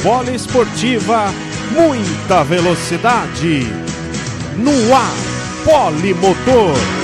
Rádio Poliesportiva, muita velocidade. No ar, Polimotor.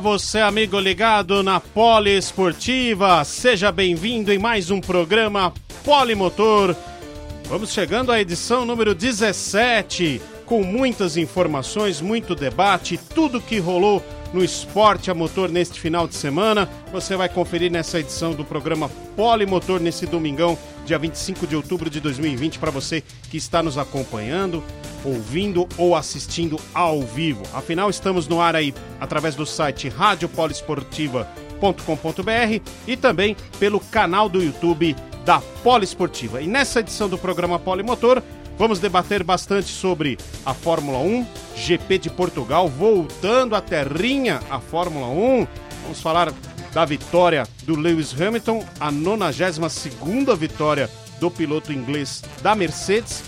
Você amigo ligado na Poliesportiva, seja bem-vindo em mais um programa Polimotor. Vamos chegando à edição número 17, com muitas informações, muito debate, tudo que rolou no esporte a motor neste final de semana. Você vai conferir nessa edição do programa Polimotor nesse domingão, dia 25 de outubro de 2020, para você que está nos acompanhando, ouvindo ou assistindo ao vivo. Afinal, estamos no ar aí através do site radiopoliesportiva.com.br e também pelo canal do YouTube da Poliesportiva. E nessa edição do programa Polimotor, Vamos debater bastante sobre a Fórmula 1, GP de Portugal, voltando à terrinha a Fórmula 1. Vamos falar da vitória do Lewis Hamilton, a 92ª vitória do piloto inglês da Mercedes.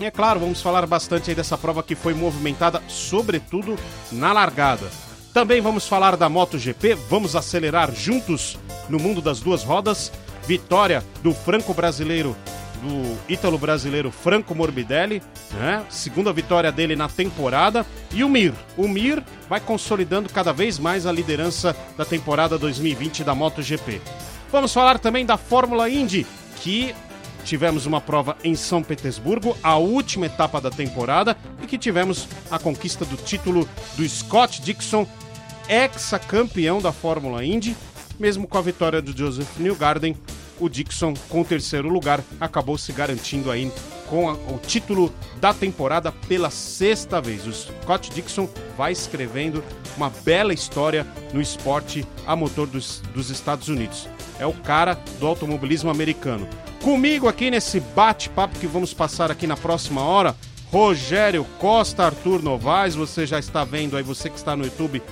E é claro, vamos falar bastante aí dessa prova que foi movimentada, sobretudo na largada. Também vamos falar da MotoGP, vamos acelerar juntos no mundo das duas rodas. Vitória do franco-brasileiro do ítalo brasileiro Franco Morbidelli, né? Segunda vitória dele na temporada. E o Mir. O Mir vai consolidando cada vez mais a liderança da temporada 2020 da MotoGP. Vamos falar também da Fórmula Indy, que tivemos uma prova em São Petersburgo, a última etapa da temporada, e que tivemos a conquista do título do Scott Dixon, ex-campeão da Fórmula Indy, mesmo com a vitória do Joseph Newgarden o Dixon, com o terceiro lugar, acabou se garantindo aí com a, o título da temporada pela sexta vez. O Scott Dixon vai escrevendo uma bela história no esporte a motor dos, dos Estados Unidos. É o cara do automobilismo americano. Comigo aqui nesse bate-papo que vamos passar aqui na próxima hora, Rogério Costa, Arthur Novaes, você já está vendo aí, você que está no YouTube,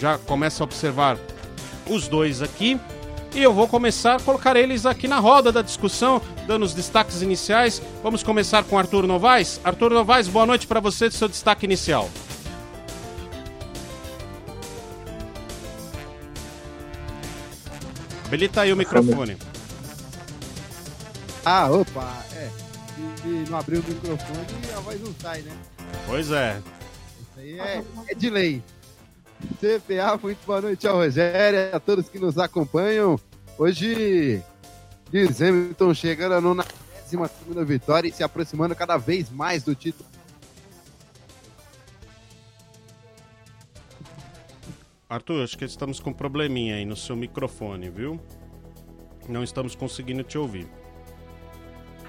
já começa a observar os dois aqui. E eu vou começar a colocar eles aqui na roda da discussão, dando os destaques iniciais. Vamos começar com Arthur Novaes. Arthur Novaes, boa noite para você seu destaque inicial. Habilita aí o microfone. Ah, opa, é. Se não abrir o microfone, a voz não sai, né? Pois é. Isso aí é, é de lei. CPA, muito boa noite ao Rogério, a todos que nos acompanham. Hoje, Lewis Hamilton chegando na 92 vitória e se aproximando cada vez mais do título. Arthur, acho que estamos com um probleminha aí no seu microfone, viu? Não estamos conseguindo te ouvir.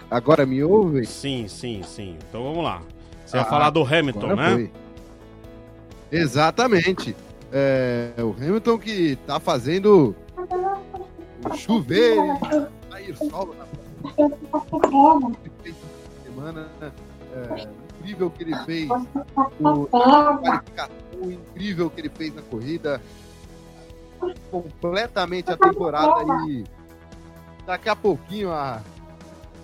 Agora me ouve? Sim, sim, sim. Então vamos lá. Você ah, ia falar do Hamilton, né? Foi. Exatamente. É, o Hamilton que tá fazendo chover, sair sol na semana. É, incrível que ele fez, o, o incrível que ele fez na corrida, completamente a temporada e daqui a pouquinho a,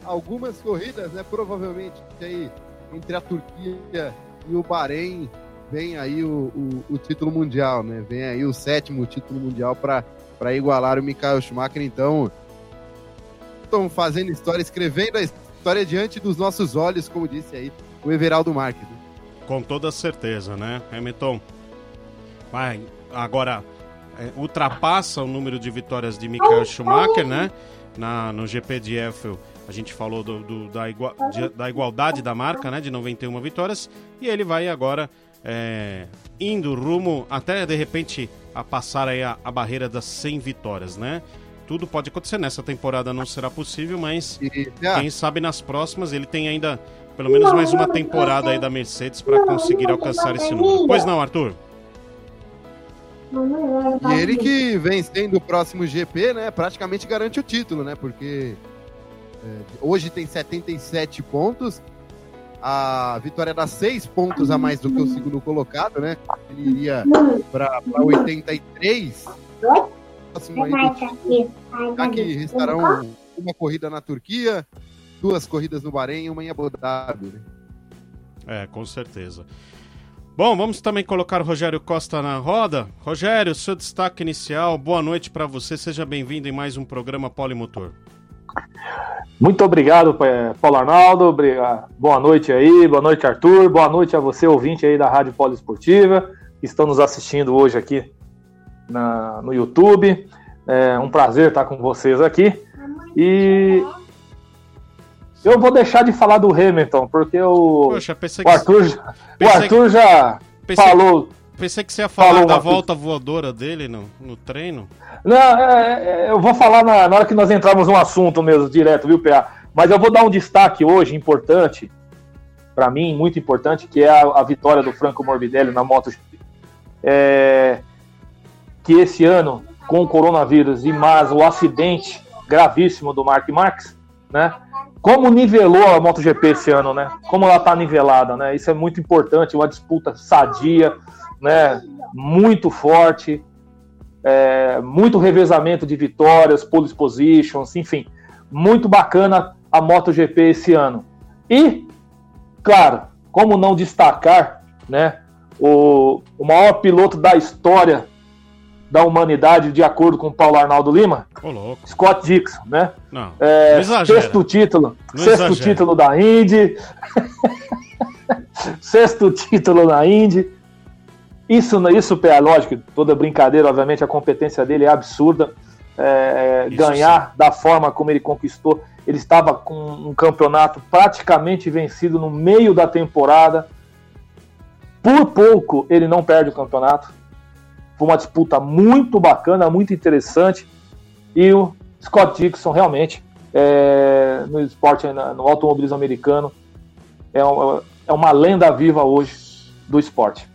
algumas corridas, né? Provavelmente aí entre a Turquia e o Bahrein vem aí o, o, o, título mundial, né? Vem aí o sétimo título mundial para igualar o Michael Schumacher. Então, estão fazendo história, escrevendo a história diante dos nossos olhos, como disse aí o Everaldo Marques. Né? Com toda certeza, né, Hamilton? vai agora é, ultrapassa o número de vitórias de Michael Schumacher, né? Na, no GP de Eiffel, a gente falou do, do, da, igua, de, da igualdade da marca, né? De 91 vitórias. E ele vai agora é, indo rumo até de repente a passar aí a, a, barreira das 100 vitórias, né? Tudo pode acontecer nessa temporada, não será possível, mas quem sabe nas próximas ele tem ainda pelo menos mais uma temporada aí da Mercedes para conseguir alcançar esse número. Pois não, Arthur? E ele que vencendo o próximo GP, né, praticamente garante o título, né? Porque é, hoje tem 77 pontos, a vitória dá 6 pontos a mais do que o segundo colocado, né? Ele iria para 83. Próximo aí do... Já que restarão uma corrida na Turquia, duas corridas no Bahrein e uma em Abu Dhabi. Né? É, com certeza. Bom, vamos também colocar o Rogério Costa na roda. Rogério, seu destaque inicial, boa noite para você, seja bem-vindo em mais um programa Polimotor. Muito obrigado, Paulo Arnaldo. Boa noite aí, boa noite, Arthur. Boa noite a você, ouvinte aí da Rádio Poliesportiva, que estão nos assistindo hoje aqui na, no YouTube. É um prazer estar com vocês aqui. E eu vou deixar de falar do Hamilton, porque o, Poxa, o Arthur, que... o Arthur já pensei... falou. Pensei que você ia falar da volta voadora dele no, no treino. Não, é, é, eu vou falar na, na, hora que nós entrarmos no assunto mesmo, direto, viu, PA? Mas eu vou dar um destaque hoje importante, para mim, muito importante, que é a, a, vitória do Franco Morbidelli na MotoGP. É, que esse ano, com o coronavírus e mais o acidente gravíssimo do Mark Marques, né? Como nivelou a MotoGP esse ano, né? Como ela tá nivelada, né? Isso é muito importante, uma disputa sadia, né? Muito forte, é, muito revezamento de vitórias, pole positions, enfim, muito bacana a MotoGP esse ano. E, claro, como não destacar, né? O, o maior piloto da história da humanidade, de acordo com Paulo Arnaldo Lima? Oh, Scott Dixon, né? Não, é, não sexto título, não sexto exagera. título da Indy, sexto título na Indy. Isso, isso é lógico, toda brincadeira, obviamente, a competência dele é absurda. É, ganhar sim. da forma como ele conquistou. Ele estava com um campeonato praticamente vencido no meio da temporada. Por pouco ele não perde o campeonato. Foi uma disputa muito bacana, muito interessante. E o Scott Dixon realmente é, no esporte, no automobilismo americano, é, é uma lenda viva hoje do esporte.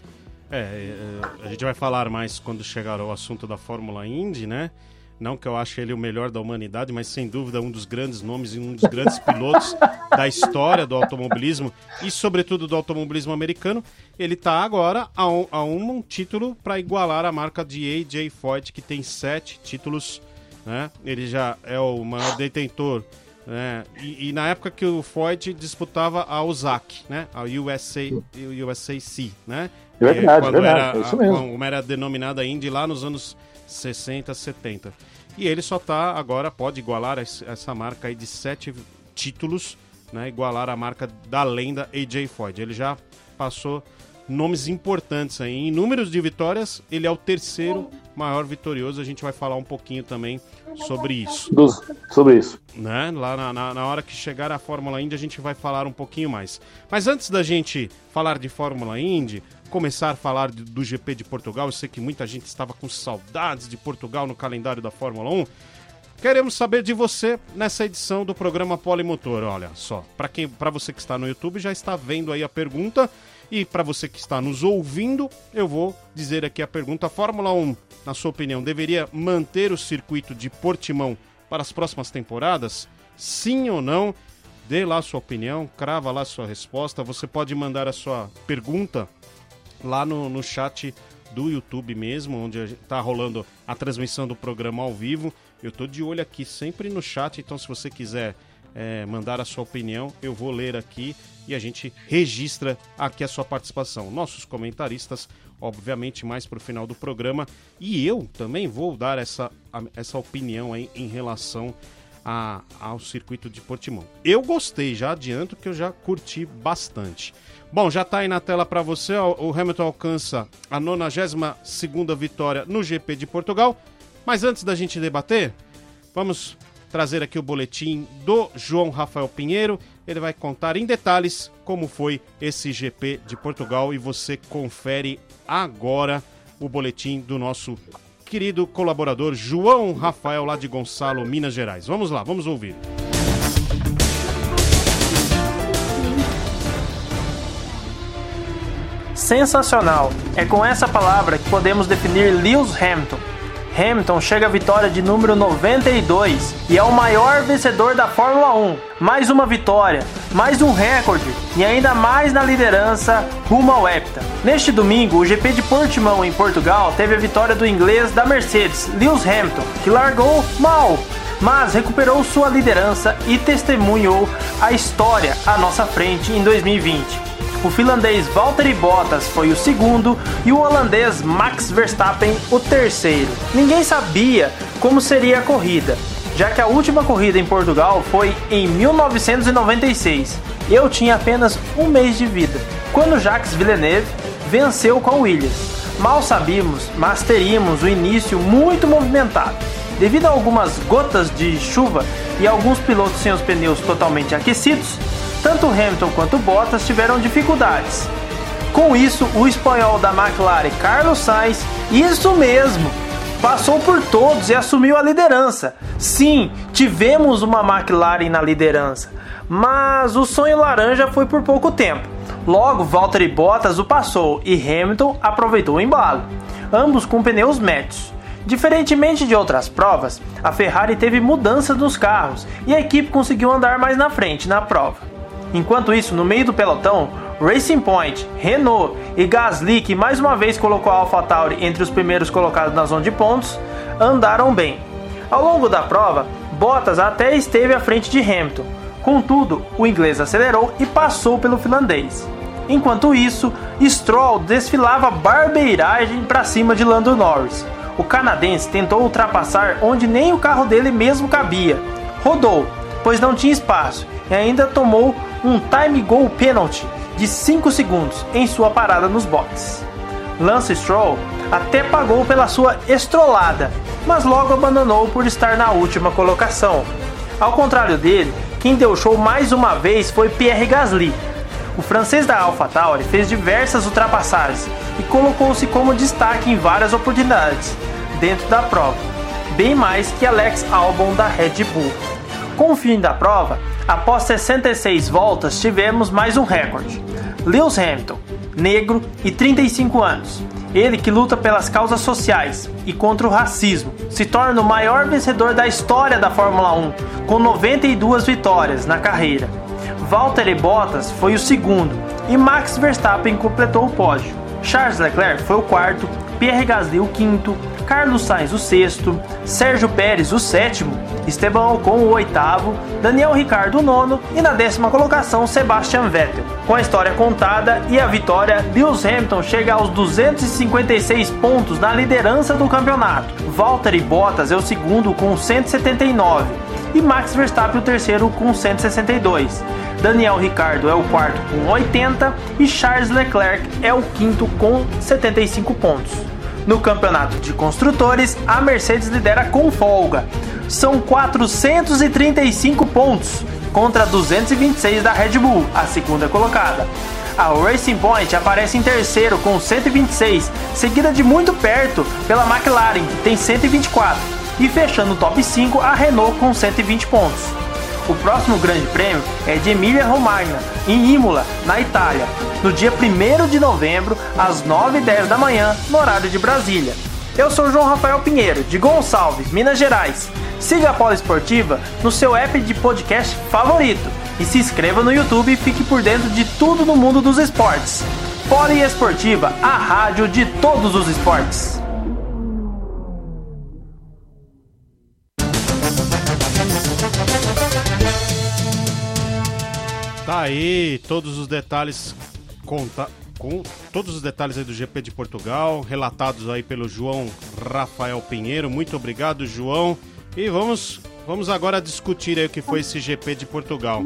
É, é, a gente vai falar mais quando chegar ao assunto da Fórmula Indy, né? Não que eu ache ele o melhor da humanidade, mas sem dúvida um dos grandes nomes e um dos grandes pilotos da história do automobilismo e, sobretudo, do automobilismo americano. Ele está agora a um, a um título para igualar a marca de AJ Foyt, que tem sete títulos. Né? Ele já é o maior detentor. Né? E, e, na época que o Foyt disputava a USAC, né? a USA, USAC, né? É verdade, quando verdade, era, é isso mesmo. Como era denominada Indy lá nos anos 60, 70. E ele só está agora, pode igualar essa marca aí de sete títulos, né? Igualar a marca da lenda AJ Foyt. Ele já passou nomes importantes aí. Em números de vitórias, ele é o terceiro maior vitorioso. A gente vai falar um pouquinho também sobre isso. Dos, sobre isso. Né? Lá na, na, na, hora que chegar a Fórmula Indy, a gente vai falar um pouquinho mais. Mas antes da gente falar de Fórmula Indy, começar a falar do GP de Portugal. Eu sei que muita gente estava com saudades de Portugal no calendário da Fórmula 1. Queremos saber de você nessa edição do programa Polimotor. Olha só, para quem, para você que está no YouTube já está vendo aí a pergunta e para você que está nos ouvindo, eu vou dizer aqui a pergunta: a Fórmula 1, na sua opinião, deveria manter o circuito de Portimão para as próximas temporadas? Sim ou não? Dê lá a sua opinião, crava lá a sua resposta. Você pode mandar a sua pergunta lá no, no chat do YouTube mesmo, onde está rolando a transmissão do programa ao vivo. Eu estou de olho aqui sempre no chat, então se você quiser é, mandar a sua opinião, eu vou ler aqui e a gente registra aqui a sua participação. Nossos comentaristas, obviamente, mais para o final do programa. E eu também vou dar essa, essa opinião aí em relação a, ao circuito de Portimão. Eu gostei, já adianto que eu já curti bastante. Bom, já está aí na tela para você, o Hamilton alcança a 92ª vitória no GP de Portugal. Mas antes da gente debater, vamos trazer aqui o boletim do João Rafael Pinheiro. Ele vai contar em detalhes como foi esse GP de Portugal e você confere agora o boletim do nosso querido colaborador João Rafael lá de Gonçalo, Minas Gerais. Vamos lá, vamos ouvir. Sensacional! É com essa palavra que podemos definir Lewis Hamilton. Hamilton chega à vitória de número 92 e é o maior vencedor da Fórmula 1. Mais uma vitória, mais um recorde e ainda mais na liderança rumo ao hepta. Neste domingo, o GP de Portimão em Portugal teve a vitória do inglês da Mercedes, Lewis Hamilton, que largou mal, mas recuperou sua liderança e testemunhou a história à nossa frente em 2020. O finlandês Valtteri Bottas foi o segundo e o holandês Max Verstappen o terceiro. Ninguém sabia como seria a corrida, já que a última corrida em Portugal foi em 1996. Eu tinha apenas um mês de vida, quando Jacques Villeneuve venceu com a Williams. Mal sabíamos, mas teríamos o início muito movimentado. Devido a algumas gotas de chuva e alguns pilotos sem os pneus totalmente aquecidos, tanto Hamilton quanto Bottas tiveram dificuldades. Com isso, o espanhol da McLaren, Carlos Sainz, isso mesmo, passou por todos e assumiu a liderança. Sim, tivemos uma McLaren na liderança, mas o sonho laranja foi por pouco tempo. Logo, Valtteri Bottas o passou e Hamilton aproveitou o embalo, ambos com pneus médios. Diferentemente de outras provas, a Ferrari teve mudança nos carros e a equipe conseguiu andar mais na frente na prova. Enquanto isso, no meio do pelotão, Racing Point, Renault e Gasly, que mais uma vez colocou a AlphaTauri entre os primeiros colocados na zona de pontos, andaram bem. Ao longo da prova, Bottas até esteve à frente de Hamilton. Contudo, o inglês acelerou e passou pelo finlandês. Enquanto isso, Stroll desfilava barbeiragem para cima de Lando Norris. O canadense tentou ultrapassar onde nem o carro dele mesmo cabia. Rodou, pois não tinha espaço, e ainda tomou um time goal penalty de 5 segundos em sua parada nos boxes. Lance Stroll até pagou pela sua estrolada, mas logo abandonou por estar na última colocação. Ao contrário dele, quem deu show mais uma vez foi Pierre Gasly. O francês da AlphaTauri fez diversas ultrapassagens e colocou-se como destaque em várias oportunidades dentro da prova, bem mais que Alex Albon da Red Bull. Com o fim da prova, Após 66 voltas, tivemos mais um recorde. Lewis Hamilton, negro e 35 anos. Ele que luta pelas causas sociais e contra o racismo, se torna o maior vencedor da história da Fórmula 1, com 92 vitórias na carreira. Valtteri Bottas foi o segundo e Max Verstappen completou o pódio. Charles Leclerc foi o quarto, Pierre Gasly o quinto, Carlos Sainz o sexto, Sérgio Pérez o sétimo, Esteban Ocon o oitavo, Daniel Ricardo o nono e na décima colocação Sebastian Vettel. Com a história contada e a vitória, Lewis Hamilton chega aos 256 pontos na liderança do campeonato. Valtteri Bottas é o segundo com 179 e Max Verstappen o terceiro com 162. Daniel Ricardo é o quarto com 80 e Charles Leclerc é o quinto com 75 pontos. No campeonato de construtores, a Mercedes lidera com folga. São 435 pontos contra 226 da Red Bull, a segunda colocada. A Racing Point aparece em terceiro com 126, seguida de muito perto pela McLaren, que tem 124, e fechando o top 5 a Renault com 120 pontos. O próximo grande prêmio é de Emília Romagna, em Imola, na Itália, no dia 1 de novembro, às 9h10 da manhã, no horário de Brasília. Eu sou João Rafael Pinheiro, de Gonçalves, Minas Gerais. Siga a Poliesportiva no seu app de podcast favorito e se inscreva no YouTube e fique por dentro de tudo no mundo dos esportes. Poliesportiva, a rádio de todos os esportes. Tá aí todos os detalhes conta com todos os detalhes aí do GP de Portugal, relatados aí pelo João Rafael Pinheiro. Muito obrigado, João. E vamos vamos agora discutir aí o que foi esse GP de Portugal.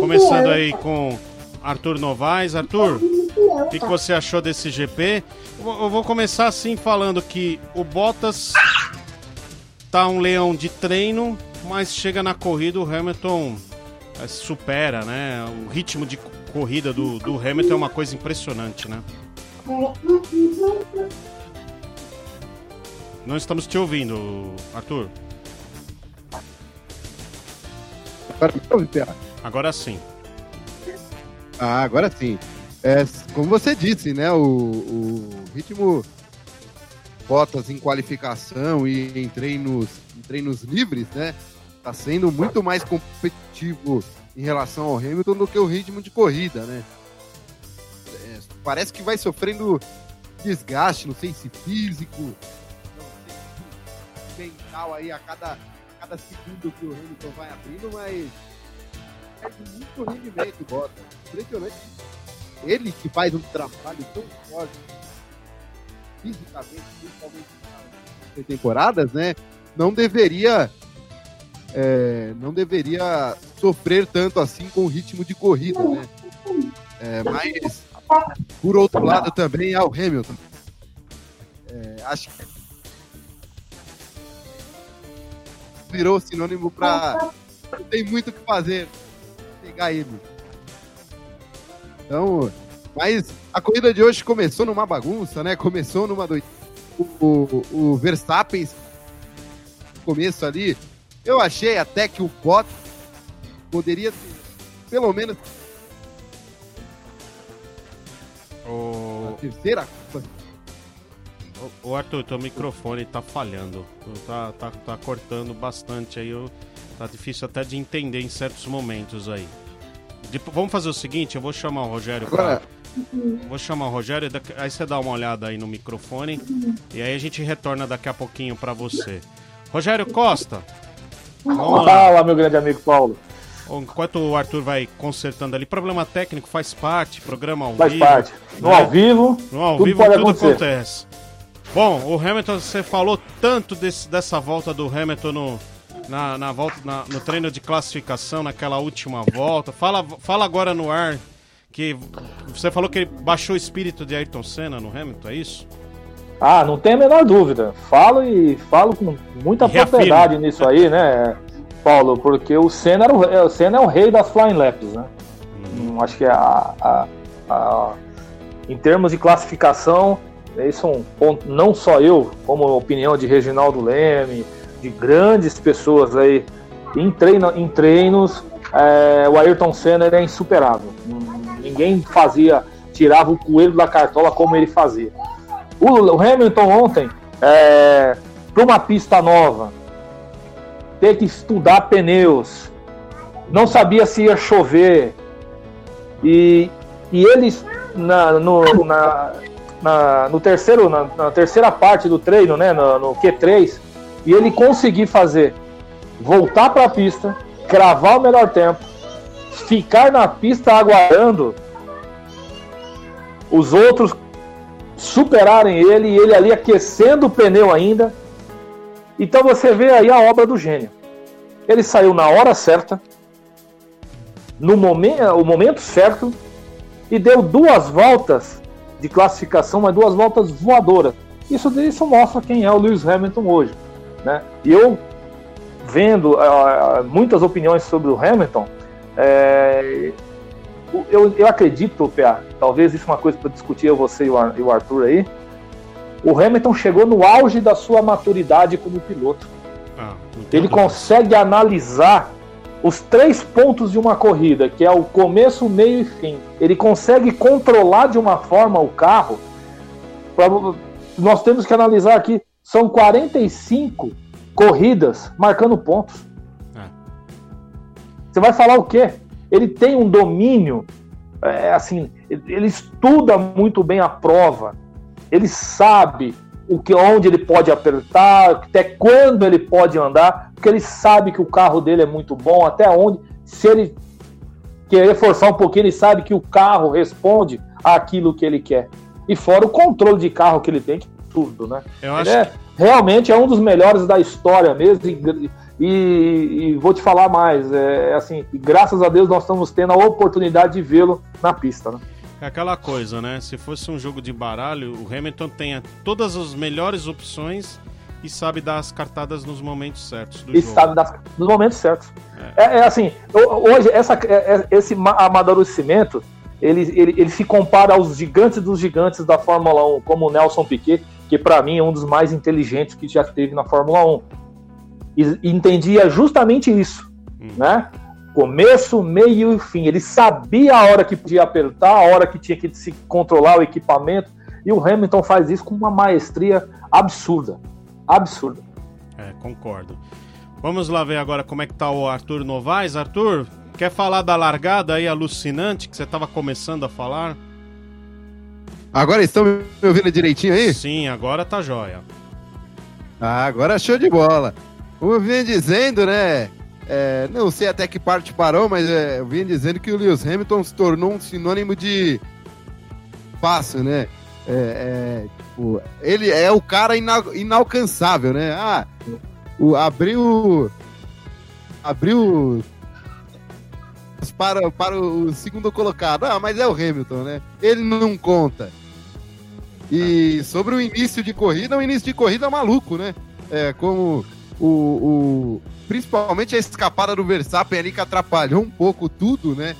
Começando aí com Arthur Novaes. Arthur, o que, que você achou desse GP? Eu vou- começar assim falando que o Bottas tá um leão de treino, mas chega na corrida o Hamilton eh, supera, né? O ritmo de corrida do, do Hamilton é uma coisa impressionante, né? Não estamos te ouvindo, Arthur. Agora me ouve? Agora sim. Ah, agora sim. É, como você disse, né? O, o ritmo Bottas em qualificação e em treinos, em treinos livres, né? Tá sendo muito mais competitivo em relação ao Hamilton do que o ritmo de corrida, né? É, parece que vai sofrendo desgaste, não sei se físico, não sei se mental aí a cada, a cada segundo que o Hamilton vai abrindo, mas perde muito rendimento, Bottas. Impressionante. Ele que faz um trabalho tão forte fisicamente, principalmente nas temporadas, né? Não deveria é, não deveria sofrer tanto assim com o ritmo de corrida, né? É, mas por outro lado também há o Hamilton. É, acho que virou sinônimo para não tem muito o que fazer pegar ele. Então, mas a corrida de hoje começou numa bagunça, né? Começou numa doideira. O, o, o Verstappen, começo ali, eu achei até que o Bottas poderia ter, pelo menos, O, a terceira. o- Arthur, teu microfone tá falhando. Tá, tá, tá cortando bastante aí. eu- tá difícil até de entender em certos momentos aí. Depo- vamos fazer o seguinte, eu vou chamar o Rogério pra, Agora, Vou chamar o Rogério, aí você dá uma olhada aí no microfone e aí a gente retorna daqui a pouquinho pra você. Rogério Costa, vamos lá. Fala, meu grande amigo Paulo. Enquanto o Arthur vai consertando ali, problema técnico faz parte, programa ao Faz vivo. parte. No né? ao vivo, No ao tudo vivo pode tudo acontecer. acontece. Bom, o Hamilton, você falou tanto desse- dessa volta do Hamilton no, na, na volta, na- no treino de classificação, naquela última volta. Fala, fala agora no ar que você falou que ele baixou o espírito de Ayrton Senna no Hamilton, é isso? Ah, não tem a menor dúvida. Falo e falo com muita propriedade nisso aí, né, Paulo? Porque o Senna, era o, é, o Senna é o rei das flying laps, né? Hum, acho que a, a- a- em termos de classificação, isso é um ponto, não só eu, como a opinião de Reginaldo Leme, de grandes pessoas aí em, treino, em treinos, é, o Ayrton Senna é insuperável. Hum, Ninguém fazia, tirava o coelho da cartola como ele fazia. O, Hamilton ontem, é, para uma pista nova, ter que estudar pneus, não sabia se ia chover, e, e eles na, no, na, na- no terceiro, na, na terceira parte do treino, né, no, no Q3, e ele conseguir fazer voltar para a pista, cravar o melhor tempo, ficar na pista aguardando os outros superarem ele e ele ali aquecendo o pneu ainda. Então você vê aí a obra do gênio. Ele saiu na hora certa, no momento, o momento certo e deu duas voltas de classificação, mas duas voltas voadoras. Isso, isso mostra quem é o Lewis Hamilton hoje, né? E eu vendo ah, muitas opiniões sobre o Hamilton, é, eu, eu acredito, PA, talvez isso é uma coisa para discutir eu, você e o Ar- o Arthur aí. O Hamilton chegou no auge da sua maturidade como piloto. Ah, Ele consegue analisar os três pontos de uma corrida, que é o começo, meio e fim. Ele consegue controlar de uma forma o carro. pra- nós temos que analisar aqui, são 45 corridas marcando pontos. É. Você vai falar o quê? Ele tem um domínio, é, assim, ele estuda muito bem a prova. Ele sabe o que, onde ele pode apertar, até quando ele pode andar, porque ele sabe que o carro dele é muito bom, até onde, se ele querer forçar um pouquinho, ele sabe que o carro responde àquilo que ele quer. E fora o controle de carro que ele tem, que é tudo, né? Eu acho é, realmente é um dos melhores da história mesmo, e, E, e vou te falar mais, é assim, graças a Deus nós estamos tendo a oportunidade de vê-lo na pista, né? É aquela coisa, né? Se fosse um jogo de baralho, o Hamilton tem todas as melhores opções e sabe dar as cartadas nos momentos certos do e jogo. sabe dar nos momentos certos. É, é, é assim, hoje essa, é, é, esse amadurecimento ele, ele, ele se compara aos gigantes dos gigantes da Fórmula 1, como o Nelson Piquet, que para mim é um dos mais inteligentes que já teve na Fórmula 1. E, entendia justamente isso, hum. né? Começo, meio e fim. Ele sabia a hora que podia apertar, a hora que tinha que se controlar o equipamento. E o Hamilton faz isso com uma maestria absurda. Absurda. É, concordo. Vamos lá ver agora como é que tá o Arthur Novaes. Arthur, quer falar da largada aí alucinante que você estava começando a falar? Agora estão me ouvindo direitinho aí? Sim, agora tá jóia. Ah, agora show de bola. Como eu vinha dizendo, né? É, não sei até que parte parou, mas é, eu vinha dizendo que o Lewis Hamilton se tornou um sinônimo de fácil, né? É, é, tipo, ele é o cara ina inalcançável, né? Ah, o, abriu. Abriu. Para, para o segundo colocado. Ah, mas é o Hamilton, né? Ele não conta. E sobre o início de corrida, o início de corrida é maluco, né? É como o, o principalmente a escapada do Verstappen ali que atrapalhou um pouco tudo, né?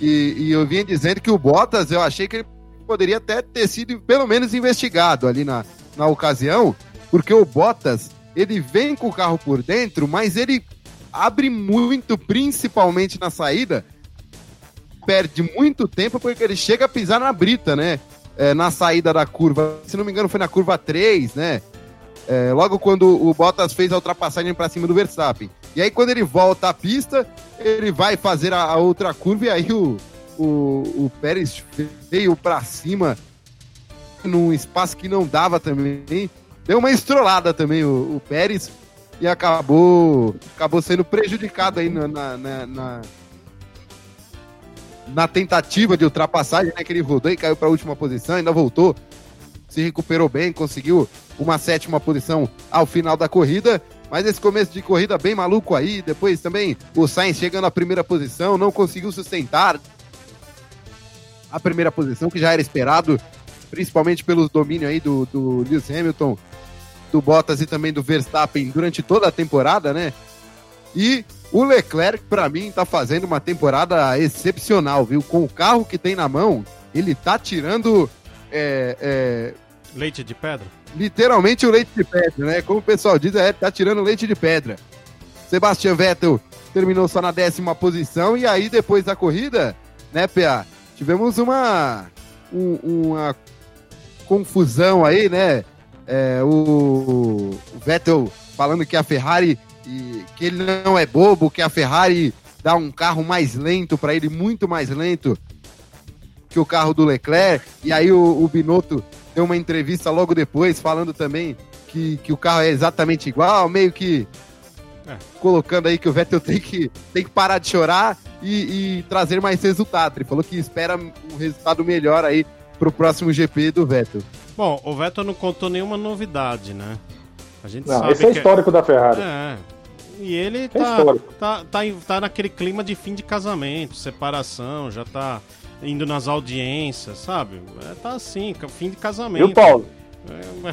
E, e, eu vinha dizendo que o Bottas, eu achei que ele poderia até ter sido pelo menos investigado ali na, na ocasião, porque o Bottas, ele vem com o carro por dentro, mas ele abre muito, principalmente na saída, perde muito tempo porque ele chega a pisar na brita, né? É, na saída da curva, se não me engano foi na curva 3, né? É, logo quando o Bottas fez a ultrapassagem para cima do Verstappen. E aí, quando ele volta à pista, ele vai fazer a, a outra curva e aí o, o, o Pérez veio para cima num espaço que não dava também. Deu uma estrolada também o, o Pérez e acabou, acabou sendo prejudicado aí na, na, na, na, tentativa de ultrapassagem, né? Que ele rodou e caiu para a última posição, ainda voltou se recuperou bem, conseguiu uma sétima posição ao final da corrida. Mas esse começo de corrida bem maluco aí, depois também o Sainz chegando à primeira posição, não conseguiu sustentar a primeira posição, que já era esperado, principalmente pelo domínio aí do, do Lewis Hamilton, do Bottas e também do Verstappen durante toda a temporada, né? E o Leclerc, para mim, tá fazendo uma temporada excepcional, viu? Com o carro que tem na mão, ele tá tirando é, é, Leite de pedra? Literalmente o leite de pedra, né? Como o pessoal diz, é, tá tirando leite de pedra. Sebastian Vettel terminou só na décima posição e aí depois da corrida, né, PA? Tivemos uma, um, uma confusão aí, né? É, o, o, Vettel falando que a Ferrari e, que ele não é bobo, que a Ferrari dá um carro mais lento para ele, muito mais lento que o carro do Leclerc. E aí o, o Binotto deu uma entrevista logo depois falando também que, que o carro é exatamente igual, meio que é. colocando aí que o Vettel tem que, tem que parar de chorar e, e, trazer mais resultado. Ele falou que espera um resultado melhor aí pro próximo GP do Vettel. Bom, o Vettel não contou nenhuma novidade, né? A gente não, sabe esse é, é histórico da Ferrari. É. E ele é tá, tá, tá, tá naquele clima de fim de casamento, separação, já tá indo nas audiências, sabe? É, tá assim, fim de casamento. Viu, Paulo?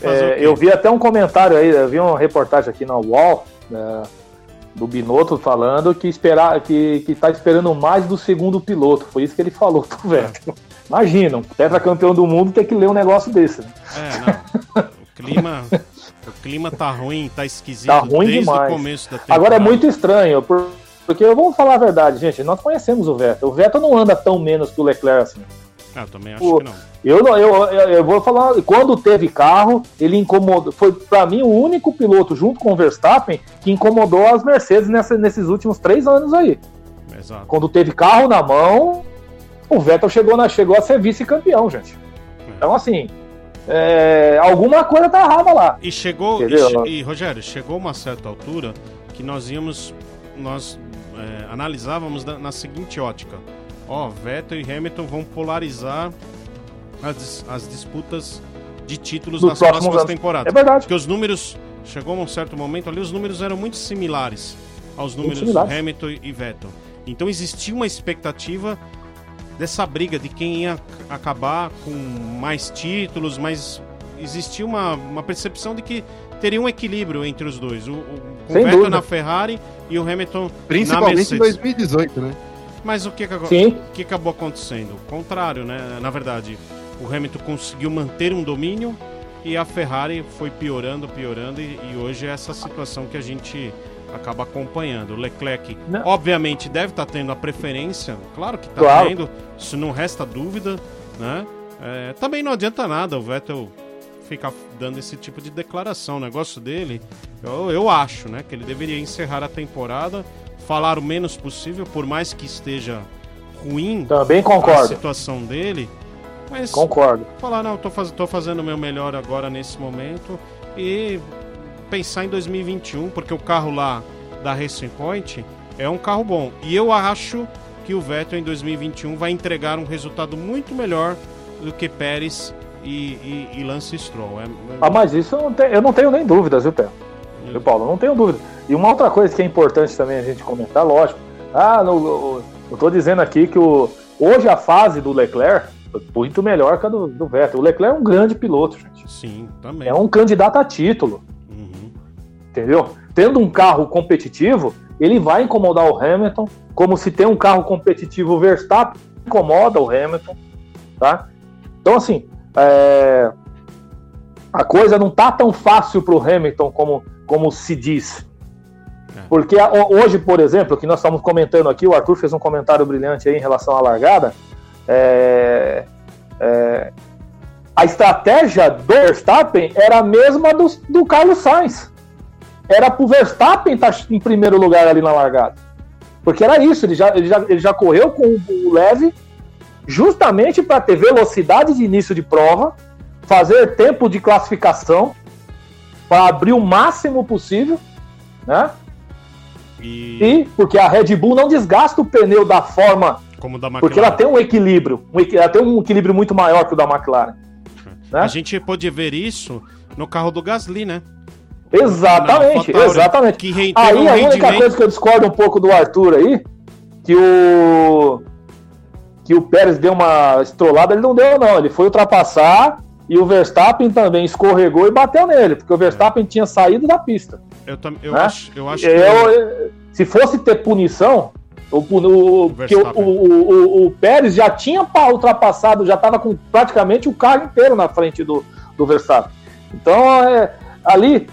É, é, eu vi até um comentário aí, eu vi uma reportagem aqui na UOL, né, do Binotto falando que, esperar, que, que tá esperando mais do segundo piloto. Foi isso que ele falou pro Vettel. Imagina, um tetracampeão do mundo ter que ler um negócio desse. Né? É, não. O clima, o clima tá ruim, tá esquisito tá ruim desde demais. o começo da temporada. Agora é muito estranho, por porque eu vou falar a verdade, gente, nós conhecemos o Vettel. O Vettel não anda tão menos que o Leclerc assim. Ah, eu também acho o, que não. Eu, eu, eu, eu, vou falar, quando teve carro, ele incomodou. Foi para mim o único piloto, junto com o Verstappen, que incomodou as Mercedes nessa, nesses últimos três anos aí. Exato. Quando teve carro na mão, o Vettel chegou, na, chegou a ser vice-campeão, gente. É. Então, assim, é, alguma coisa tá errada lá. E chegou, e, e, Rogério, chegou uma certa altura que nós íamos, nós é, analisávamos na, na, seguinte ótica: ó, Vettel e Hamilton vão polarizar as, as disputas de títulos nas próximas temporadas. É verdade. Porque os números, chegou a um certo momento ali, os números eram muito similares aos números similares. Hamilton e Vettel. Então existia uma expectativa dessa briga de quem ia acabar com mais títulos, mas existia uma, uma percepção de que teria um equilíbrio entre os dois. O, o, com Sem Vettel dúvida. na Ferrari e o Hamilton na Principalmente em Mercedes. 2018, né? Mas o que, o que acabou acontecendo? O contrário, né? Na verdade, o Hamilton conseguiu manter um domínio e a Ferrari foi piorando, piorando, e, e hoje é essa situação que a gente acaba acompanhando. O Leclerc, Não. obviamente, deve estar tendo a preferência, claro que está Claro. tendo, isso não resta dúvida, né? É, também não adianta nada o Vettel ficar dando esse tipo de declaração. O negócio dele, eu, eu acho, né, que ele deveria encerrar a temporada, falar o menos possível, por mais que esteja ruim Também a concordo. situação dele, mas Concordo. falar, não, tô, faz, tô fazendo o meu melhor agora nesse momento e pensar em 2021, porque o carro lá da Racing Point é um carro bom. E eu acho que o Vettel em 2021 vai entregar um resultado muito melhor do que Pérez e, e, e Lance Stroll. É, Ah, mas isso eu não, tenho, eu não tenho nem dúvidas, viu, Pé? Viu, Paulo? Não tenho dúvida. E uma outra coisa que é importante também a gente comentar, lógico. Ah, no, no- eu tô dizendo aqui que o, hoje a fase do Leclerc foi muito melhor que a do, do Vettel. O Leclerc é um grande piloto, gente. Sim, também. É um candidato a título, Uhum. entendeu? Tendo um carro competitivo, ele vai incomodar o Hamilton, como se tem um carro competitivo o Verstappen incomoda o Hamilton, tá? Então, assim, é, a coisa não tá tão fácil pro Hamilton como, como se diz. É. Porque hoje, por exemplo, que nós estamos comentando aqui, o Arthur fez um comentário brilhante aí em relação à largada. é, é, a estratégia do Verstappen era a mesma do, do Carlos Sainz. Era pro Verstappen estar em primeiro lugar ali na largada. Porque era isso, ele já, ele já, ele já correu com o leve justamente para ter velocidade de início de prova, fazer tempo de classificação para abrir o máximo possível, né? E, E porque a Red Bull não desgasta o pneu da forma, como da McLaren. porque ela tem um equilíbrio, um ela tem um equilíbrio muito maior que o da McLaren. né? A gente pôde ver isso no carro do Gasly, né? Exatamente, AlphaTauri, exatamente. Aí a única coisa que eu discordo um pouco do Arthur aí, que o que o Pérez deu uma estrolada, ele não deu não, ele foi ultrapassar e o Verstappen também escorregou e bateu nele, porque o Verstappen tinha saído da pista. Eu, tam- eu né? acho, eu acho Eu- se fosse ter punição, o, o, porque o, o, o, Pérez já tinha pa- ultrapassado, já estava com praticamente o carro inteiro na frente do, do Verstappen. Então, é, ali,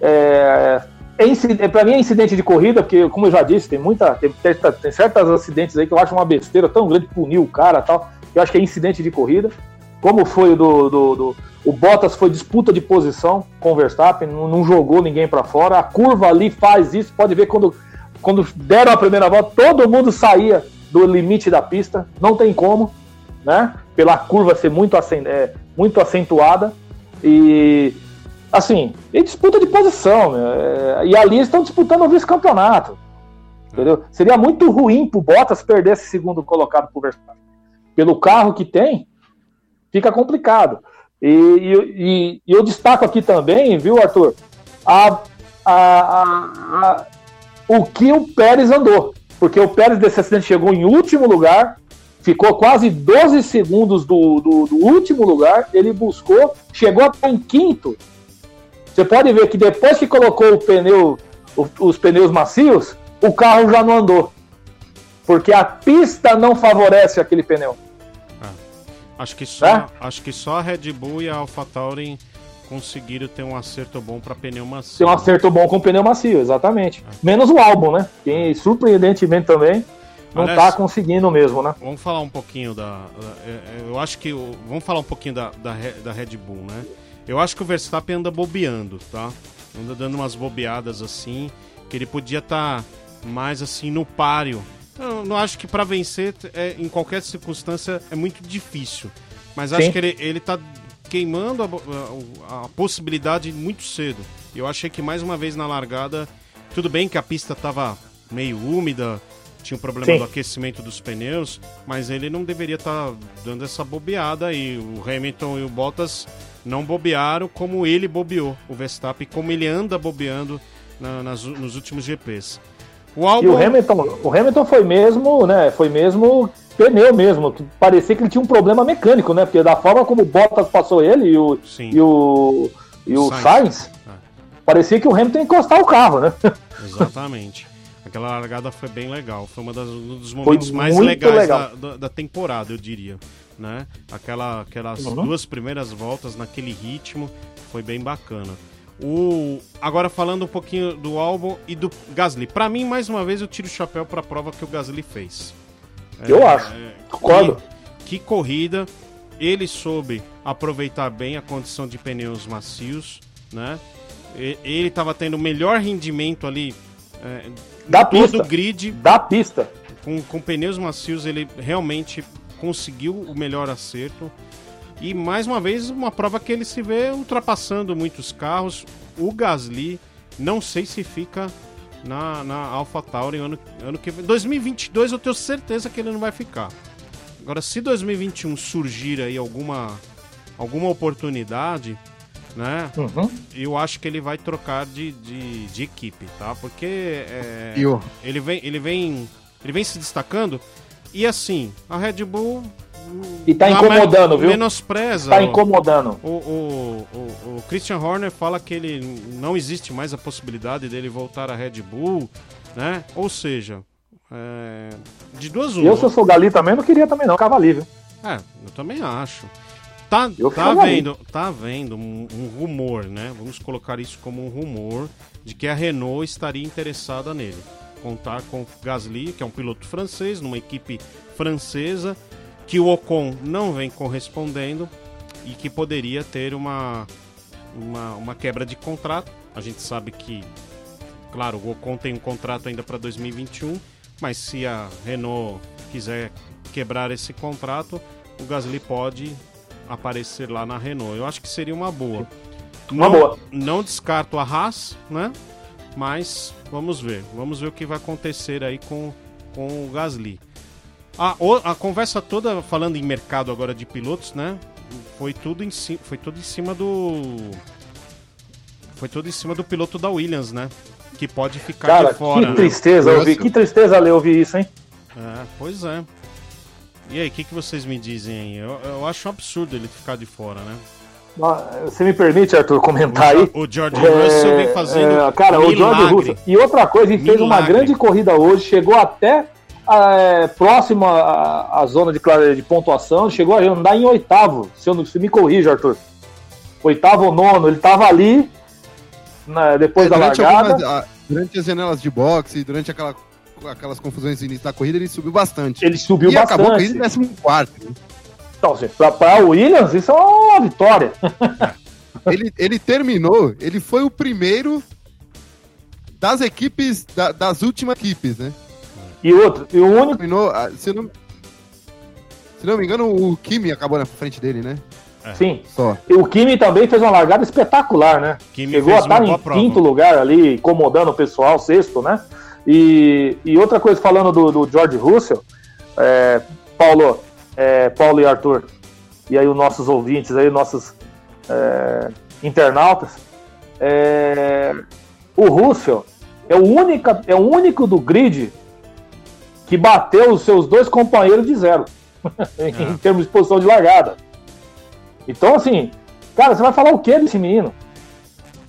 é, é, para mim é incidente de corrida, porque, como eu já disse, tem muita. Tem, tem, certos acidentes aí que eu acho uma besteira tão grande punir o cara tal. Eu acho que é incidente de corrida. Como foi o do, do, do- O Bottas foi disputa de posição com o Verstappen, não, não jogou ninguém para fora. A curva ali faz isso, pode ver quando, quando deram a primeira volta, todo mundo saía do limite da pista, não tem como, né? Pela curva ser muito, é, muito acentuada. E assim, e disputa de posição, meu, é, e ali estão disputando o vice-campeonato. Entendeu? Seria muito ruim pro Bottas perder esse segundo colocado pro Verstappen. Pelo carro que tem, fica complicado. E, e, e- eu destaco aqui também, viu, Arthur, a- a- a- o que o Pérez andou. Porque o Pérez desse acidente chegou em último lugar, ficou quase 12 segundos do, do, do último lugar, ele buscou, chegou até em quinto. Você pode ver que depois que colocou o pneu, os pneus macios, o carro já não andou. Porque a pista não favorece aquele pneu. Acho que só, É? acho que só a Red Bull e a AlphaTauri conseguiram ter um acerto bom para pneu macio. Tem um acerto bom com pneu macio, exatamente. Menos o álbum, né? Que surpreendentemente também não Aliás- tá conseguindo mesmo, né? Vamos falar um pouquinho da. da- é, é, Eu acho que. Vamos falar um pouquinho da, da, da Red Bull, né? Eu acho que o Verstappen anda bobeando, tá? Anda dando umas bobeadas assim, que ele podia estar mais assim no páreo. Eu não acho que para vencer, é, em qualquer circunstância, é muito difícil. Mas acho Sim. que ele, ele tá queimando a, a- a possibilidade muito cedo. Eu achei que mais uma vez na largada, tudo bem que a pista tava meio úmida, tinha um problema Sim. do aquecimento dos pneus, mas ele não deveria estar dando essa bobeada aí. O Hamilton e o Bottas não bobearam como ele bobeou, o Verstappen, como ele anda bobeando na, nas, nos últimos GPs. O Albon... E o Hamilton, o Hamilton foi mesmo, né? Foi mesmo pneu mesmo. Parecia que ele tinha um problema mecânico, né? Porque da forma como o Bottas passou ele e o, e o, e o Sainz, Sainz é. parecia que o Hamilton ia encostar o carro, né? Exatamente. Aquela largada foi bem legal. Foi uma das, um dos momentos mais legais da, da, da, temporada, eu diria. Né? Aquela, aquelas uhum. duas primeiras voltas naquele ritmo foi bem bacana. O... Agora falando um pouquinho do álbum e do Gasly. Para mim, mais uma vez, eu tiro o chapéu para a prova que o Gasly fez. Eu é, acho. É, concordo. Que, que, corrida. Ele soube aproveitar bem a condição de pneus macios, né? Ele estava tendo o melhor rendimento ali é, da pista. todo o grid. Da pista. Com, com pneus macios, ele realmente conseguiu o melhor acerto. E mais uma vez, uma prova que ele se vê ultrapassando muitos carros. O Gasly, não sei se fica na, na AlphaTauri ano, ano que vem. 2022 eu tenho certeza que ele não vai ficar. Agora, se 2021 surgir aí alguma, alguma oportunidade, né? Uhum. Eu acho que ele vai trocar de, de, de equipe, tá? Porque é, ele, vem, ele, vem, ele vem se destacando. E assim, a Red Bull e tá incomodando, viu? Menospreza. Tá incomodando. O, o, o, o, Christian Horner fala que ele não existe mais a possibilidade dele voltar à Red Bull, né? Ou seja, é, de duas uma. Eu, se eu sou Gali também, não queria também não, cavali, viu? É, eu também acho. Tá, tá vendo, tá vendo um, um, rumor, né? Vamos colocar isso como um rumor de que a Renault estaria interessada nele. Contar com o Gasly, que é um piloto francês, numa equipe francesa, que o Ocon não vem correspondendo e que poderia ter uma, uma, uma quebra de contrato. A gente sabe que, claro, o Ocon tem um contrato ainda para 2021, mas se a Renault quiser quebrar esse contrato, o Gasly pode aparecer lá na Renault. Eu acho que seria uma boa. Uma não, boa. Não descarto a Haas, né? Mas vamos ver. Vamos ver o que vai acontecer aí com, com o Gasly. A, a conversa toda, falando em mercado agora de pilotos, né? Foi tudo em, foi tudo em cima do. Foi tudo em cima do piloto da Williams, né? Que pode ficar Cara, de fora. Que né? tristeza, né? ouvir, que tristeza ler ouvir isso, hein? É, pois é. E aí, o que, que vocês me dizem aí? Eu, eu acho um absurdo ele ficar de fora, né? Você me permite, Arthur, comentar aí? O George Russell é, vem fazendo. É, cara, milagre. o George Russell. E outra coisa, ele milagre. fez uma grande corrida hoje, chegou até é, próximo à, à, zona de, de pontuação, chegou a andar em oitavo. Se, eu, se me corrija, Arthur. Oitavo ou nono, ele estava ali na, depois é, da largada. Algumas, durante as janelas de boxe, durante aquela, aquelas confusões no início da corrida, ele subiu bastante. Ele subiu e bastante. acabou a corrida em 14. Então, assim, para o Williams, isso é uma vitória. ele, ele terminou, ele foi o primeiro das equipes, da, das últimas equipes, né? E outro, e o único. Terminou, ah, se, não, se não me engano, o Kimi acabou na frente dele, né? É. Sim. Só. E o Kimi também fez uma largada espetacular, né? Kimi Chegou a estar em prova. quinto lugar ali, incomodando o pessoal, sexto, né? E, e outra coisa, falando do, do George Russell, é, Paulo, é, Paulo e Arthur, e aí os nossos ouvintes, aí, nossos é, internautas, é, o Russell é o, única, é o único do grid que bateu os seus dois companheiros de zero em é. termos de posição de largada. Então, assim, cara, você vai falar o que desse menino?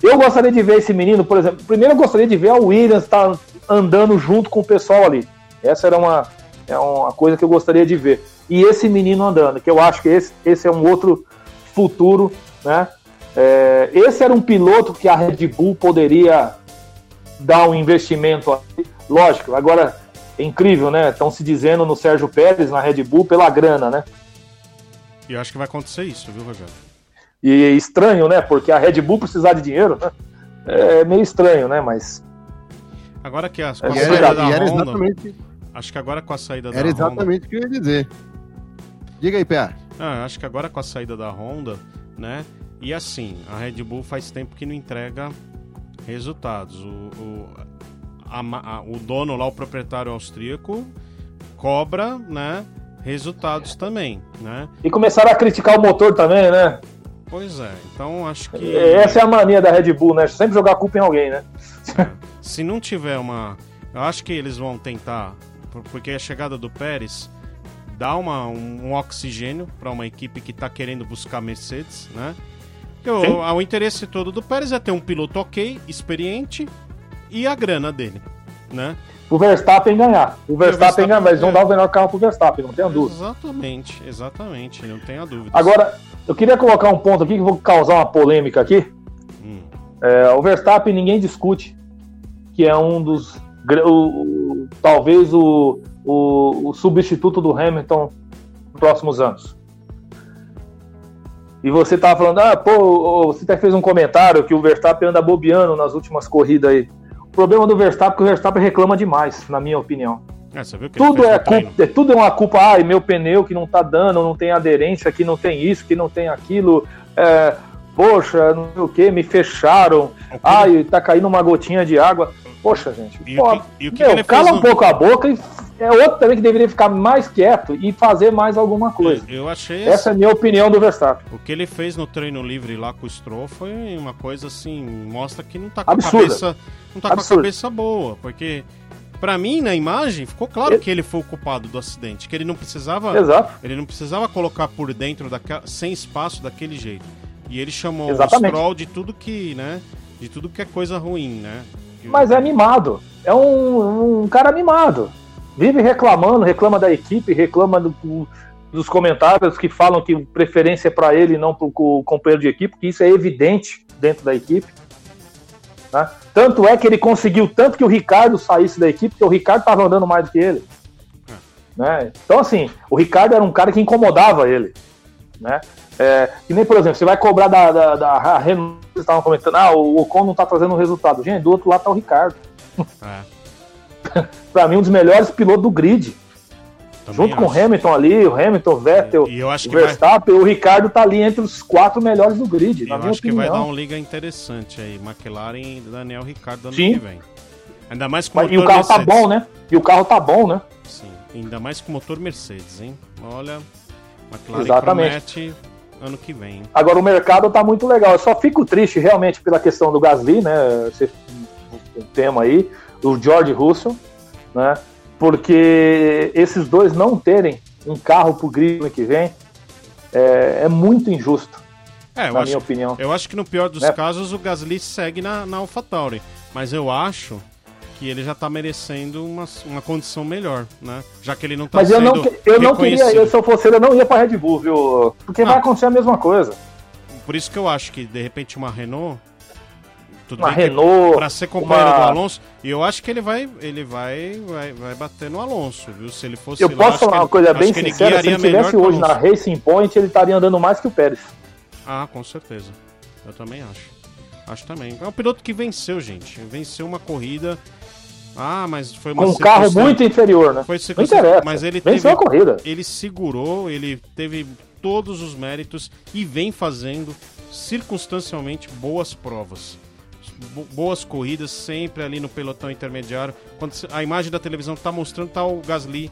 Eu gostaria de ver esse menino, por exemplo. Primeiro, eu gostaria de ver a Williams estar tá andando junto com o pessoal ali. Essa era uma, é uma coisa que eu gostaria de ver. E esse menino andando, que eu acho que esse, esse é um outro futuro, né? É, esse era um piloto que a Red Bull poderia dar um investimento. Lógico, agora é incrível, né? Estão se dizendo no Sérgio Pérez, na Red Bull, pela grana, né? E eu acho que vai acontecer isso, viu, Rogério? E é estranho, né? Porque a Red Bull precisar de dinheiro, né? É meio estranho, né? Mas. Agora que as, com a é, saída da Honda. Exatamente... Acho que agora com a saída da Era exatamente o que eu ia dizer. Diga aí, PA. Ah, acho que agora com a saída da Honda, né? E assim, a Red Bull faz tempo que não entrega resultados. O, o, a, a, o dono lá, o proprietário austríaco, cobra, né? Resultados também, né? E começaram a criticar o motor também, né? Pois é, então acho que. Essa é a mania da Red Bull, né? Sempre jogar a culpa em alguém, né? É. Se não tiver uma. Eu acho que eles vão tentar. Porque a chegada do Pérez dá uma, um, um oxigênio para uma equipe que está querendo buscar Mercedes, né? O, o interesse todo do Pérez é ter um piloto ok, experiente e a grana dele, né? O Verstappen ganhar. O Verstappen, ganhar, eles vão dar o melhor carro pro Verstappen, não tenha dúvida. Exatamente, exatamente, não tenha dúvida. Agora, eu queria colocar um ponto aqui que vou causar uma polêmica aqui. Hum. É, o Verstappen ninguém discute que é um dos. O, o, talvez o, o, o substituto do Hamilton nos próximos anos. E você tava falando, ah, pô, você até fez um comentário que o Verstappen anda bobeando nas últimas corridas aí. O problema do Verstappen é que o Verstappen reclama demais, na minha opinião. É, tudo, é culpa, é, tudo é uma culpa, ai, meu pneu que não tá dando, não tem aderência, que não tem isso, que não tem aquilo. É, poxa, não sei o que, me fecharam. Ai, tá caindo uma gotinha de água. Poxa, gente. E pô, que, que meu, cala um pouco a boca e é outro também que deveria ficar mais quieto e fazer mais alguma coisa. Eu achei. Essa é a minha opinião do Verstappen. O que ele fez no treino livre lá com o Stroll foi uma coisa assim, mostra que não tá com Absurda. a cabeça. Não tá Absurda. com a cabeça boa, porque. Pra mim, na imagem, ficou claro ele... que ele foi o culpado do acidente, que ele não precisava, Exato. ele não precisava colocar por dentro daquela, sem espaço daquele jeito. E ele chamou Exatamente. o Stroll de tudo que, né, de tudo que é coisa ruim, né? Mas é mimado. É um, um cara mimado. Vive reclamando, reclama da equipe, reclama do, dos comentários que falam que preferência é para ele e não para o companheiro de equipe, que isso é evidente dentro da equipe. Né? Tanto é que ele conseguiu tanto que o Ricardo saísse da equipe, porque o Ricardo estava andando mais do que ele. Né? Então, assim, o Ricardo era um cara que incomodava ele. Né? É, que nem, por exemplo, você vai cobrar da, da, da Renault, vocês estavam comentando, ah, o Ocon não tá trazendo resultado. Gente, do outro lado tá o Ricardo. É. pra mim, um dos melhores pilotos do grid. Também Junto acho. com o Hamilton ali, o Hamilton, o Vettel, o Verstappen, vai... o Ricardo tá ali entre os quatro melhores do grid. Eu acho opinião. que vai dar um liga interessante aí, McLaren e Daniel Ricardo ano Sim. que vem. Ainda mais com Mas, E o carro tá Mercedes. tá bom, né? E o carro tá bom, né? Sim, ainda mais com motor Mercedes, hein? Olha, McLaren Exatamente. promete ano que vem. Agora o mercado tá muito legal. Eu só fico triste realmente pela questão do Gasly, né? Esse tema aí, do George Russell, né? Porque esses dois não terem um carro pro grid ano que vem é, é muito injusto. É, na acho, minha opinião. Eu acho que no pior dos né? casos o Gasly segue na, na AlphaTauri. Mas eu acho que ele já tá merecendo uma, uma condição melhor, né? Já que ele não tá Mas eu não, eu não queria, eu, se eu fosse ele, eu não ia pra Red Bull, viu? Porque ah, vai acontecer a mesma coisa. Por isso que eu acho que, de repente, uma Renault. Tudo uma Renault. Pra ser companheiro uma... do Alonso. E eu acho que ele vai, ele vai, vai, vai bater no Alonso, viu? Se ele fosse. Eu lá, posso falar uma coisa bem sincera: se ele estivesse hoje na Racing Point, ele estaria andando mais que o Pérez. Ah, com certeza. Eu também acho. Acho também. É um piloto que venceu, gente. Venceu uma corrida ah, mas foi uma Com um carro muito inferior, né? Foi não interessa. Mas ele teve, a corrida. Ele segurou, ele teve todos os méritos e vem fazendo circunstancialmente boas provas. Boas corridas, sempre ali no pelotão intermediário. Quando a imagem da televisão está mostrando, tá o Gasly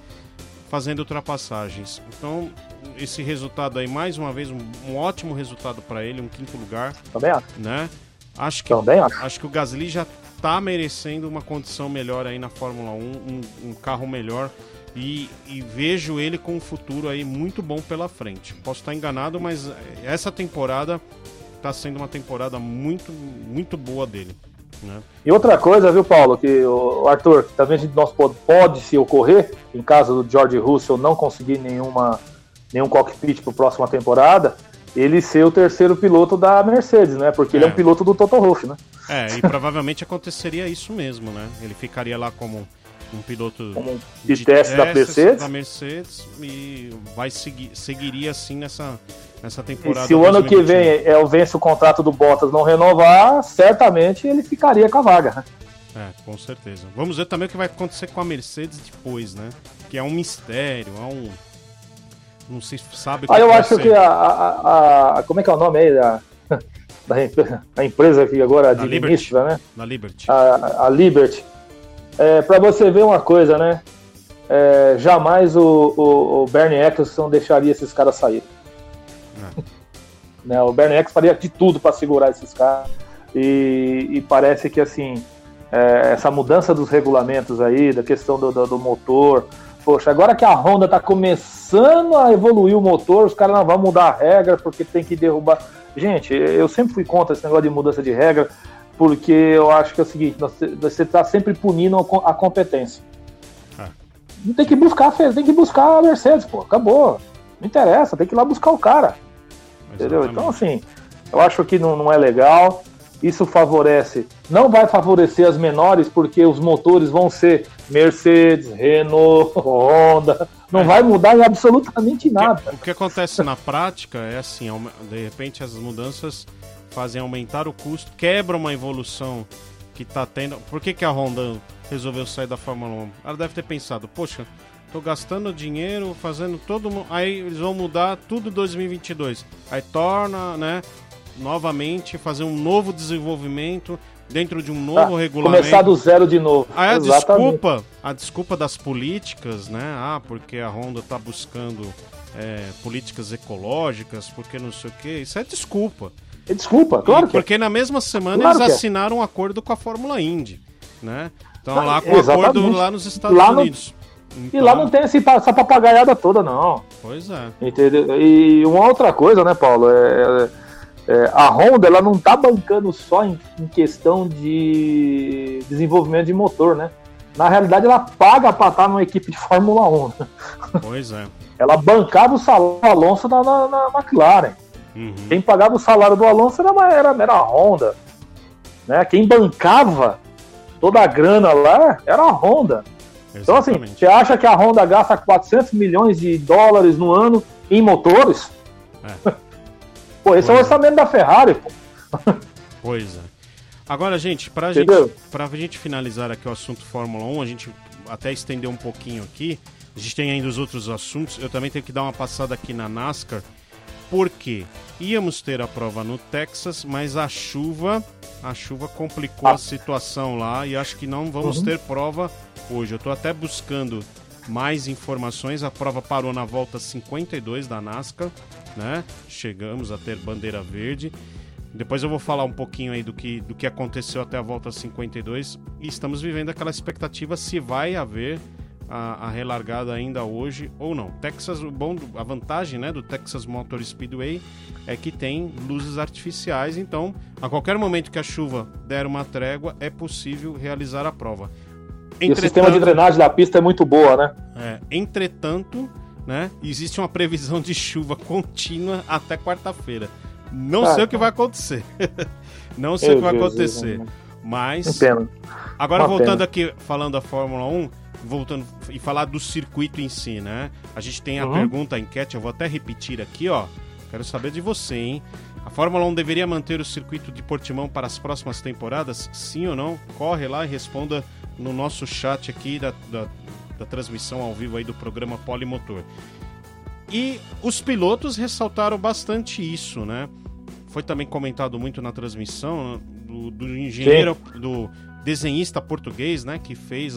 fazendo ultrapassagens. Então, esse resultado aí, mais uma vez, um, um ótimo resultado para ele, um quinto lugar. Também acho. Né? Acho que, Também acho. acho que o Gasly já tá merecendo uma condição melhor aí na Fórmula 1, um, um carro melhor. E, e, vejo ele com um futuro aí muito bom pela frente. Posso estar enganado, mas essa temporada está sendo uma temporada muito, muito boa dele. Né? E outra coisa, viu, Paulo, que o Arthur, também a nós pode, pode se ocorrer, em caso do George Russell não conseguir nenhuma, nenhum cockpit para a próxima temporada, ele ser o terceiro piloto da Mercedes, né? Porque é. ele é um piloto do Toto Wolff, né? É, e provavelmente aconteceria isso mesmo, né? Ele ficaria lá como um piloto como de, de teste da Mercedes. da Mercedes e vai seguir, seguiria assim nessa, nessa temporada. E se o ano que vem é o vence o contrato do Bottas não renovar, certamente ele ficaria com a vaga. Né? É, com certeza. Vamos ver também o que vai acontecer com a Mercedes depois, né? Que é um mistério, é um não se sabe. Ah, eu acho ser. que a, a, a, Como é que é o nome aí da, da, empresa que agora administra, né? Da Liberty. A, a Liberty. É, para você ver uma coisa, né? É, jamais o, o, o, Bernie Eccleston deixaria esses caras sair. É. Né? O Bernie Eccles faria de tudo para segurar esses caras. E, e, parece que assim é, essa mudança dos regulamentos aí, da questão do, do, do motor. Poxa, agora que a Honda está começando a evoluir o motor, os caras não vão mudar a regra porque tem que derrubar. Gente, eu sempre fui contra esse negócio de mudança de regra, porque eu acho que é o seguinte: você está sempre punindo a competência. É. Não tem que buscar, tem que buscar a Mercedes, pô, acabou. Não interessa, tem que ir lá buscar o cara. Entendeu? Então, assim, eu acho que não, não é legal. Isso favorece, não vai favorecer as menores, porque os motores vão ser Mercedes, Renault, Honda. Não é. vai mudar em absolutamente nada. O que, o que acontece na prática é assim: de repente as mudanças fazem aumentar o custo, quebram uma evolução que está tendo. Por que, que a Honda resolveu sair da Fórmula 1? Ela deve ter pensado, poxa, tô gastando dinheiro, fazendo todo. Aí eles vão mudar tudo 2022. Aí torna, né? Novamente, fazer um novo desenvolvimento dentro de um novo ah, regulamento. Começar do zero de novo. Aí a desculpa, a desculpa das políticas, né? Ah, porque a Honda está buscando é, políticas ecológicas, porque não sei o quê. Isso é desculpa. É desculpa, claro e, que é. Porque na mesma semana claro eles é. assinaram um acordo com a Fórmula Indy, né? Então lá com o acordo lá nos Estados lá Unidos. No... Então... E lá não tem esse, essa papagaiada toda, não. Pois é. Entendeu? E uma outra coisa, né, Paulo? é, é é, a Honda ela não está bancando só em, em, questão de desenvolvimento de motor, né? Na realidade, ela paga para estar numa equipe de Fórmula 1. Né? Pois é. ela bancava o salário do Alonso na, na, na McLaren. Uhum. Quem pagava o salário do Alonso era, era, era a Honda. Né? Quem bancava toda a grana lá era a Honda. Exatamente. Então, assim, você acha que a Honda gasta 400 milhões de dólares no ano em motores? É. Pô, esse pois é o orçamento da Ferrari, pô. Pois é. Agora, gente, pra gente, pra gente finalizar aqui o assunto Fórmula 1, a gente até estender um pouquinho aqui. A gente tem ainda os outros assuntos. Eu também tenho que dar uma passada aqui na NASCAR. Porque íamos ter a prova no Texas, mas a chuva, a chuva complicou ah. a situação lá e acho que não vamos uhum. ter prova hoje. Eu estou até buscando mais informações. A prova parou na volta 52 da NASCAR né? Chegamos a ter bandeira verde. Depois eu vou falar um pouquinho aí do que, do que aconteceu até a volta 52 e estamos vivendo aquela expectativa se vai haver a, a relargada ainda hoje ou não. Texas, o bom, a vantagem, né, do Texas Motor Speedway é que tem luzes artificiais, então a qualquer momento que a chuva der uma trégua é possível realizar a prova. E o sistema de drenagem da pista é muito boa, né? É, entretanto, né? Existe uma previsão de chuva contínua até quarta-feira. Não ah, sei o que vai acontecer. Não sei o que vai acontecer. Deus, mas. Agora, uma voltando pena. aqui, falando da Fórmula 1, voltando e falar do circuito em si, né? A gente tem a uhum. pergunta, a enquete, eu vou até repetir aqui, ó. Quero saber de você, hein? A Fórmula 1 deveria manter o circuito de Portimão para as próximas temporadas? Sim ou não? Corre lá e responda no nosso chat aqui da, da da transmissão ao vivo aí do programa Polimotor. E os pilotos ressaltaram bastante isso, né? Foi também comentado muito na transmissão do, do engenheiro, Sim. do desenhista português, né? Que fez,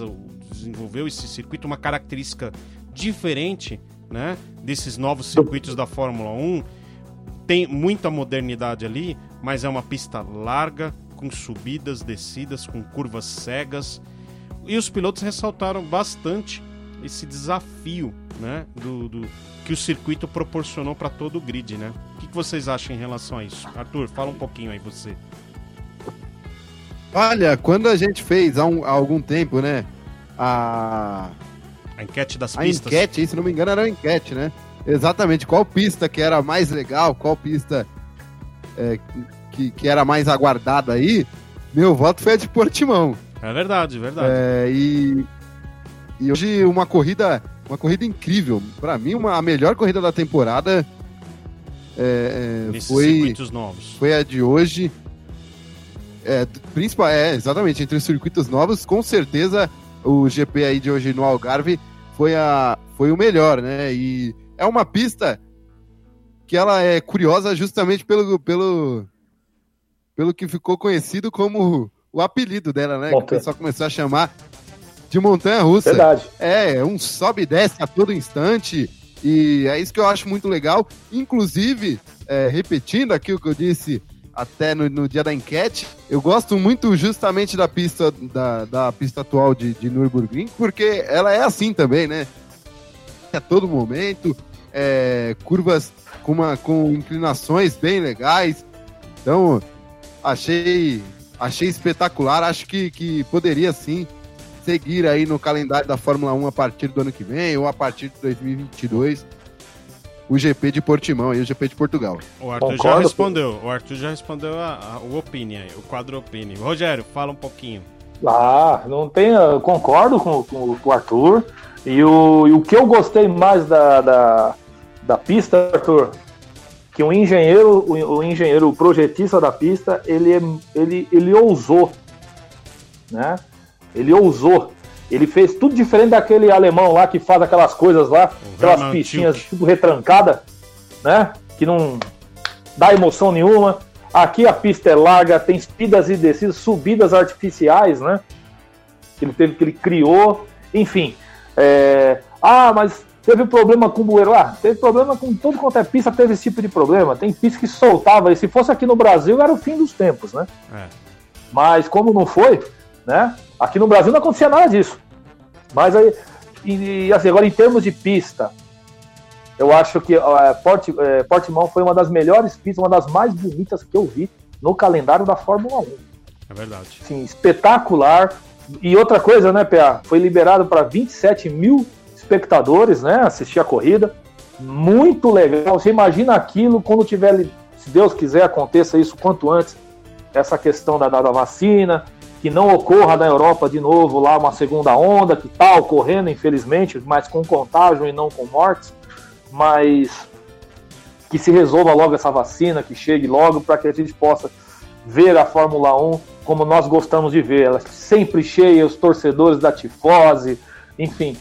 desenvolveu esse circuito, uma característica diferente, né? Desses novos circuitos da Fórmula 1. Tem muita modernidade ali, mas é uma pista larga, com subidas, descidas, com curvas cegas e os pilotos ressaltaram bastante esse desafio né, do, do que o circuito proporcionou para todo o grid. Né? O que, que vocês acham em relação a isso? Arthur, fala um pouquinho aí você. Olha, quando a gente fez há, um, há algum tempo, né? A... a enquete das a pistas. A enquete, se não me engano, era uma enquete, né? Exatamente. Qual pista que era mais legal, qual pista é, que, que era mais aguardada aí? Meu voto foi a de Portimão. É verdade, é verdade. É, e, e hoje uma corrida, uma corrida incrível. Para mim, uma, a melhor corrida da temporada é, é foi, novos. foi a de hoje. É, principal, é, exatamente, entre os circuitos novos, com certeza o GP aí de hoje no Algarve foi, a, foi o melhor, né? E é uma pista que ela é curiosa justamente pelo, pelo, pelo que ficou conhecido como o apelido dela, né? Montanha. Que o pessoal começou a chamar de montanha russa. Verdade. É, um sobe e desce a todo instante. E é isso que eu acho muito legal. Inclusive, é, repetindo aqui o que eu disse até no, no, dia da enquete, eu gosto muito justamente da pista da, da pista atual de, de Nürburgring, porque ela é assim também, né? A todo momento, é, curvas com, uma, com inclinações bem legais. Então, achei, achei espetacular. Acho que, que poderia sim seguir aí no calendário da Fórmula 1 a partir do ano que vem ou a partir de 2022 o GP de Portimão e o GP de Portugal. O Arthur Concordo, já respondeu, o Arthur já respondeu a, a, o opinion, o quadro opinion. Rogério, fala um pouquinho. Ah, não tem, concordo com, com, com, o Arthur. E o, e o que eu gostei mais da, da, da pista, Arthur, que o engenheiro, o, o, engenheiro, o projetista da pista, ele, ele, ele ousou, né? Ele ousou. Ele fez tudo diferente daquele alemão lá que faz aquelas coisas lá, aquelas pistinhas tudo retrancada, né? Que não dá emoção nenhuma. Aqui a pista é larga, tem subidas e descidas, subidas artificiais, né? Que ele teve, que ele criou. Enfim. É... Ah, mas teve problema com o bueiro. Ah, teve problema com tudo quanto é pista, teve esse tipo de problema. Tem pista que soltava, e se fosse aqui no Brasil, era o fim dos tempos, né? É. Mas como não foi, né? Aqui no Brasil não acontecia nada disso. Mas aí, e, assim, agora em termos de pista, eu acho que é, Port, é, Portimão foi uma das melhores pistas, uma das mais bonitas que eu vi no calendário da Fórmula 1. É verdade. Sim, espetacular. E outra coisa, né, PA? Foi liberado para 27 mil espectadores, né? Assistir a corrida. Muito legal. Você imagina aquilo quando tiver, se Deus quiser, aconteça isso quanto antes. Essa questão da, da vacina, que não ocorra na Europa de novo lá uma segunda onda, que está ocorrendo, infelizmente, mas com contágio e não com mortes, mas que se resolva logo essa vacina, que chegue logo para que a gente possa ver a Fórmula 1 como nós gostamos de ver, ela sempre cheia, os torcedores da tifose, enfim.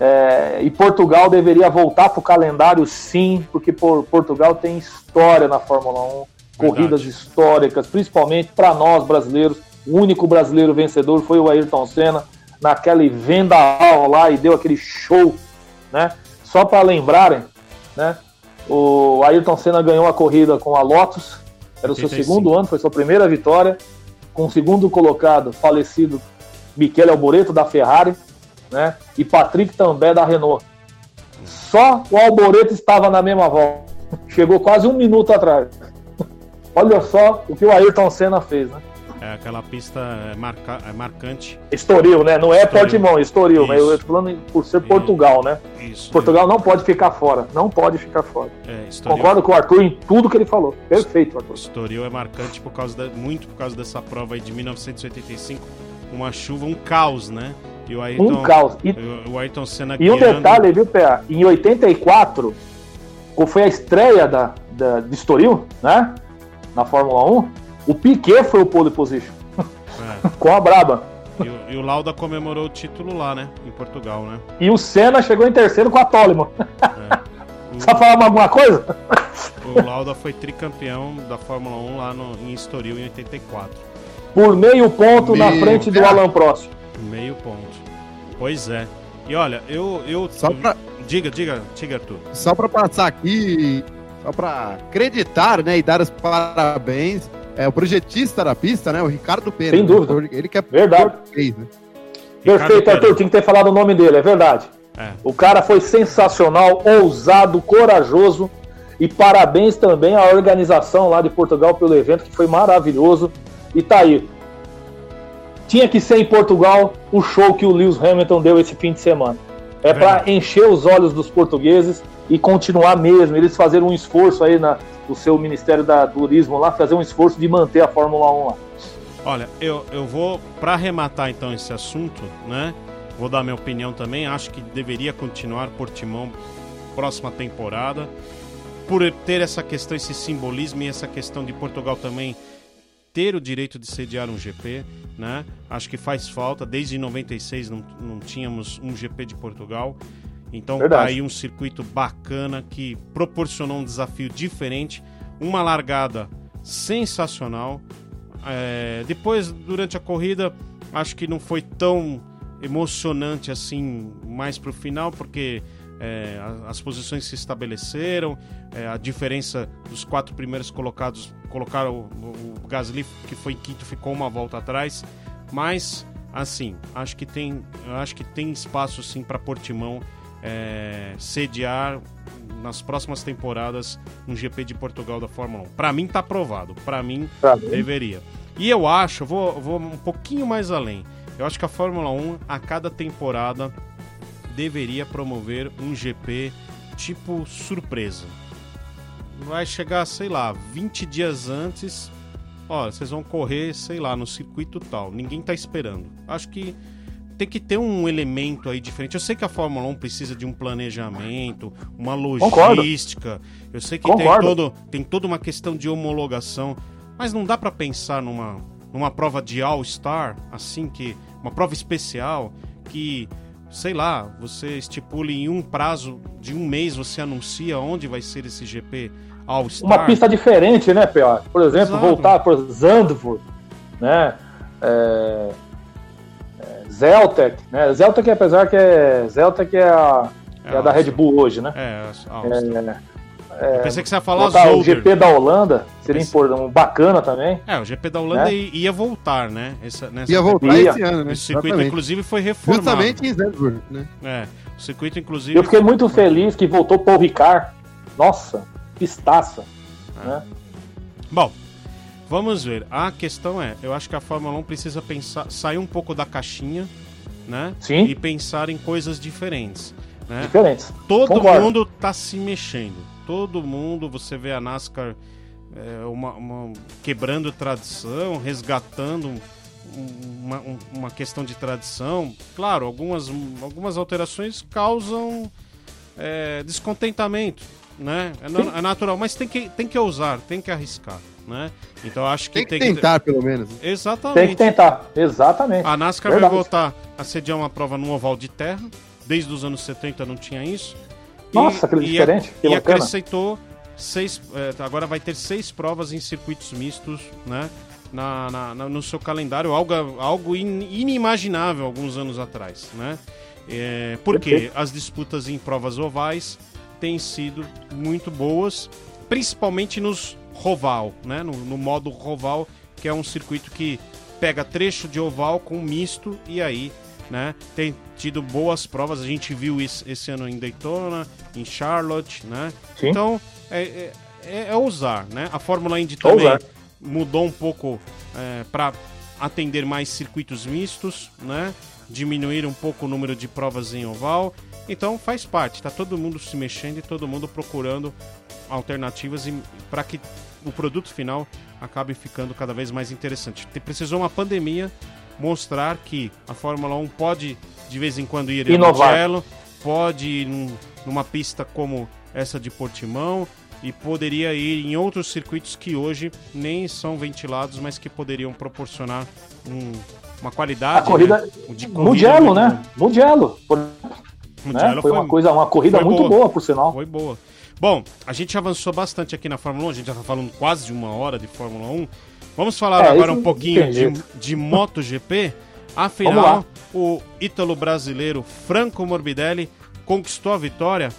É, e Portugal deveria voltar para o calendário sim, porque por, Portugal tem história na Fórmula 1, corridas Verdade. históricas, principalmente para nós brasileiros o único brasileiro vencedor foi o Ayrton Senna, naquele vendaval lá e deu aquele show, né? Só para lembrarem, né? O Ayrton Senna ganhou a corrida com a Lotus, era o seu segundo ano, foi sua primeira vitória, com o segundo colocado, falecido Michele Alboreto da Ferrari, né? E Patrick também da Renault. Só o Alboreto estava na mesma volta. Chegou quase um minuto atrás. Olha só o que o Ayrton Senna fez, né? É aquela pista é marca, é marcante. Estoril, né? Não é Estoril. Portimão, Estoril, mas eu tô falando por ser Portugal, né? Isso. Portugal não pode ficar fora, não pode ficar fora. É, Estoril... Concordo com o Arthur em tudo que ele falou. Perfeito, Arthur. Estoril é marcante por causa da, muito por causa dessa prova aí de 1985, uma chuva, um caos, né? E o Ayrton, um caos. E, o Ayrton Senna E um detalhe, viu, Pé? Em 84, foi a estreia da, da, de Estoril, né? Na Fórmula 1 o Piquet foi o pole position. É. Com a Braba. E o, e o, Lauda comemorou o título lá, né? Em Portugal, né? E o Senna chegou em terceiro com a Toleman. É. O... Só falar alguma coisa? O Lauda foi tricampeão da Fórmula 1 lá no, em Estoril em 84. Por meio ponto meio... na frente do Alan Prost. Meio ponto. Pois é. E olha, eu. eu Só pra... Diga, diga, diga, Arthur. Só para passar aqui, só para acreditar, né, e dar os parabéns é o projetista da pista, né? O Ricardo Pena. Sem dúvida. Né? Ele que é verdade. português, né? Perfeito, Arthur. Tinha que ter falado o nome dele, é verdade. É. O cara foi sensacional, ousado, corajoso. E parabéns também à organização lá de Portugal pelo evento, que foi maravilhoso. E tá aí. Tinha que ser em Portugal o show que o Lewis Hamilton deu esse fim de semana. É, é para encher os olhos dos portugueses e continuar mesmo. Eles fazer um esforço aí na, o seu Ministério da Turismo lá fazer um esforço de manter a Fórmula 1 lá. Olha, eu, eu vou, para arrematar então esse assunto, né? Vou dar minha opinião também. Acho que deveria continuar Portimão próxima temporada. Por ter essa questão, esse simbolismo e essa questão de Portugal também ter o direito de sediar um GP, né? Acho que faz falta. Desde 96 não, não tínhamos um GP de Portugal. Então Verdade. tá aí um circuito bacana que proporcionou um desafio diferente, uma largada sensacional. É, depois, durante a corrida, acho que não foi tão emocionante assim mais pro final, porque é, as posições se estabeleceram, é, a diferença dos quatro primeiros colocados colocaram o, o Gasly que foi quinto ficou uma volta atrás, mas assim acho que tem acho que tem espaço sim para Portimão é, sediar nas próximas temporadas um GP de Portugal da Fórmula 1. Para mim tá aprovado, para mim Pra mim, Deveria. E eu acho, vou, vou um pouquinho mais além. Eu acho que a Fórmula 1, a cada temporada, deveria promover um GP tipo surpresa. Vai chegar, sei lá, 20 dias antes. Ó, vocês vão correr, sei lá, no circuito tal. Ninguém tá esperando. Acho que tem que ter um elemento aí diferente. Eu sei que a Fórmula 1 precisa de um planejamento, uma Concordo. logística. Eu sei que tem, Concordo. todo, tem toda uma questão de homologação. Mas não dá pra pensar numa, numa prova de All-Star, assim, que uma prova especial, que, sei lá, você estipule em um prazo de um mês, você anuncia onde vai ser esse GP All-Star. Uma pista diferente, né, PA? Por exemplo, Exato. voltar para Zandvoort, né? É... é, Zeltec, né? Zeltec, apesar que é Zeltec é a, é a da Red Bull hoje, né? É, All-Star. É, Eu pensei que você ia falar botar o Zolder. GP da Holanda seria importante, um bacana também. É, o GP da Holanda Né? ia voltar, né? Essa, nessa Ia voltar Ia. esse ano, né? Esse circuito, Exatamente. inclusive, foi reformado. Justamente em Zandvoort, né? É, o circuito, inclusive... Eu fiquei muito feliz que voltou Paul Ricard. Nossa, pistaça. Né? Bom, vamos ver. A questão é, eu acho que a Fórmula 1 precisa pensar, sair um pouco da caixinha, né? Sim. E pensar em coisas diferentes, né? Diferentes. Todo Concordo. mundo tá se mexendo. Todo mundo, você vê a NASCAR é, uma- uma- quebrando tradição, resgatando um- uma, um- uma questão de tradição. Claro, algumas, algumas alterações causam é, descontentamento, né? É, é natural, mas tem que, tem que ousar, tem que arriscar, né? Então eu acho que Tem que tentar, pelo menos. Exatamente. Tem que tentar. Exatamente. A NASCAR Verdade. vai voltar a sediar uma prova no oval de terra. Desde os anos 70 não tinha isso. Nossa, que diferente, que e acrescentou seis. é, agora vai ter seis provas em circuitos mistos, né? Na, na- na- no seu calendário, algo, algo in- inimaginável alguns anos atrás, né? É, porque as disputas em provas ovais têm sido muito boas, principalmente nos roval, né? No, no modo roval, que é um circuito que pega trecho de oval com misto e aí, né? Tem tido boas provas. A gente viu isso esse ano em Daytona, em Charlotte, né? Sim. Então é, é, é- é ousar, né? A Fórmula Indy também Ousar. mudou um pouco para atender mais circuitos mistos, né? Diminuir um pouco o número de provas em oval. Então faz parte, tá todo mundo se mexendo e todo mundo procurando alternativas para que o produto final acabe ficando cada vez mais interessante. Te- Precisou uma pandemia mostrar que a Fórmula 1 pode de vez em quando ir em Inovar. Mugello, pode ir num- numa pista como essa de Portimão e poderia ir em outros circuitos que hoje nem são ventilados, mas que poderiam proporcionar um- uma qualidade A corrida. né, de corrida Mugello, né? Mugello. por- Mugello né? Foi uma coisa, uma corrida muito boa. boa, por sinal. Foi boa. Bom, a gente avançou bastante aqui na Fórmula 1, a gente já tá falando quase de uma hora de Fórmula 1. Vamos falar É, agora um pouquinho de, de MotoGP. Afinal, o ítalo brasileiro Franco Morbidelli conquistou a vitória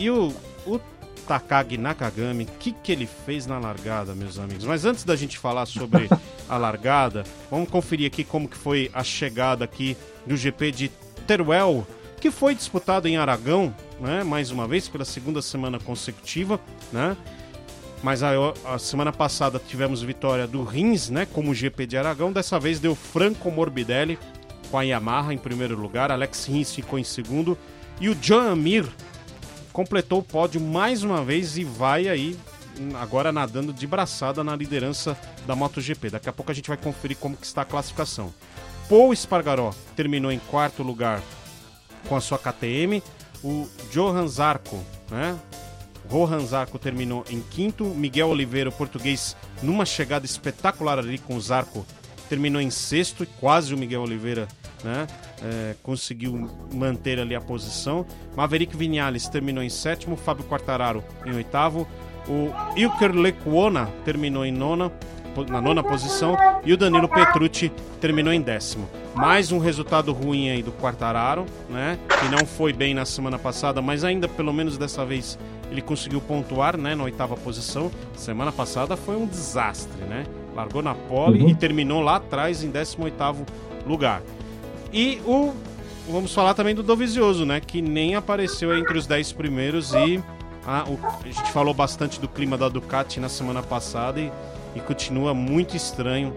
e o, o Takagi Nakagami, o que, que ele fez na largada, meus amigos? Mas antes da gente falar sobre a largada, vamos conferir aqui como que foi a chegada aqui do GP de Teruel, que foi disputado em Aragão, né? Mais uma vez, pela segunda semana consecutiva, né? Mas a, a semana passada tivemos vitória do Rins, né? Como GP de Aragão. Dessa vez deu Franco Morbidelli com a Yamaha em primeiro lugar. Alex Rins ficou em segundo. E o John Amir completou o pódio mais uma vez e vai aí agora nadando de braçada na liderança da MotoGP. Daqui a pouco a gente vai conferir como que está a classificação. Paul Espargaró terminou em quarto lugar com a sua KTM. O Johan Zarco, né? Rohan Zarco terminou em quinto. Miguel Oliveira, o português, numa chegada espetacular ali com o Zarco, terminou em sexto. E quase o Miguel Oliveira né, é, conseguiu manter ali a posição. Maverick Vinales terminou em sétimo. Fábio Quartararo em oitavo. O Ilker Lecuona terminou em nona, na nona posição. E o Danilo Petrucci terminou em décimo. Mais um resultado ruim aí do Quartararo, né? Que não foi bem na semana passada, mas ainda pelo menos dessa vez ele conseguiu pontuar, né? Na oitava posição. Semana passada foi um desastre, né? Largou na pole uhum. e terminou lá atrás em 18 lugar. E o vamos falar também do Dovizioso, né? Que nem apareceu entre os 10 primeiros e a, o, a gente falou bastante do clima da Ducati na semana passada e, e continua muito estranho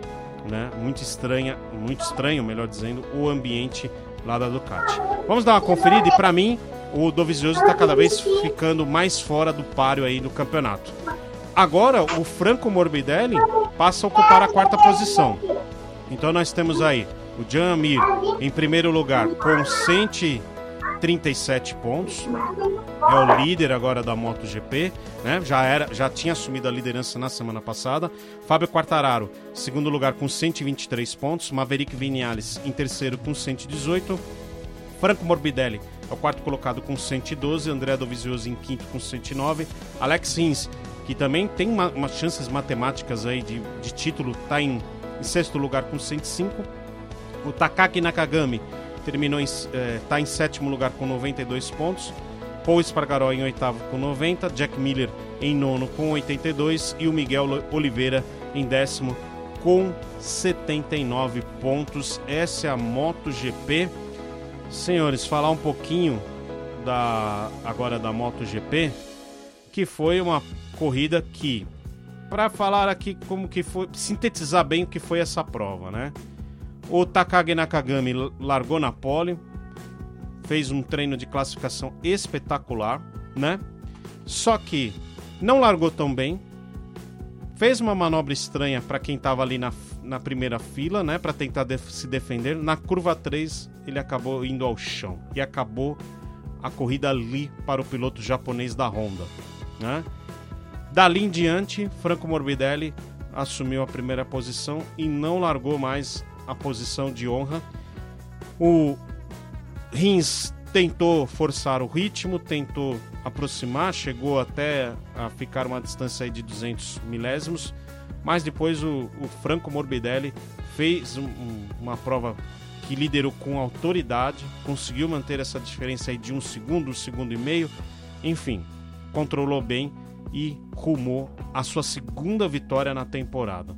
né? Muito estranha, muito estranho, melhor dizendo, o ambiente lá da Ducati. Vamos dar uma conferida e para mim o Dovizioso está cada vez ficando mais fora do páreo aí do campeonato. Agora o Franco Morbidelli passa a ocupar a quarta posição. Então nós temos aí o Jan Amir em primeiro lugar com 100 37 pontos. É o líder agora da MotoGP, né? Já era, já tinha assumido a liderança na semana passada. Fábio Quartararo, segundo lugar com 123 pontos. Maverick Vinales em terceiro com 118. Franco Morbidelli é o quarto colocado com 112. André Dovizioso em quinto com 109. Alex Rins, que também tem uma, umas chances matemáticas aí de, de título, está em, em sexto lugar com 105. O Takaki Nakagami terminou em, é, tá em sétimo lugar com 92 pontos. Paul Espargaró em oitavo com 90, Jack Miller em nono com 82 e o Miguel Oliveira em décimo com 79 pontos. Essa é a MotoGP. Senhores, falar um pouquinho da agora da MotoGP, que foi uma corrida que para falar aqui como que foi, sintetizar bem o que foi essa prova, né? O Takagi Nakagami largou na pole, fez um treino de classificação espetacular, né? Só que não largou tão bem, fez uma manobra estranha para quem estava ali na, na primeira fila, né, para tentar def se defender. Na curva 3, ele acabou indo ao chão e acabou a corrida ali para o piloto japonês da Honda, né? Dali em diante, Franco Morbidelli assumiu a primeira posição e não largou mais a posição de honra. O Rins tentou forçar o ritmo, tentou aproximar, chegou até a ficar uma distância de 200 milésimos, mas depois o, o Franco Morbidelli fez um, uma prova que liderou com autoridade, conseguiu manter essa diferença aí de um segundo, um segundo e meio, enfim, controlou bem e rumou a sua segunda vitória na temporada.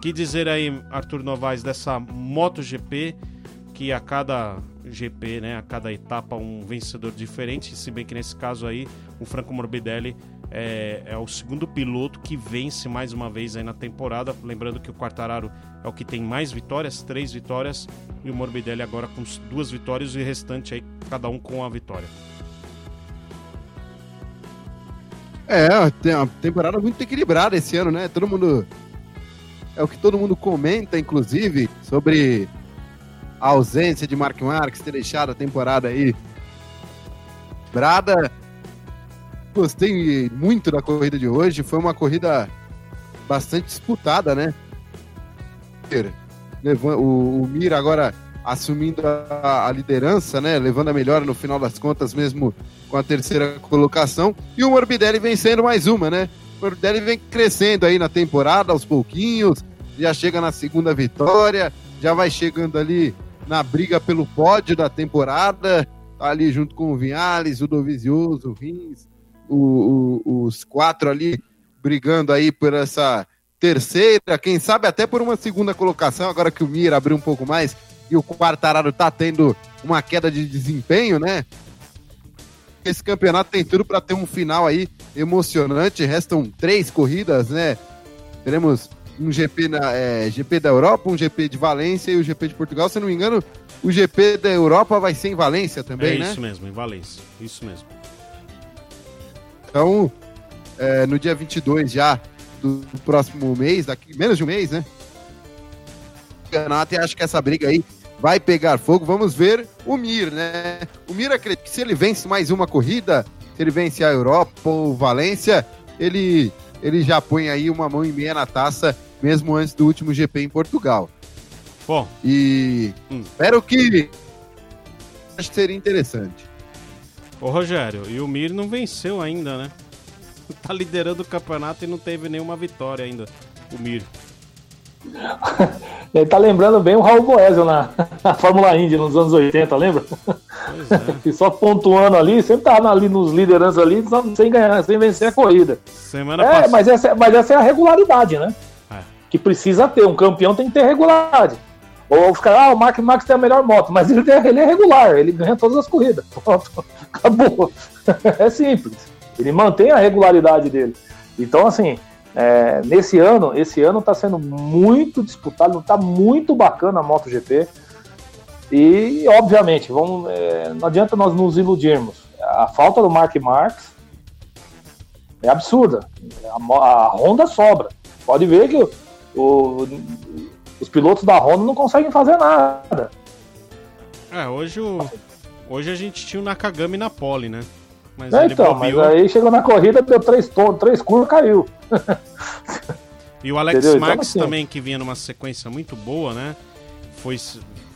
Que dizer aí, Arthur Novaes, dessa MotoGP, que a cada GP, né, a cada etapa, um vencedor diferente, se bem que nesse caso aí, o Franco Morbidelli é, é, o segundo piloto que vence mais uma vez aí na temporada. Lembrando que o Quartararo é o que tem mais vitórias, três vitórias, e o Morbidelli agora com duas vitórias e o restante aí, cada um com a vitória. É, tem uma temporada muito equilibrada esse ano, né? Todo mundo é o que todo mundo comenta, inclusive, sobre a ausência de Mark Marques ter deixado a temporada aí brada. Gostei muito da corrida de hoje, foi uma corrida bastante disputada, né? O, o Mir agora assumindo a, a, liderança, né? Levando a melhora no final das contas, mesmo com a terceira colocação. E o Morbidelli vencendo mais uma, né? O Morbidelli vem crescendo aí na temporada aos pouquinhos, já chega na segunda vitória, já vai chegando ali na briga pelo pódio da temporada, tá ali junto com o Vinhales, o Dovizioso, o Rins, o, o, os quatro ali brigando aí por essa terceira, quem sabe até por uma segunda colocação, agora que o Mira abriu um pouco mais e o Quartararo tá tendo uma queda de desempenho, né? Esse campeonato tem tudo para ter um final aí emocionante. Restam três corridas, né? Teremos um GP, na, é, GP da Europa, um GP de Valência e o GP de Portugal. Se não me engano, o GP da Europa vai ser em Valência também, é né? isso mesmo, em Valência. Isso mesmo. Então, é, no dia 22 já do, do próximo mês, daqui menos de um mês, né? Campeonato e acho que essa briga aí vai pegar fogo. Vamos ver o Mir, né? O Mir acredita que se ele vence mais uma corrida, se ele vence a Europa ou Valência, ele, ele já põe aí uma mão e meia na taça mesmo antes do último GP em Portugal. Bom. E hum. espero que acho que seria interessante. Ô Rogério, e o Mir não venceu ainda, né? Tá liderando o campeonato e não teve nenhuma vitória ainda, o Mir. Ele tá lembrando bem o Raul Boesel na, na Fórmula Indy nos anos 80, lembra? É. só pontuando ali, sempre tava ali nos lideranças ali, sem ganhar, sem vencer a corrida. Semana é, passada. mas essa, mas essa é a regularidade, né? É. Que precisa ter. Um campeão tem que ter regularidade. Ou caras, ah, o Mark Max tem a melhor moto, mas ele, ele é regular, ele ganha todas as corridas. Pronto, acabou. É simples. Ele mantém a regularidade dele. Então, assim, é, nesse ano, esse ano está sendo muito disputado, está muito bacana a MotoGP. E, obviamente, vamos, é, não adianta nós nos iludirmos. A falta do Mark Marx é absurda. A, a Honda sobra. Pode ver que o, o, os pilotos da Honda não conseguem fazer nada. É, hoje, o, hoje a gente tinha o Nakagami na pole, né? Mas é, então, mas aí chegou na corrida, deu três, três curvas caiu. e o Alex Entendeu? Marques então, assim, também, que vinha numa sequência muito boa, né? Foi,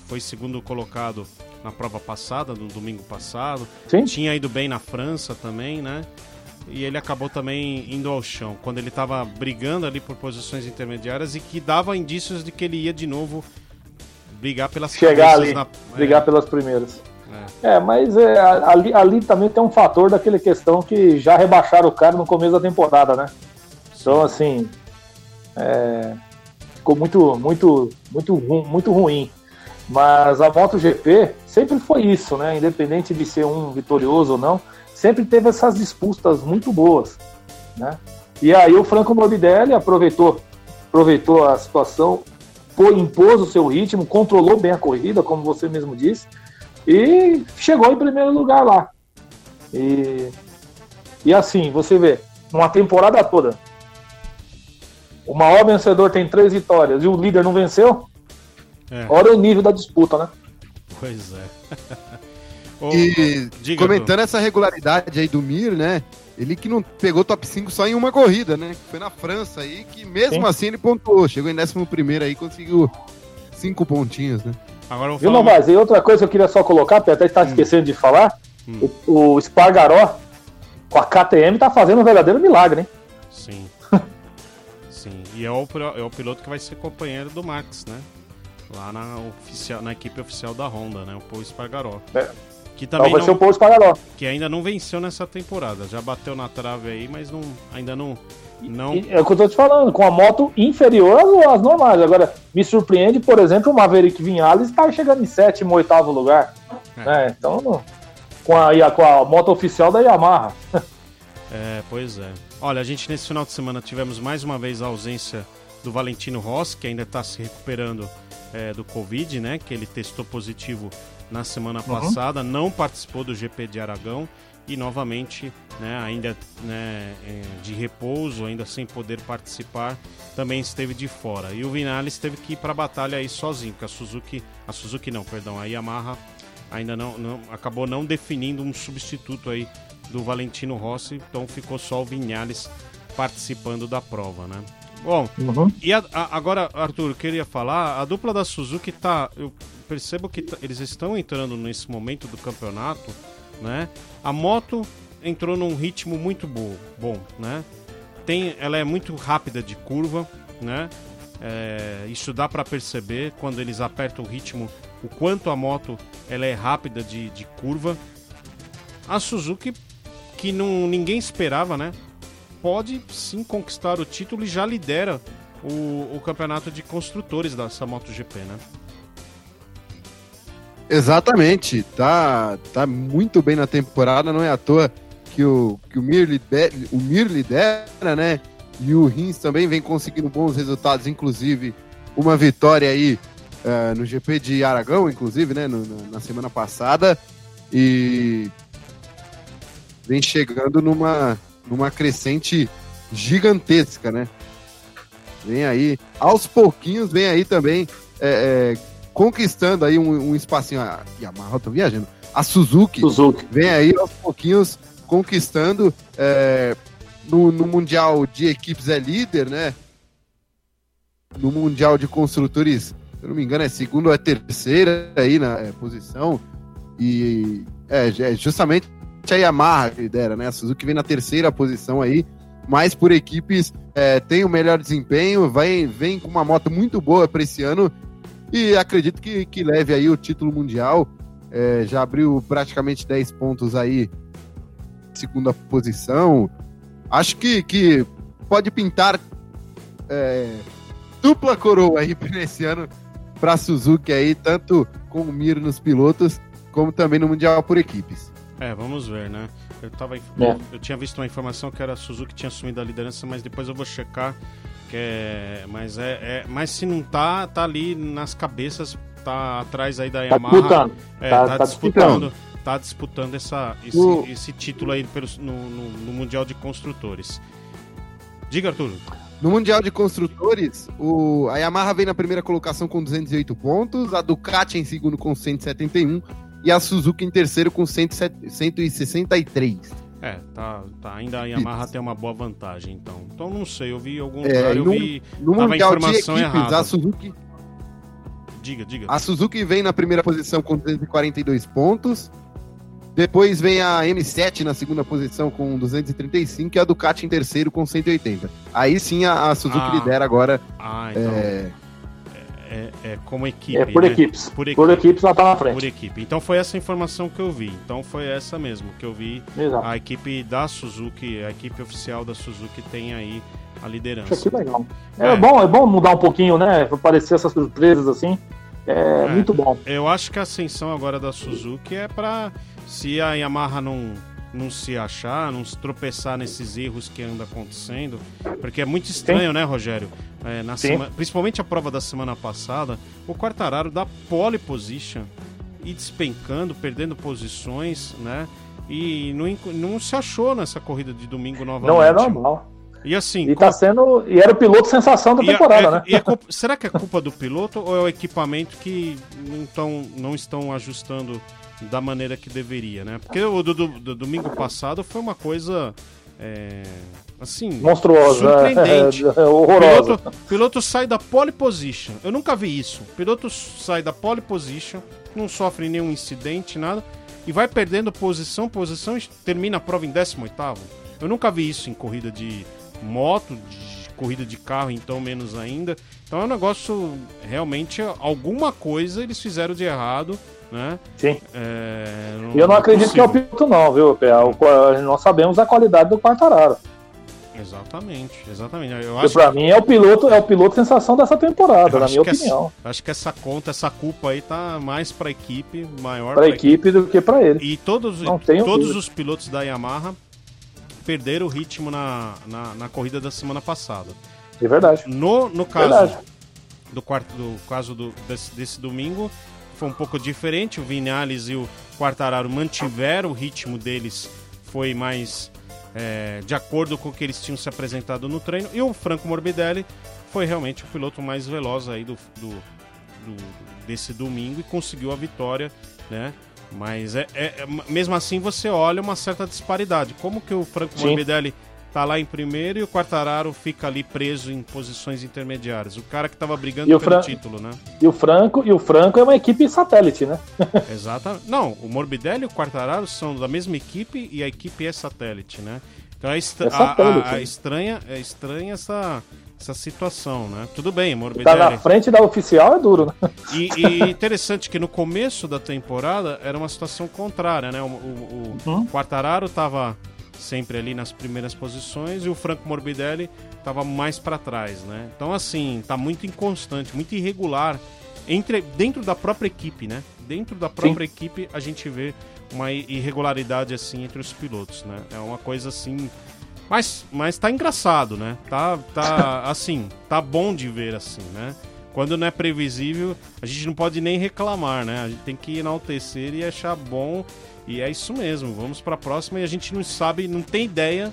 foi segundo colocado na prova passada, no domingo passado. Sim. Tinha ido bem na França também, né? E ele acabou também indo ao chão, quando ele estava brigando ali por posições intermediárias e que dava indícios de que ele ia de novo brigar pelas Chegar ali, na... brigar é. pelas primeiras. É, é mas é, ali, ali também tem um fator daquela questão que já rebaixaram o cara no começo da temporada, né? Então, assim, é, ficou muito, muito, muito, muito ruim. Mas a MotoGP sempre foi isso, né? Independente de ser um vitorioso ou não, sempre teve essas disputas muito boas, né? E aí o Franco Morbidelli aproveitou, aproveitou a situação, impôs o seu ritmo, controlou bem a corrida, como você mesmo disse, e chegou em primeiro lugar lá. E, e assim, você vê, uma temporada toda, o maior vencedor tem três vitórias e o líder não venceu, é. olha o nível da disputa, né? Pois é. e diga, comentando essa regularidade aí do Mir, né? Ele que não pegou top 5 só em uma corrida, né? Foi na França aí, que mesmo Sim. assim ele pontuou. Chegou em 11 primeiro aí, conseguiu cinco pontinhos, né? Agora eu vou falar. Viu, uma... E outra coisa que eu queria só colocar, até está hum. esquecendo de falar, hum. o, o Spargaró com a KTM tá fazendo um verdadeiro milagre, hein? Sim. Sim. E é o, é o piloto que vai ser companheiro do Max, né? Lá na, oficial, na equipe oficial da Honda, né? O Paul Spargaró. É. Que também então vai não, ser o Paul Spargaró. Que ainda não venceu nessa temporada. Já bateu na trave aí, mas não, ainda não não... É o que eu tô te falando, com a moto inferior às, às normais. Agora, me surpreende, por exemplo, o Maverick Vinhales estar chegando em sétimo, oitavo lugar. É. Né? Então, com a, com a moto oficial da Yamaha. É, pois é. Olha, a gente nesse final de semana tivemos mais uma vez a ausência do Valentino Rossi, que ainda está se recuperando é, do Covid, né? Que ele testou positivo na semana uhum. passada, não participou do GP de Aragão e novamente, né, ainda né, é, de repouso, ainda sem poder participar, também esteve de fora. E o Vinales teve que ir para a batalha aí sozinho, porque a Suzuki, a Suzuki não, perdão, a Yamaha ainda não, não acabou não definindo um substituto aí do Valentino Rossi, então ficou só o Vinales participando da prova, né? Bom, uhum. e a, a, agora, Arthur, eu queria falar, a dupla da Suzuki tá, eu percebo que tá, eles estão entrando nesse momento do campeonato né? A moto entrou num ritmo muito bom, bom né? Tem, ela é muito rápida de curva, né? É, isso dá para perceber quando eles apertam o ritmo, o quanto a moto ela é rápida de, de curva. A Suzuki, que não, ninguém esperava, né? Pode sim conquistar o título e já lidera o, o campeonato de construtores dessa MotoGP, né? Exatamente, tá, tá muito bem na temporada, não é à toa que o, que o, Mir, lidera, o Mir lidera, né? E o Rins também vem conseguindo bons resultados, inclusive uma vitória aí uh, no GP de Aragão, inclusive, né? No, na semana passada. E vem chegando numa, numa crescente gigantesca, né? Vem aí, aos pouquinhos, vem aí também é, é, conquistando aí um, um espacinho. A Yamaha, tô viajando. A Suzuki, Suzuki. vem aí aos pouquinhos conquistando é, no, no, Mundial de Equipes é líder, né? No Mundial de Construtores, se eu não me engano, é segunda ou é terceira aí na é, posição. E é, é, justamente a Yamaha lidera, né? A Suzuki vem na terceira posição aí. mas por equipes é, tem o melhor desempenho, vai, vem com uma moto muito boa para esse ano e acredito que, que leve aí o título mundial. É, já abriu praticamente 10 pontos aí, segunda posição. Acho que, que pode pintar é, dupla coroa aí nesse ano para Suzuki aí, tanto com o Mir nos pilotos, como também no Mundial por equipes. É, vamos ver, né? Eu, tava, É. eu tinha visto uma informação que era a Suzuki tinha assumido a liderança, mas depois eu vou checar. Que é, mas, é, é- mas se não tá, tá ali nas cabeças, tá atrás aí da Tá Yamaha. disputando. É, Tá- tá, tá disputando, tá disputando essa, esse, O- esse título aí pelo, no, no- no Mundial de Construtores. Diga, Arthur. No Mundial de Construtores, o, a Yamaha vem na primeira colocação com 208 pontos, a Ducati em segundo com 171 e a Suzuki em terceiro com 107 163. É, tá, tá. Ainda a Yamaha tem uma boa vantagem, então. Então não sei, eu vi algum É, lugar, e eu vi. No Tava a de informação Equipes, errada. a Suzuki, Diga, diga. a Suzuki vem na primeira posição com 242 pontos. Depois vem a M7 na segunda posição com 235 e a Ducati em terceiro com 180. Aí sim a, a Suzuki Ah. lidera agora. Ah, então. é, É, é como equipe. É por né? equipes. Por Por equipe. equipes ela tá na Por frente. equipe. Então foi essa informação que eu vi. Então foi essa mesmo que eu vi. Exato. A equipe da Suzuki, a equipe oficial da Suzuki tem aí a Isso liderança. aqui é legal. É, É. bom, é bom mudar um pouquinho, né? Aparecer essas surpresas assim. É, É. muito bom. Eu acho que a ascensão agora da Suzuki é pra se a Yamaha não não se achar, não se tropeçar nesses erros que anda acontecendo, porque é muito estranho, né, Rogério? É, na Sim. sema- principalmente a prova da semana passada, o Quartararo dá pole position e despencando, perdendo posições, né? E não, não se achou nessa corrida de domingo novamente. Não é normal. E assim, E tá sendo. E era o piloto sensação da a- temporada, é- né? e é culpa- será que é culpa do piloto ou é o equipamento que não, tão, não estão ajustando da maneira que deveria, né? Porque o do, do- do domingo passado foi uma coisa. é, assim. Monstruosa. Surpreendente. É, é, é horrorosa. Piloto, piloto sai da pole position. Eu nunca vi isso. Piloto sai da pole position, não sofre nenhum incidente, nada, e vai perdendo posição, posição e termina a prova em 18. Eu nunca vi isso em corrida de moto, de corrida de carro, então menos ainda. Então é um negócio realmente alguma coisa eles fizeram de errado, né? Sim. É, E eu não acredito que é o piloto, não, viu, qua- Nós sabemos a qualidade do Quartararo. Exatamente, exatamente. Eu acho pra mim é o piloto, é o piloto sensação dessa temporada, na minha que opinião. Essa, acho que essa conta, essa culpa aí tá mais pra equipe, maior Pra equipe do que pra ele. E todos, Não todos os pilotos da Yamaha perderam o ritmo na, na, na corrida da semana passada. É verdade. No, no caso Verdade. do quarto do caso do, desse, desse domingo foi um pouco diferente. O Vinales e o Quartararo mantiveram o ritmo deles, foi mais é, de acordo com o que eles tinham se apresentado no treino. E o Franco Morbidelli foi realmente o piloto mais veloz aí do, do, do- desse domingo e conseguiu a vitória, né? Mas é, é- é- mesmo assim você olha uma certa disparidade. Como que o Franco Sim. Morbidelli tá lá em primeiro e o Quartararo fica ali preso em posições intermediárias? O cara que tava brigando o pelo Fran- título, né? E o Franco, e o Franco é uma equipe satélite, né? Exatamente. Não, o Morbidelli e o Quartararo são da mesma equipe e a equipe é satélite, né? Então é, estra- É satélite, a- a- a estranha, é estranha essa, essa situação, né? Tudo bem, Tá Morbidelli. na frente da oficial é duro, né? E, e interessante que no começo da temporada era uma situação contrária, né? O, o, o Uhum. Quartararo tava sempre ali nas primeiras posições e o Franco Morbidelli tava mais para trás, né? Então assim, tá muito inconstante, muito irregular entre dentro da própria equipe, né? Dentro da própria equipe a gente vê uma irregularidade assim entre os pilotos, né? É uma coisa assim mas, mas tá engraçado, né? Tá, tá assim, tá bom de ver assim, né? Quando não é previsível, a gente não pode nem reclamar, né? A gente tem que enaltecer e achar bom. E é isso mesmo. Vamos pra próxima e a gente não sabe, não tem ideia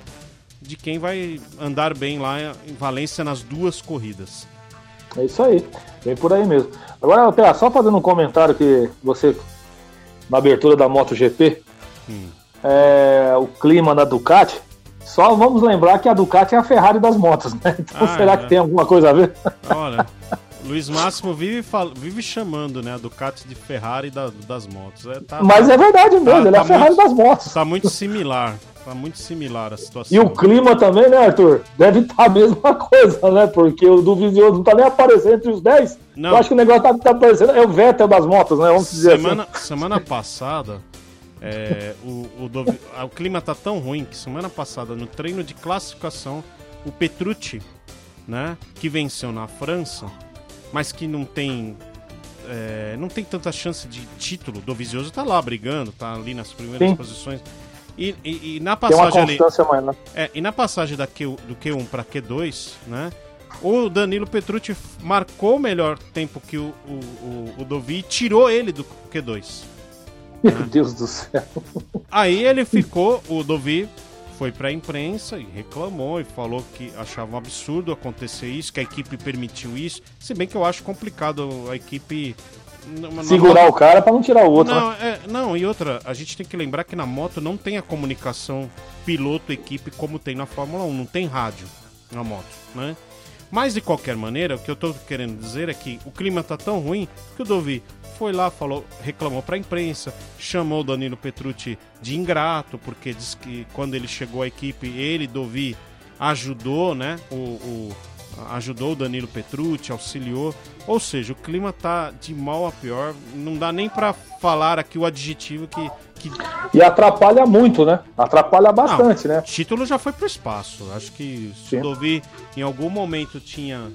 de quem vai andar bem lá em Valência nas duas corridas. É isso aí. Vem por aí mesmo. Agora, Pé, só fazendo um comentário que você, na abertura da MotoGP, Hum. é, o clima na Ducati, só vamos lembrar que a Ducati é a Ferrari das motos, né? Então Ah, será é. que tem alguma coisa a ver? Olha, Luiz Máximo vive, fal- vive chamando, né, a Ducati de Ferrari da- das motos. É, tá, Mas é verdade mesmo, Tá- ele é tá a Ferrari muito- das motos. Tá muito similar. Tá muito similar a situação. E o clima também, né, Arthur? Deve estar tá a mesma coisa, né? Porque o do Vizioso não tá nem aparecendo entre os 10. Não. Eu acho que o negócio tá, tá aparecendo. É o Vettel das motos, né? Vamos dizer semana, assim. Semana passada, é, o, o, do, o clima tá tão ruim que semana passada, no treino de classificação, o Petrucci, né? Que venceu na França, mas que não tem é, não tem tanta chance de título. Do Vizioso tá lá brigando, tá ali nas primeiras Sim. posições. E, e, e, na passagem ali. Né? é, e na passagem da Q, do Q1 para Q2, né? O Danilo Petrucci marcou melhor tempo que o, o, o, o Dovi e tirou ele do Q2. Meu né? Deus do céu. Aí ele ficou, o Dovi foi para a imprensa e reclamou e falou que achava um absurdo acontecer isso, que a equipe permitiu isso. Se bem que eu acho complicado a equipe Segurar moto... o cara para não tirar o outro. Não, né? é, não, e outra, a gente tem que lembrar que na moto não tem a comunicação piloto-equipe como tem na Fórmula 1, não tem rádio na moto, né? Mas de qualquer maneira, o que eu tô querendo dizer é que o clima tá tão ruim que o Dovi foi lá, falou, reclamou para a imprensa, chamou o Danilo Petrucci de ingrato, porque disse que quando ele chegou à equipe, ele, Dovi, ajudou, né, o, o ajudou o Danilo Petrucci, auxiliou. Ou seja, o clima tá de mal a pior. Não dá nem para falar aqui o adjetivo que, que. E atrapalha muito, né? Atrapalha bastante, não, né? O título já foi pro espaço. Acho que se o Dovi em algum momento tinha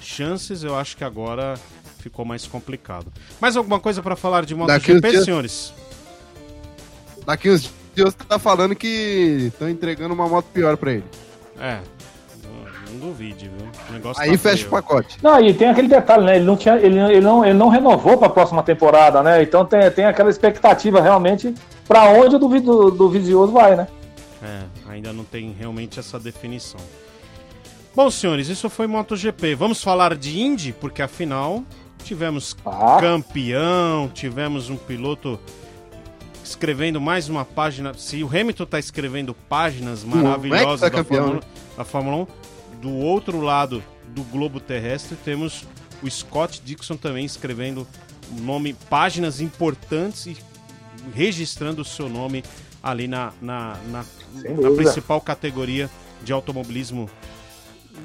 chances, eu acho que agora ficou mais complicado. Mais alguma coisa para falar de MotoGP, dias... senhores? Daqui uns dias tá falando que estão entregando uma moto pior para ele. É, não duvide, viu? O negócio Aí tá fecha o pacote. Não, e tem aquele detalhe, né? Ele não, tinha, ele, ele não, ele não renovou para a próxima temporada, né? Então tem, tem aquela expectativa realmente para onde o do, do, do Vizioso vai, né? É, ainda não tem realmente essa definição. Bom, senhores, isso foi MotoGP. Vamos falar de Indy, porque afinal tivemos ah. campeão, tivemos um piloto escrevendo mais uma página. Se o Hamilton está escrevendo páginas maravilhosas é tá da, Fórmula, da Fórmula 1, do outro lado do globo terrestre temos o Scott Dixon também escrevendo nome, páginas importantes e registrando o seu nome ali na, na, na, na principal categoria de automobilismo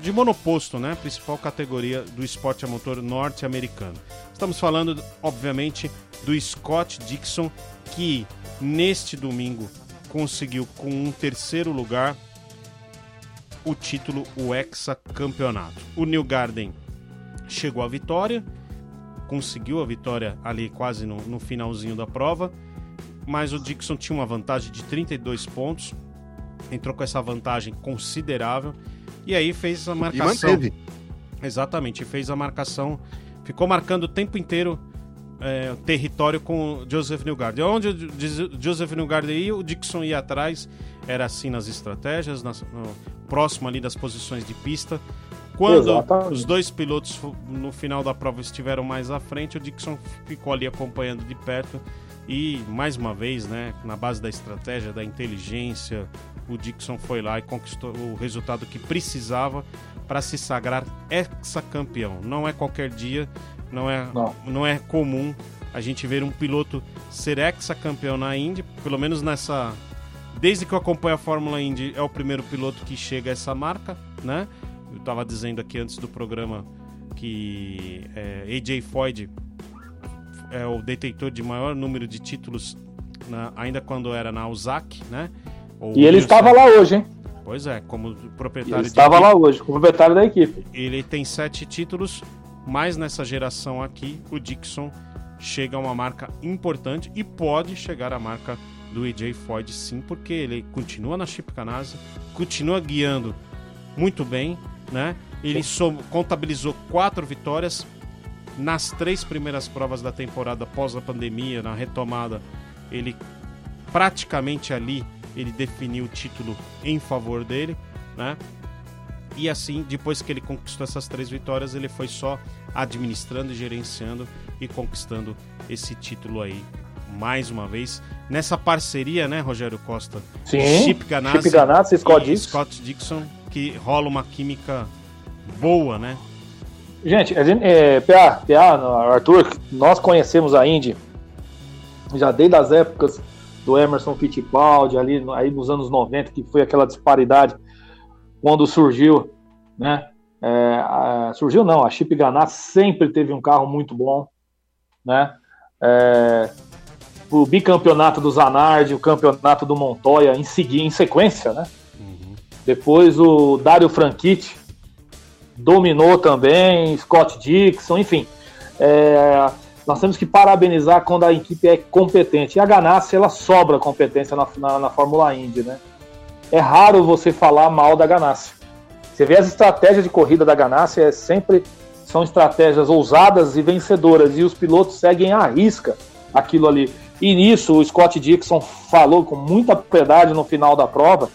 de monoposto, né? Principal categoria do esporte a motor norte-americano. Estamos falando, obviamente, do Scott Dixon, que neste domingo conseguiu com um terceiro lugar o título, o hexacampeonato. O New Garden chegou à vitória, conseguiu a vitória ali quase no, no finalzinho da prova, mas o Dixon tinha uma vantagem de 32 pontos, entrou com essa vantagem considerável e aí fez a marcação. E manteve. Exatamente, fez a marcação, ficou marcando o tempo inteiro é, território com Joseph Newgarden. Onde o Joseph Newgarden ia, o Dixon ia atrás, era assim nas estratégias, nas, no, próximo ali das posições de pista. Quando Exatamente. os dois pilotos no final da prova estiveram mais à frente, o Dixon ficou ali acompanhando de perto e mais uma vez, né, na base da estratégia, da inteligência, o Dixon foi lá e conquistou o resultado que precisava para se sagrar ex-campeão. Não é qualquer dia, não é, não. não é comum a gente ver um piloto ser ex-campeão na Indy, pelo menos nessa desde que eu acompanho a Fórmula Indy, é o primeiro piloto que chega a essa marca, né? Eu estava dizendo aqui antes do programa que é, AJ Foyt é o detentor de maior número de títulos, na, ainda quando era na USAC, né? Ou e ele estava lá hoje, hein? Pois é, como proprietário ele estava lá hoje, como proprietário da equipe. Ele tem sete títulos, mas nessa geração aqui, o Dixon chega a uma marca importante e pode chegar à marca do AJ Foyt sim, porque ele continua na Chip Ganassi, continua guiando muito bem, né? Ele contabilizou quatro vitórias nas três primeiras provas da temporada após a pandemia, na retomada. Ele praticamente ali ele definiu o título em favor dele, né? E assim, depois que ele conquistou essas três vitórias, ele foi só administrando e gerenciando e conquistando esse título aí mais uma vez nessa parceria, né, Rogério Costa? Sim. Chip Ganassi, Chip Ganassi Scott, e Scott Dixon, que rola uma química boa, né? Gente, a gente é, PA, PA, Arthur, nós conhecemos a Indy já desde as épocas do Emerson Fittipaldi ali aí nos anos 90, que foi aquela disparidade quando surgiu, né? É, a, surgiu não, a Chip Ganassi sempre teve um carro muito bom, né? É, o bicampeonato do Zanardi, o campeonato do Montoya em seguir em sequência, né? Uhum. Depois o Dario Franchitti dominou também, Scott Dixon, enfim. É, nós temos que parabenizar quando a equipe é competente. E a Ganassi, ela sobra competência na, na, na Fórmula Indy, né? É raro você falar mal da Ganassi. Você vê as estratégias de corrida da Ganassi, é sempre são estratégias ousadas e vencedoras, e os pilotos seguem à risca aquilo ali. E nisso o Scott Dixon falou com muita propriedade no final da prova,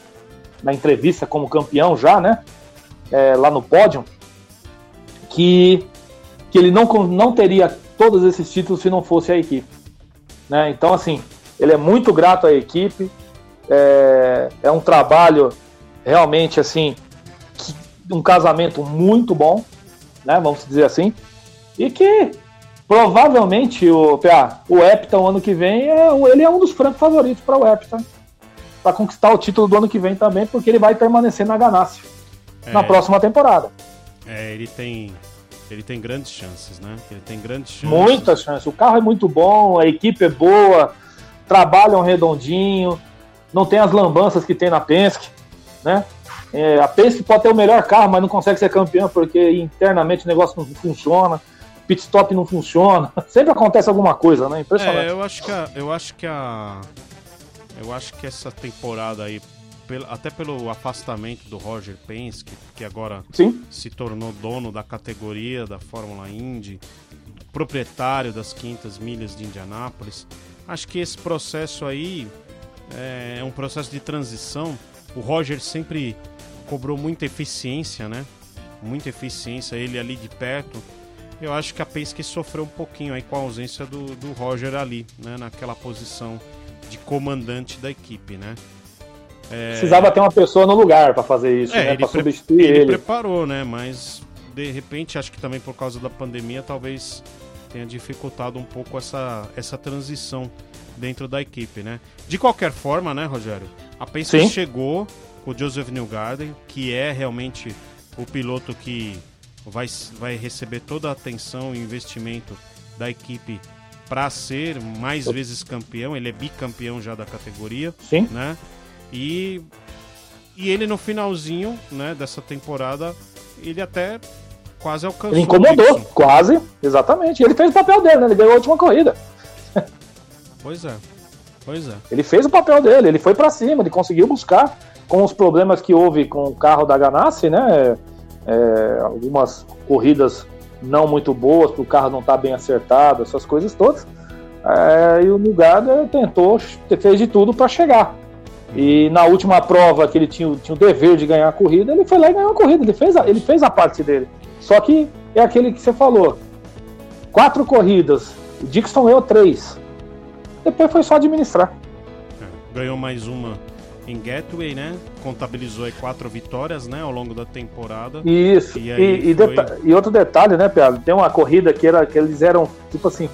na entrevista como campeão já, né? É, lá no pódio, que, que ele não, não teria todos esses títulos se não fosse a equipe. Né? Então, assim, ele é muito grato à equipe, é, é um trabalho realmente assim, que, um casamento muito bom, né? Vamos dizer assim, e que provavelmente o PA, o Epton ano que vem é, ele é um dos francos favoritos para o Epton para conquistar o título do ano que vem também, porque ele vai permanecer na Ganassi é, na próxima temporada. É, ele tem ele tem grandes chances, né? Ele tem grandes chances. Muitas chances. O carro é muito bom, a equipe é boa, trabalham redondinho, não tem as lambanças que tem na Penske, né? É, a Penske pode ter o melhor carro, mas não consegue ser campeão porque internamente o negócio não funciona, pit stop não funciona, sempre acontece alguma coisa, né? Impressionante. É, eu acho que a, eu acho que a, eu acho que essa temporada aí, até pelo afastamento do Roger Penske, que agora Sim. se tornou dono da categoria da Fórmula Indy, proprietário das 500 milhas de Indianápolis, acho que esse processo aí é, é um processo de transição. O Roger sempre cobrou muita eficiência, né? Muita eficiência, ele ali de perto. Eu acho que a Penske sofreu um pouquinho aí com a ausência do, do Roger ali, né? Naquela posição de comandante da equipe, né? É... Precisava ter uma pessoa no lugar para fazer isso, é, né? Para substituir ele. Ele preparou, né? Mas de repente, acho que também por causa da pandemia, talvez tenha dificultado um pouco essa, essa transição dentro da equipe, né? De qualquer forma, né, Rogério? A Penske chegou com o Joseph Newgarden, que é realmente o piloto que vai, vai receber toda a atenção e investimento da equipe para ser mais vezes campeão. Ele é bicampeão já da categoria, Sim. né? E e ele no finalzinho, né, dessa temporada, ele até quase alcançou. Ele incomodou, quase, exatamente. Ele fez o papel dele, né? Ele ganhou a última corrida. Pois é. Pois é. Ele fez o papel dele, ele foi para cima, ele conseguiu buscar com os problemas que houve com o carro da Ganassi, né? É, algumas corridas não muito boas, o carro não está bem acertado, essas coisas todas. É, e o Nugada tentou, fez de tudo para chegar. E na última prova que ele tinha, tinha o dever de ganhar a corrida, ele foi lá e ganhou a corrida. Ele fez a, ele fez a parte dele. Só que é aquele que você falou: quatro corridas, o Dixon ganhou três. Depois foi só administrar. É, ganhou mais uma em Gateway, né? Contabilizou aí quatro vitórias, né, ao longo da temporada. Isso. E, e, e, foi... e outro detalhe, né, Pedro? Tem uma corrida que era que eles eram tipo assim,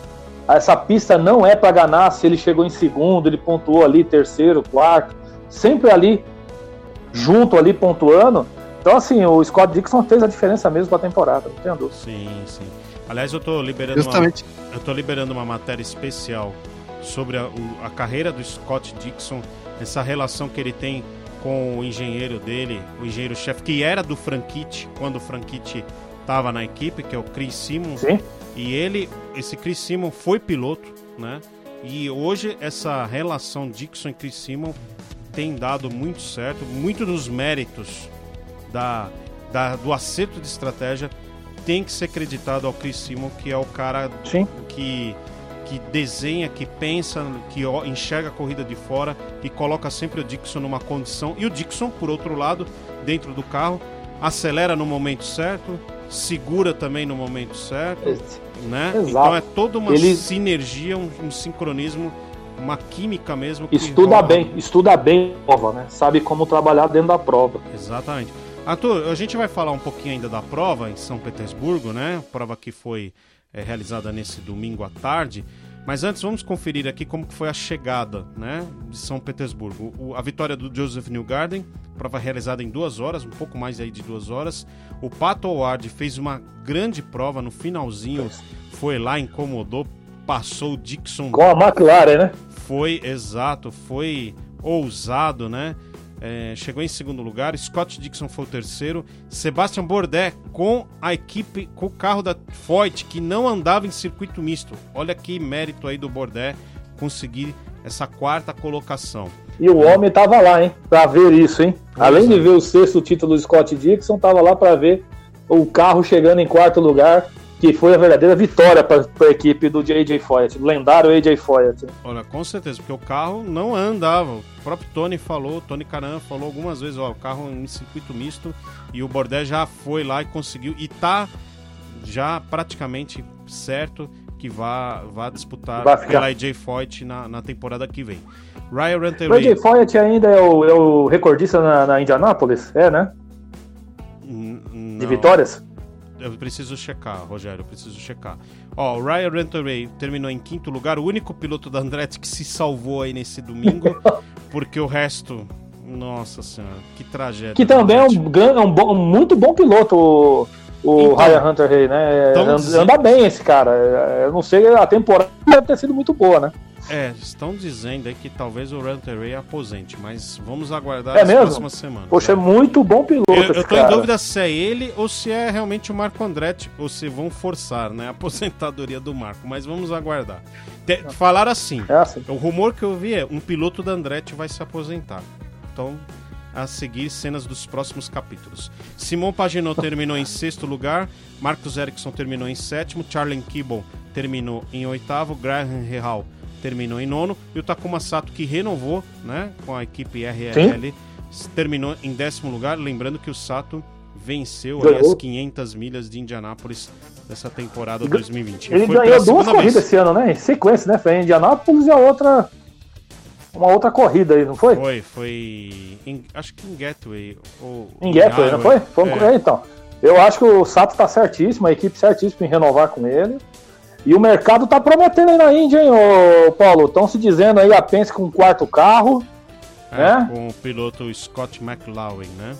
essa pista não é para ganhar se ele chegou em segundo, ele pontuou ali terceiro, quarto, sempre ali junto ali pontuando. Então assim, o Scott Dixon fez a diferença mesmo para a temporada, não tenho dúvida. Sim, sim. Aliás, eu tô liberando Justamente. uma, eu tô liberando uma matéria especial sobre a, o, a carreira do Scott Dixon essa relação que ele tem com o engenheiro dele, o engenheiro-chefe, que era do Franchitti, quando o Franchitti estava na equipe, que é o Chris Simon. Sim. E ele, esse Chris Simon foi piloto, né? E hoje essa relação Dixon e Chris Simon tem dado muito certo, muito dos méritos da, da, do acerto de estratégia tem que ser creditado ao Chris Simon, que é o cara Sim. que que desenha, que pensa, que enxerga a corrida de fora, que coloca sempre o Dixon numa condição. E o Dixon, por outro lado, dentro do carro, acelera no momento certo, segura também no momento certo, né? Exato. Então é toda uma Ele... sinergia, um, um, sincronismo, uma química mesmo. estuda rola... bem, estuda bem a prova, né? Sabe como trabalhar dentro da prova. Exatamente. Arthur, a gente vai falar um pouquinho ainda da prova em São Petersburgo, né? Prova que foi é, realizada nesse domingo à tarde. Mas antes vamos conferir aqui como que foi a chegada, né, de São Petersburgo. O, a vitória do Joseph Newgarden, prova realizada em duas horas, um pouco mais aí de duas horas. O Pato Howard fez uma grande prova no finalzinho, foi lá, incomodou, passou o Dixon. Com a McLaren, né? Foi, exato, foi ousado, né? É, chegou em segundo lugar, Scott Dixon foi o terceiro, Sebastian Bourdais com a equipe, com o carro da Foyt, que não andava em circuito misto. Olha que mérito aí do Bourdais conseguir essa quarta colocação. E o homem tava lá, hein, pra ver isso, hein? Além de é. ver o sexto título do Scott Dixon, tava lá para ver o carro chegando em quarto lugar que foi a verdadeira vitória para a equipe do AJ Foyt, do lendário AJ Foyt. Olha, com certeza, porque o carro não andava. O próprio Tony falou, Tony Canan falou algumas vezes, ó, o carro em circuito misto e o Bordet já foi lá e conseguiu e tá já praticamente certo que vá, vá disputar vai pela AJ Foyt na, na temporada que vem. Ryan Ranteray. O AJ Foyt ainda é o, é o recordista na, na Indianápolis, é, né? N De vitórias? Eu preciso checar, Rogério, eu preciso checar. Ó, o Ryan Rentoray terminou em quinto lugar, o único piloto da Andretti que se salvou aí nesse domingo, porque o resto, nossa senhora, que tragédia. Que também é um, é um, bom, um, muito bom piloto, o, o então, Ryan Hunter Ray, né? Então, anda, anda bem esse cara. Eu não sei, a temporada deve ter sido muito boa, né? É, estão dizendo aí que talvez o Ray aposente, mas vamos aguardar é as mesmo? próximas semanas. Poxa, né? é muito bom piloto. Eu, eu tô cara. em dúvida se é ele ou se é realmente o Marco Andretti, ou se vão forçar né, a aposentadoria do Marco, mas vamos aguardar. Te, falar assim, é assim, o rumor que eu vi é um piloto da Andretti vai se aposentar. Então, a seguir cenas dos próximos capítulos. Simon Paginot terminou em sexto lugar, Marcos Ericsson terminou em sétimo, Charlie Kibble terminou em oitavo, Graham Rehal terminou em nono, e o Takuma Sato, que renovou né, com a equipe RRL, Sim. terminou em décimo lugar. Lembrando que o Sato venceu as 500 milhas de Indianápolis dessa temporada 2020. Ele, ganhou duas corridas vez. esse ano, né? Em sequência, né? Foi em Indianápolis e a outra. Uma outra corrida aí, não foi? Foi, foi. Em, acho que em Gateway. Ou em Gateway, não foi? foi é. então. Eu acho que o Sato tá certíssimo, a equipe certíssima em renovar com ele. E o mercado tá prometendo aí na Índia, hein, ô Paulo? Estão se dizendo aí a Pense com um quarto carro. É, né? Com o piloto Scott McLaughlin, né?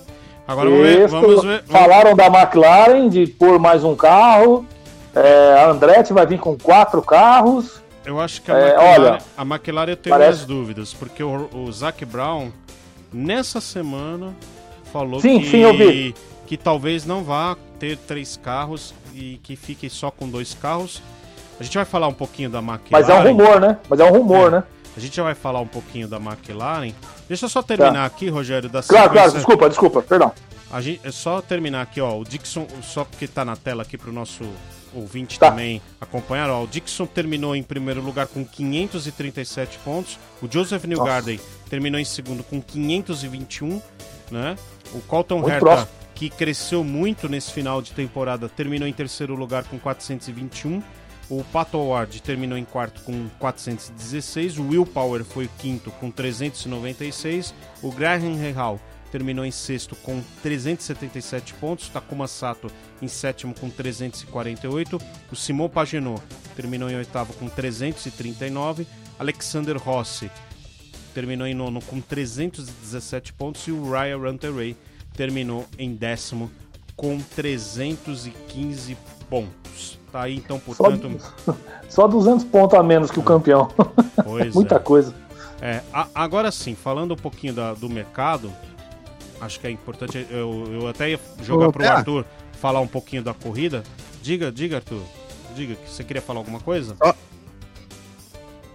Agora vamos ver, vamos ver. Falaram da McLaren de pôr mais um carro. É, a Andretti vai vir com quatro carros. Eu acho que a, é, McLaren, olha, a McLaren eu tenho parece... minhas dúvidas, porque o, o Zac Brown, nessa semana, falou sim, que, sim, que talvez não vá ter três carros e que fique só com dois carros. A gente vai falar um pouquinho da McLaren. Mas é um rumor, né? Mas é um rumor, é. né? A gente já vai falar um pouquinho da McLaren. Deixa eu só terminar tá. aqui, Rogério, da Claro, claro, desculpa, desculpa, perdão. A gente, é só terminar aqui, ó. O Dixon, só porque tá na tela aqui pro nosso ouvinte tá. também acompanhar, ó. O Dixon terminou em primeiro lugar com 537 pontos. O Joseph Newgarden terminou em segundo com 521, né? O Colton Herta, próximo. que cresceu muito nesse final de temporada, terminou em terceiro lugar com 421. O Pato Howard terminou em quarto com 416. O Will Power foi o quinto com 396. O Graham Rehal terminou em sexto com 377 pontos. Takuma Sato em sétimo com 348. O Simon Pagenot terminou em oitavo com 339. Alexander Rossi terminou em nono com 317 pontos. E o Ryan Runteray terminou em décimo com 315 pontos. Tá aí, então, portanto. Só, só 200 pontos a menos que o campeão. Pois Muita é. coisa. É, a, agora sim, falando um pouquinho da, do mercado, acho que é importante. Eu, eu até ia jogar para o Arthur falar um pouquinho da corrida. Diga, diga, Arthur. Diga que você queria falar alguma coisa?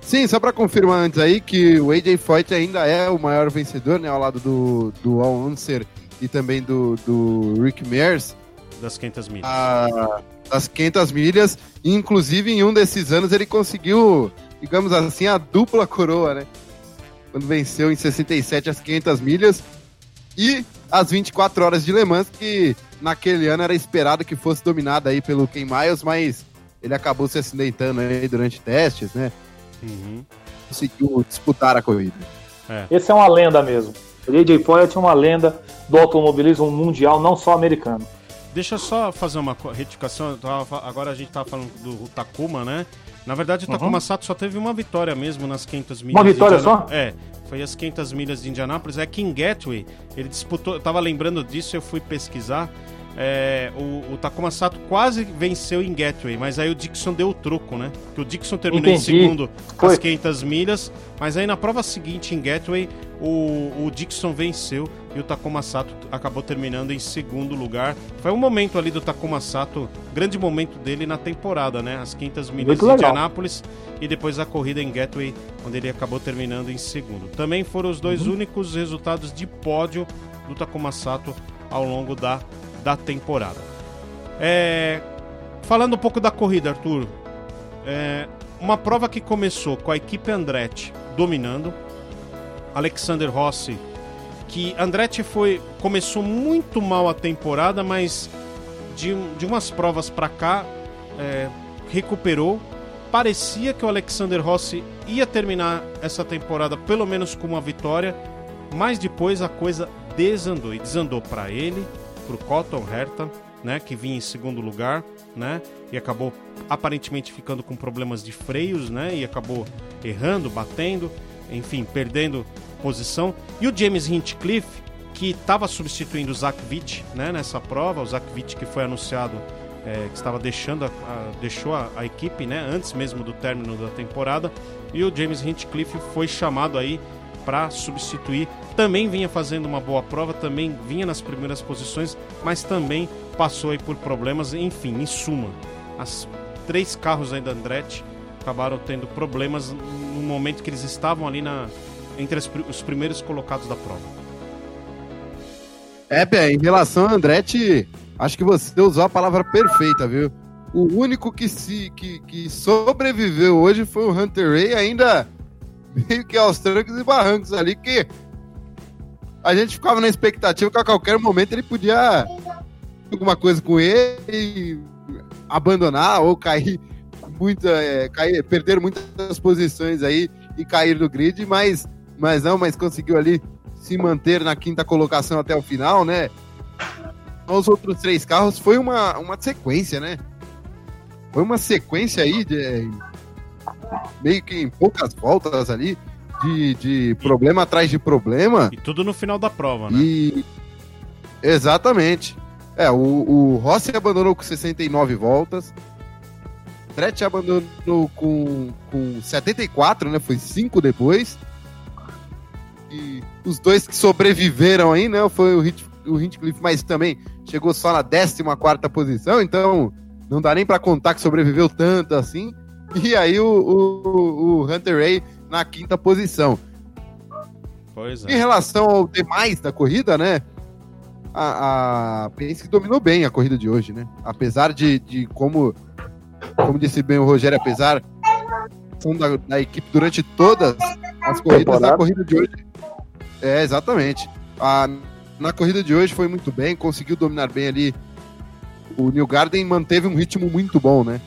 Sim, só para confirmar antes aí que o AJ Foyt ainda é o maior vencedor, né, ao lado do, do Al Unser e também do, do Rick Mears. Das 500 milhas. Ah, das 500 milhas. Inclusive, em um desses anos, ele conseguiu, digamos assim, a dupla coroa, né? Quando venceu em 67 as 500 milhas e as 24 horas de Le Mans, que naquele ano era esperado que fosse dominada aí pelo Ken Miles, mas ele acabou se acidentando aí durante testes, né? Uhum. Conseguiu disputar a corrida. É. Esse é uma lenda mesmo. O J.J. Poyet é uma lenda do automobilismo mundial, não só americano. Deixa eu só fazer uma retificação. agora a gente tava falando do Takuma, né? Na verdade, o Takuma Sato só teve uma vitória mesmo nas 500 milhas. Uma vitória Indiana- só? É, foi as 500 milhas de Indianápolis. É que em Gateway, ele disputou. Eu tava lembrando disso, eu fui pesquisar. É, o, o Takuma Sato quase venceu em Gateway, mas aí o Dixon deu o troco, né? Porque o Dixon terminou em Entendi. segundo Foi. as 500 milhas, mas aí na prova seguinte em Gateway, o, o Dixon venceu e o Takuma Sato acabou terminando em segundo lugar. Foi um momento ali do Takuma Sato, grande momento dele na temporada, né? As 500 milhas legal. Indianápolis e depois a corrida em Gateway, onde ele acabou terminando em segundo. Também foram os dois Uhum. únicos resultados de pódio do Takuma Sato ao longo da, da temporada. É, falando um pouco da corrida, Arthur, é, uma prova que começou com a equipe Andretti dominando, Alexander Rossi, que Andretti foi começou muito mal a temporada, mas de, de umas provas para cá é, recuperou. Parecia que o Alexander Rossi ia terminar essa temporada pelo menos com uma vitória, mas depois a coisa desandou e desandou para ele, o Cotton Herta, né, que vinha em segundo lugar, né, e acabou aparentemente ficando com problemas de freios, né, e acabou errando, batendo, enfim, perdendo posição. E o James Hinchcliffe, que estava substituindo o Zach Witt, né, nessa prova, o Zach Witt que foi anunciado é, que estava deixando a, a- deixou a, a equipe, né, antes mesmo do término da temporada, e o James Hinchcliffe foi chamado aí para substituir. Também vinha fazendo uma boa prova, também vinha nas primeiras posições, mas também passou aí por problemas. Enfim, em suma, as três carros aí da Andretti acabaram tendo problemas no momento que eles estavam ali na entre as os primeiros colocados da prova. É, Pé, em relação a Andretti, acho que você usou a palavra perfeita, viu? O único que, se, que, que sobreviveu hoje foi o Hunter Ray, ainda meio que aos trancos e barrancos ali, que a gente ficava na expectativa que a qualquer momento ele podia alguma coisa com ele abandonar ou cair muita, é, cair, perder muitas posições aí e cair do grid, mas, mas não, mas conseguiu ali se manter na quinta colocação até o final, né? Os outros três carros foi uma, uma sequência, né? Foi uma sequência aí de meio que em poucas voltas ali de, de problema atrás de problema. E tudo no final da prova, né? E exatamente. É, o, o Rossi abandonou com 69 voltas. Tretti abandonou com, com 74, né? Foi 5 depois. E os dois que sobreviveram aí, né? Foi o, Hit, o Hinchcliffe, mas também chegou só na 14 posição, então não dá nem pra contar que sobreviveu tanto assim. E aí o, o, o Hunter Ray na quinta posição. Pois Em é. relação ao demais da corrida, né? A, a Penske dominou bem a corrida de hoje, né? Apesar de, de como, como disse bem o Rogério, apesar da, da equipe durante todas as corridas, Temporada. a corrida de hoje. É, exatamente. A, na corrida de hoje foi muito bem, conseguiu dominar bem ali. O New Garden manteve um ritmo muito bom, né?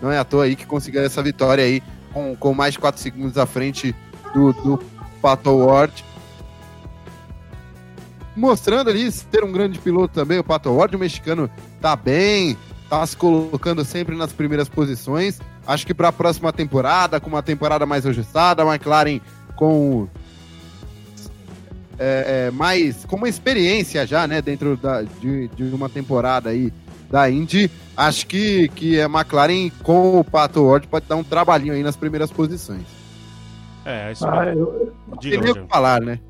Não é à toa aí que conseguiu essa vitória aí com, com mais de 4 segundos à frente do, do Pato Ward. Mostrando ali ter um grande piloto também, o Pato Ward, o mexicano tá bem, tá se colocando sempre nas primeiras posições. Acho que para a próxima temporada, com uma temporada mais ajustada, a McLaren com é, é, mais com uma experiência já, né, dentro da, de, de uma temporada aí da Indy, acho que, que a McLaren com o Pato Ward pode dar um trabalhinho aí nas primeiras posições. É, isso Ah, eu- Não tem nem o que falar, né?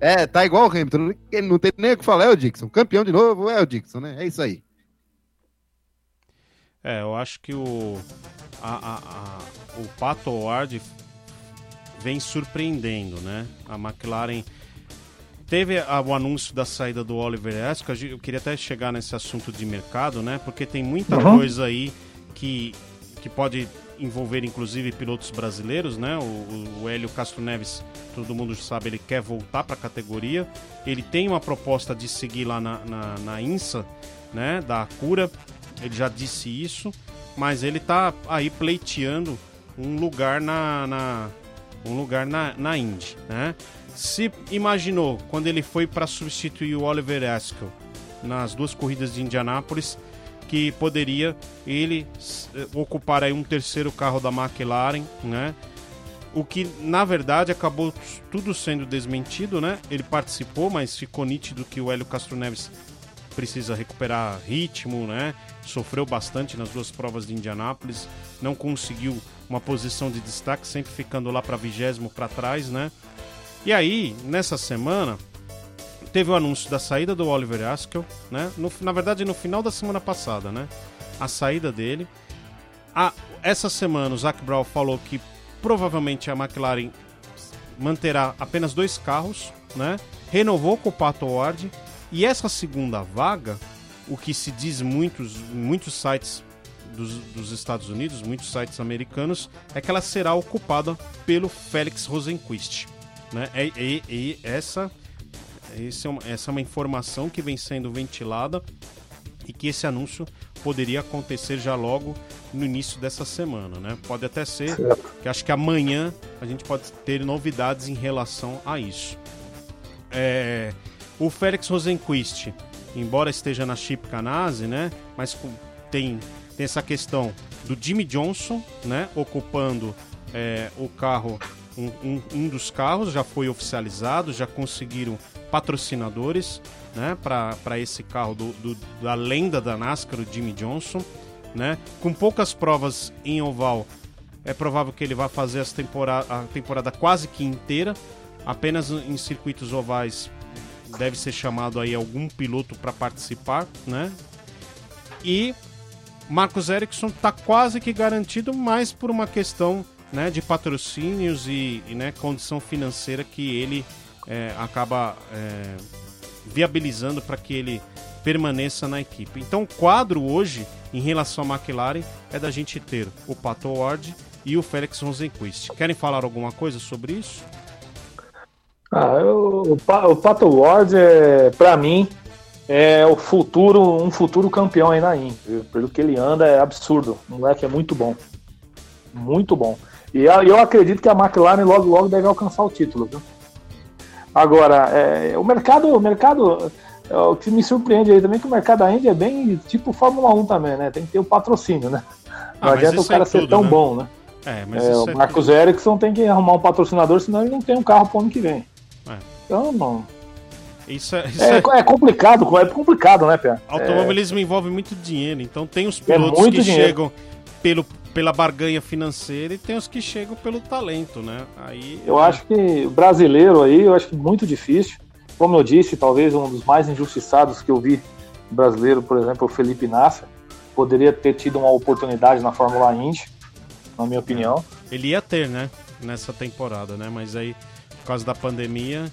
É, tá igual o Hamilton, ele não tem nem o que falar, é o Dixon. Campeão de novo é o Dixon, né? É isso aí. É, eu acho que o, a, a- a- o Pato Ward vem surpreendendo, né? A McLaren teve a- o anúncio da saída do Oliver Ascot. Eu queria até chegar nesse assunto de mercado, né? Porque tem muita Uhum. coisa aí que, que pode envolver, inclusive, pilotos brasileiros, né? O, o- o Hélio Castro Neves, todo mundo sabe, ele quer voltar para a categoria. Ele tem uma proposta de seguir lá na, na, na INSA, né? Da Cura. Ele já disse isso, mas ele tá aí pleiteando um lugar na, na um lugar na, na Indy, né? Se imaginou quando ele foi para substituir o Oliver Askew nas duas corridas de Indianápolis que poderia ele eh, ocupar aí um terceiro carro da McLaren, né? O que na verdade acabou tudo sendo desmentido, né? Ele participou, mas ficou nítido que o Hélio Castro Neves precisa recuperar ritmo, né? Sofreu bastante nas duas provas de Indianápolis, não conseguiu uma posição de destaque, sempre ficando lá para vigésimo para trás, né? E aí, nessa semana, teve o anúncio da saída do Oliver Askew, né? No, na verdade, no final da semana passada, né? A saída dele. A, essa semana, o Zac Brown falou que provavelmente a McLaren manterá apenas dois carros, né? Renovou com o Pato Ward. E essa segunda vaga, o que se diz muitos, muitos sites dos, dos, Estados Unidos, muitos sites americanos, é que ela será ocupada pelo Félix Rosenquist. Né? E, e, e essa esse é uma, essa é uma informação que vem sendo ventilada e que esse anúncio poderia acontecer já logo no início dessa semana, né? Pode até ser que acho que amanhã a gente pode ter novidades em relação a isso. É, o Félix Rosenquist, embora esteja na Chip Canase, né? Mas tem, tem essa questão do Jimmy Johnson, né? Ocupando é, o carro, um, um, um dos carros já foi oficializado, já conseguiram patrocinadores né, para esse carro do, do, da lenda da NASCAR, o Jimmy Johnson. Né? Com poucas provas em oval, é provável que ele vá fazer as temporada, a temporada quase que inteira. Apenas em circuitos ovais deve ser chamado aí algum piloto para participar, né? E Marcos Ericsson está quase que garantido, mais por uma questão né, de patrocínios e, e né, condição financeira que ele é, acaba é, viabilizando para que ele permaneça na equipe. Então, o quadro hoje, em relação à McLaren, é da gente ter o Pato Ward e o Félix Rosenquist. Querem falar alguma coisa sobre isso? Ah, eu, o, o Pato Ward, é, para mim, é o futuro, um futuro campeão aí na Indy. Pelo que ele anda, é absurdo. O moleque é muito bom. Muito bom. E eu acredito que a McLaren logo, logo deve alcançar o título, viu? Agora, é, o mercado, o mercado, é, o que me surpreende aí também é que o mercado da Indy é bem tipo Fórmula 1 também, né? Tem que ter o patrocínio, né? Não ah, adianta o cara é ser tudo, tão né? bom, né? É, mas é, o é Marcos é Ericsson tem que arrumar um patrocinador, senão ele não tem um carro pro ano que vem. É. Então, não. Isso é, isso é, é, complicado, é complicado, né, Pé? Automobilismo envolve muito dinheiro, então tem os pilotos que dinheiro. chegam pelo pela barganha financeira e tem os que chegam pelo talento, né? Aí eu acho que o brasileiro aí, eu acho que muito difícil. Como eu disse, talvez um dos mais injustiçados que eu vi brasileiro, por exemplo, o Felipe Nasser, poderia ter tido uma oportunidade na Fórmula Indy, na minha opinião. Ele ia ter, né? Nessa temporada, né? Mas aí, por causa da pandemia,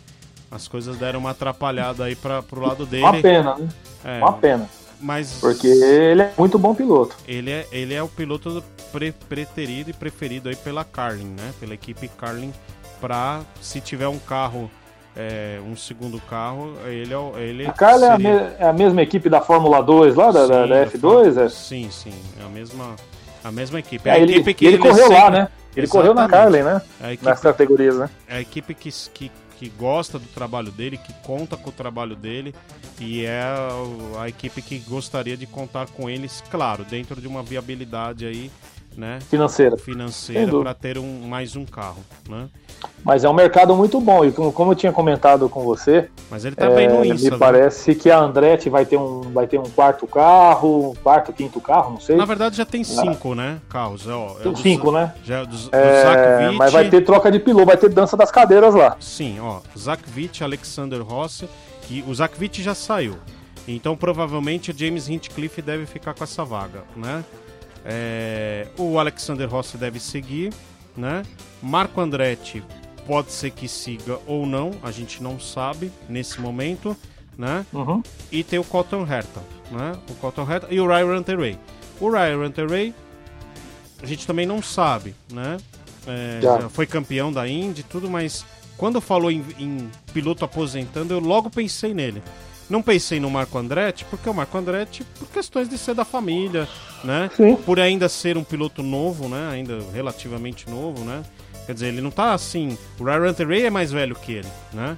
as coisas deram uma atrapalhada aí para pro lado dele. Uma pena, né? É, uma pena. Mas porque ele é muito bom piloto. Ele é, ele é o piloto pre preterido e preferido aí pela Carlin, né? Pela equipe Carlin para se tiver um carro é, um segundo carro, ele é ele A Carlin seria... é, a é, a mesma equipe da Fórmula 2 lá, da, sim, da, da F2? É? Sim, sim, é a mesma, a mesma equipe. É, a ele, equipe que ele, ele correu sempre... lá, né? Ele Exatamente. correu na Carlin, né? Equipe, Nas categorias, né? É a equipe que, que que gosta do trabalho dele, que conta com o trabalho dele e é a equipe que gostaria de contar com eles, claro, dentro de uma viabilidade aí, né? Financeira. Financeira para ter um, mais um carro, né? Mas é um mercado muito bom e como eu tinha comentado com você, mas ele tá é, bem no Insta, me parece que a Andretti vai ter um vai ter um quarto carro, um quarto, quinto carro, não sei. Na verdade já tem cinco, ah. né, carros. Ó, tem é cinco, né? Já é dos, é, mas vai ter troca de piloto, vai ter dança das cadeiras lá. Sim, ó, Zach Witt, Alexander Rossi, que o Witt já saiu. Então provavelmente o James Hinchcliffe deve ficar com essa vaga, né? É, o Alexander Rossi deve seguir, né? Marco Andretti pode ser que siga ou não, a gente não sabe nesse momento, né? Uhum. E tem o Cotton Herta, né? O Cotton Herta e o Ryan Ranteray. O Ryan Ranteray a gente também não sabe, né? É, já foi campeão da Indy tudo, mas quando falou em, em, piloto aposentando, eu logo pensei nele. Não pensei no Marco Andretti, porque o Marco Andretti, por questões de ser da família, né? Sim. Por ainda ser um piloto novo, né? Ainda relativamente novo, né? Quer dizer, ele não tá assim. O Ryan Ray é mais velho que ele, né?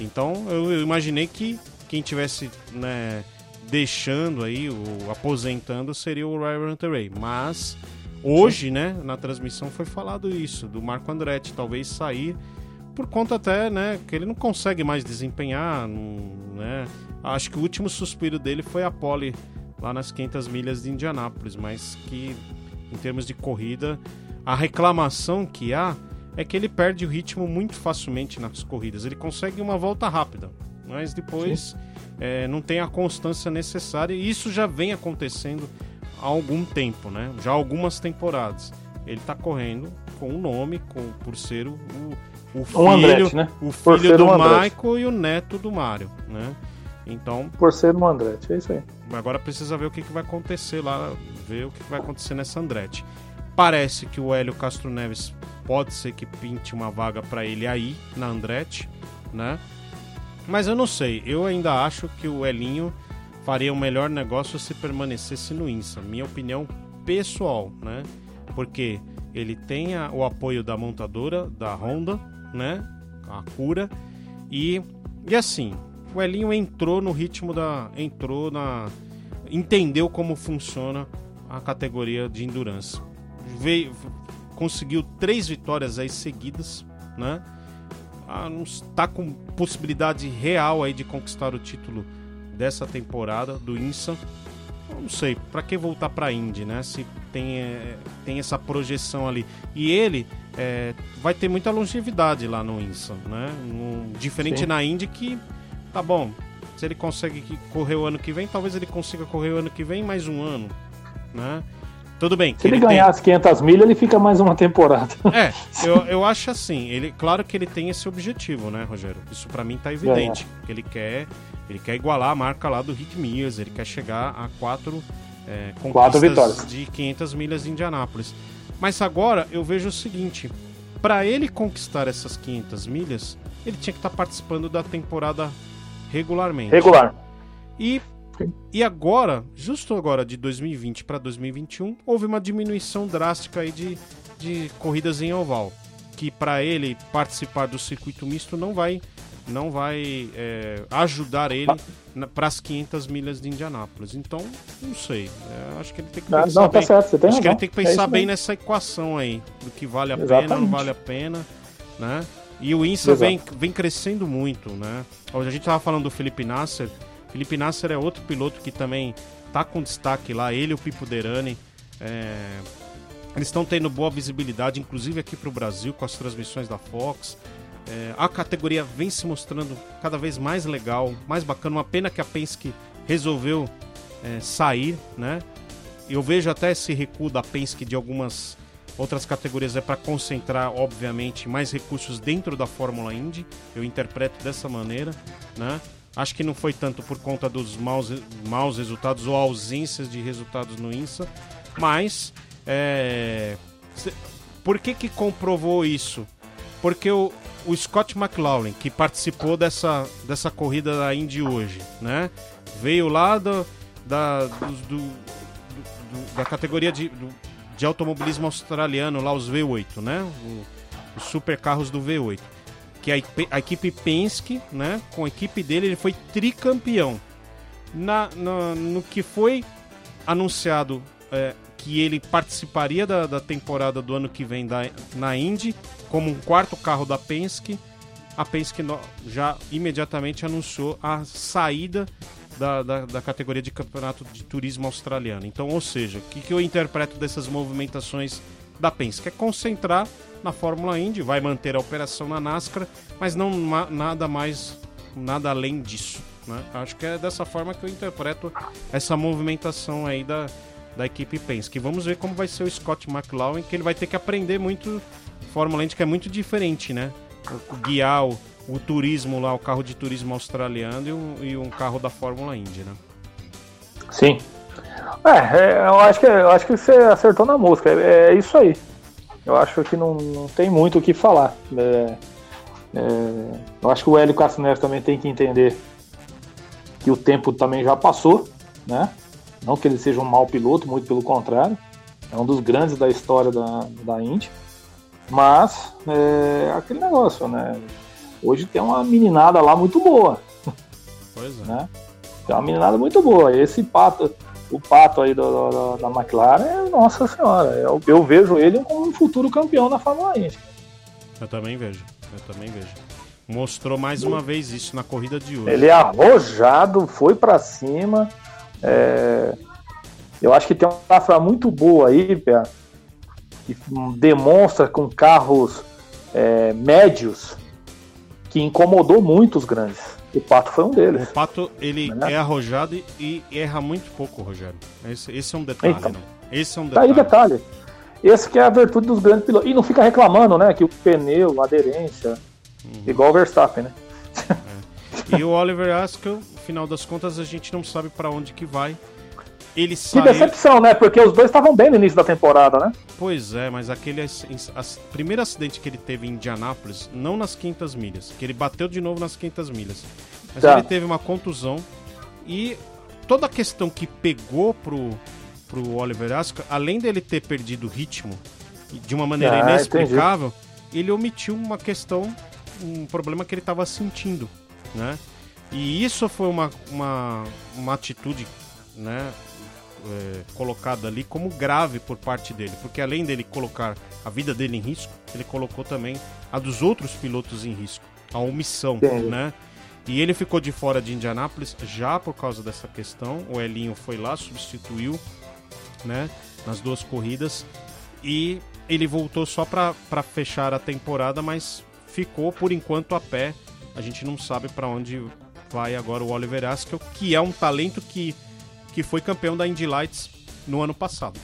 Então eu, eu imaginei que quem tivesse né, deixando aí, o aposentando, seria o Ryan Hunter Mas hoje, né, na transmissão foi falado isso, do Marco Andretti, talvez sair por conta até, né, que ele não consegue mais desempenhar, não, né? Acho que o último suspiro dele foi a pole lá nas 500 milhas de Indianápolis, mas que em termos de corrida, a reclamação que há é que ele perde o ritmo muito facilmente nas corridas. Ele consegue uma volta rápida, mas depois é, não tem a constância necessária. E isso já vem acontecendo há algum tempo, né? Já há algumas temporadas. Ele está correndo com o nome, com, por ser o, o filho, Andretti, né? o filho do um Michael e o neto do Mario, né? Então. Por ser um Andretti, é isso aí. Agora precisa ver o que, que vai acontecer lá, ver o que, que vai acontecer nessa Andretti. Parece que o Hélio Castro Neves pode ser que pinte uma vaga para ele aí na Andretti, né? Mas eu não sei, eu ainda acho que o Elinho faria o melhor negócio se permanecesse no INSA, minha opinião pessoal, né? Porque ele tem a, o apoio da montadora, da Honda, né? A cura e e assim, o Elinho entrou no ritmo da entrou na entendeu como funciona a categoria de endurance. Veio conseguiu três vitórias aí seguidas, né? Está ah, com possibilidade real aí de conquistar o título dessa temporada do INSA. não sei, para que voltar para a Indy, né? Se tem, é, tem essa projeção ali. E ele é, vai ter muita longevidade lá no INSA, né? Um, diferente Sim. na Indy que, tá bom, se ele consegue correr o ano que vem, talvez ele consiga correr o ano que vem mais um ano, né? Tudo bem. Se ele, ele ganhar tem... as 500 milhas, ele fica mais uma temporada. É, eu, eu acho assim. Ele, claro que ele tem esse objetivo, né, Rogério? Isso para mim tá evidente. É. Que ele quer, ele quer igualar a marca lá do Rick Mears. Ele quer chegar a quatro, é, quatro vitórias de 500 milhas de Indianápolis. Mas agora eu vejo o seguinte: para ele conquistar essas 500 milhas, ele tinha que estar tá participando da temporada regularmente. Regular. E e agora, justo agora de 2020 para 2021, houve uma diminuição drástica aí de, de corridas em oval, que para ele participar do circuito misto não vai não vai é, ajudar ele para as 500 milhas de Indianápolis. Então, não sei. É, acho que ele tem que pensar não, tá bem. Certo, acho que ele tem que pensar é bem nessa equação aí, do que vale a Exatamente. pena, não vale a pena, né? E o INSA vem, vem crescendo muito, né? A gente tava falando do Felipe Nasser, Felipe Nasser é outro piloto que também tá com destaque lá, ele e o Pipo Derani. É... Eles estão tendo boa visibilidade, inclusive aqui para o Brasil, com as transmissões da Fox. É... A categoria vem se mostrando cada vez mais legal, mais bacana. Uma pena que a Penske resolveu é, sair, né? Eu vejo até esse recuo da Penske de algumas outras categorias é para concentrar, obviamente, mais recursos dentro da Fórmula Indy. Eu interpreto dessa maneira, né? Acho que não foi tanto por conta dos maus, maus resultados ou ausências de resultados no INSA, mas é, por que que comprovou isso? Porque o, o Scott McLaughlin, que participou dessa, dessa corrida da Indy hoje, né? Veio lá do, da, do, do, da categoria de, de automobilismo australiano, lá os V8, né? O, os super carros do V8 que a, a, equipe Penske, né, com a equipe dele, ele foi tricampeão. Na, na no que foi anunciado é, que ele participaria da, da, temporada do ano que vem da, na Indy como um quarto carro da Penske, a Penske já imediatamente anunciou a saída da, da, da, categoria de campeonato de turismo australiano. Então, ou seja, o que, que eu interpreto dessas movimentações da Penske? É concentrar na Fórmula Indy, vai manter a operação na NASCAR, mas não nada mais, nada além disso. Né? Acho que é dessa forma que eu interpreto essa movimentação aí da, da equipe Penske. Vamos ver como vai ser o Scott McLaughlin, que ele vai ter que aprender muito Fórmula Indy, que é muito diferente, né? O, guiar o, o, turismo lá, o carro de turismo australiano e, e um carro da Fórmula Indy, né? Sim. É, é, eu acho que eu acho que você acertou na música. É, é isso aí eu acho que não, não tem muito o que falar. É, é, eu acho que o Hélio Neves também tem que entender que o tempo também já passou, né? Não que ele seja um mau piloto, muito pelo contrário. É um dos grandes da história da, da Indy. Mas é aquele negócio, né? Hoje tem uma meninada lá muito boa. Pois é. Né? Tem uma meninada muito boa. Esse pato, o pato aí do, do, da McLaren, é, nossa senhora, eu, eu, vejo ele como um futuro campeão na Fórmula 1. Eu também vejo, eu também vejo. Mostrou mais uma vez isso na corrida de hoje. Ele é arrojado, foi para cima. É... Eu acho que tem uma safra muito boa aí, Pé, que demonstra com carros é, médios que incomodou muito os grandes. O Pato foi um deles. O Pato, ele é, é arrojado e erra muito pouco, Rogério. Esse, esse é um detalhe, então, né? Esse é um detalhe. Tá aí detalhe. Esse que é a virtude dos grandes pilotos. E não fica reclamando, né? Que o pneu, a aderência. Uhum. Igual o Verstappen, né? É. E o Oliver Askew, no final das contas, a gente não sabe para onde que vai. Ele que decepção, né? Porque os dois estavam bem no início da temporada, né? Pois é, mas aquele primeiro acidente que ele teve em Indianápolis, não nas quintas milhas, que ele bateu de novo nas quintas milhas. Mas tá. ele teve uma contusão e toda a questão que pegou pro, pro Oliver Askew, além dele ter perdido o ritmo de uma maneira ah, inexplicável, entendi. ele omitiu uma questão, um problema que ele estava sentindo, né? E isso foi uma, uma, uma atitude né, é, colocada ali como grave por parte dele, porque além dele colocar a vida dele em risco, ele colocou também a dos outros pilotos em risco, a omissão, Sim. né? E ele ficou de fora de Indianápolis já por causa dessa questão. O Elinho foi lá, substituiu, né, nas duas corridas e ele voltou só para fechar a temporada, mas ficou por enquanto a pé. A gente não sabe para onde vai agora o Oliver Askew, que é um talento que que foi campeão da Indy Lights no ano passado.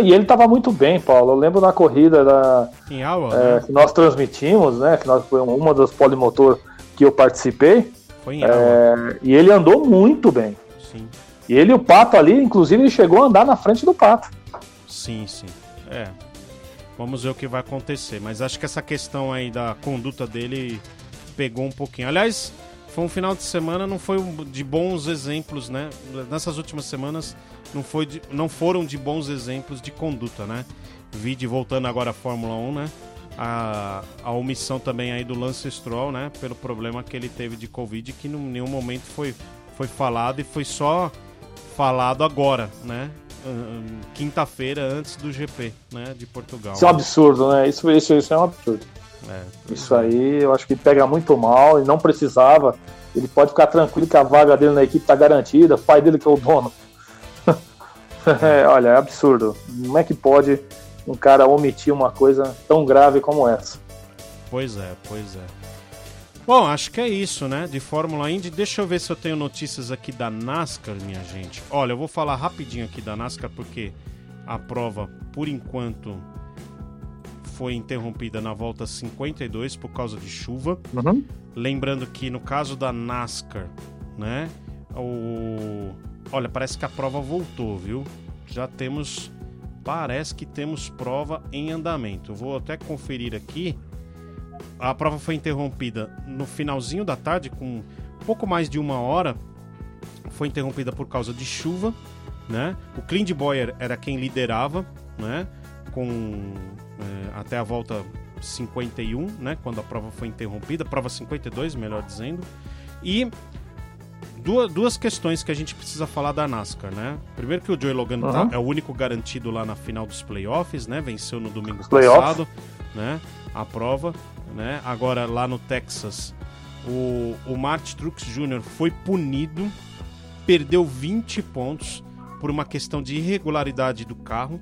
E ele estava muito bem, Paulo. Eu lembro na corrida da, Aua, é, né? que nós transmitimos, né? Que nós, foi uma das polimotor que eu participei. Foi em é, e ele andou muito bem. Sim. E ele e o Pato ali, inclusive, ele chegou a andar na frente do Pato. Sim, sim. É. Vamos ver o que vai acontecer. Mas acho que essa questão aí da conduta dele pegou um pouquinho. Aliás, foi um final de semana, não foi de bons exemplos, né? Nessas últimas semanas não, foi de, não foram de bons exemplos de conduta, né? Vide voltando agora à Fórmula 1, né? A, a omissão também aí do Lance Stroll, né? Pelo problema que ele teve de Covid, que em nenhum momento foi, foi falado e foi só falado agora, né? Quinta-feira antes do GP, né? De Portugal. Isso é um absurdo, né? Isso, isso, isso é um absurdo. É, Isso aí eu acho que pega muito mal e não precisava. Ele pode ficar tranquilo que a vaga dele na equipe está garantida, o pai dele que é o dono. é, olha, é absurdo. Como é que pode um cara omitir uma coisa tão grave como essa? Pois é, pois é. Bom, acho que é isso, né? De Fórmula Indy. Deixa eu ver se eu tenho notícias aqui da NASCAR, minha gente. Olha, eu vou falar rapidinho aqui da NASCAR porque a prova, por enquanto, foi interrompida na volta 52 por causa de chuva. Uhum. Lembrando que no caso da NASCAR, né? O... Olha, parece que a prova voltou, viu? Já temos. Parece que temos prova em andamento. vou até conferir aqui. A prova foi interrompida no finalzinho da tarde, com pouco mais de uma hora. Foi interrompida por causa de chuva, né? O Clint Boyer era quem liderava, né? Com é, até a volta 51, né, quando a prova foi interrompida, prova 52, melhor dizendo. E duas, duas questões que a gente precisa falar da NASCAR, né? Primeiro que o Joey Logan uhum. tá, é o único garantido lá na final dos playoffs, né? Venceu no domingo passado, né? A prova, né? Agora lá no Texas, o, o Martin Truex Jr. foi punido, perdeu 20 pontos por uma questão de irregularidade do carro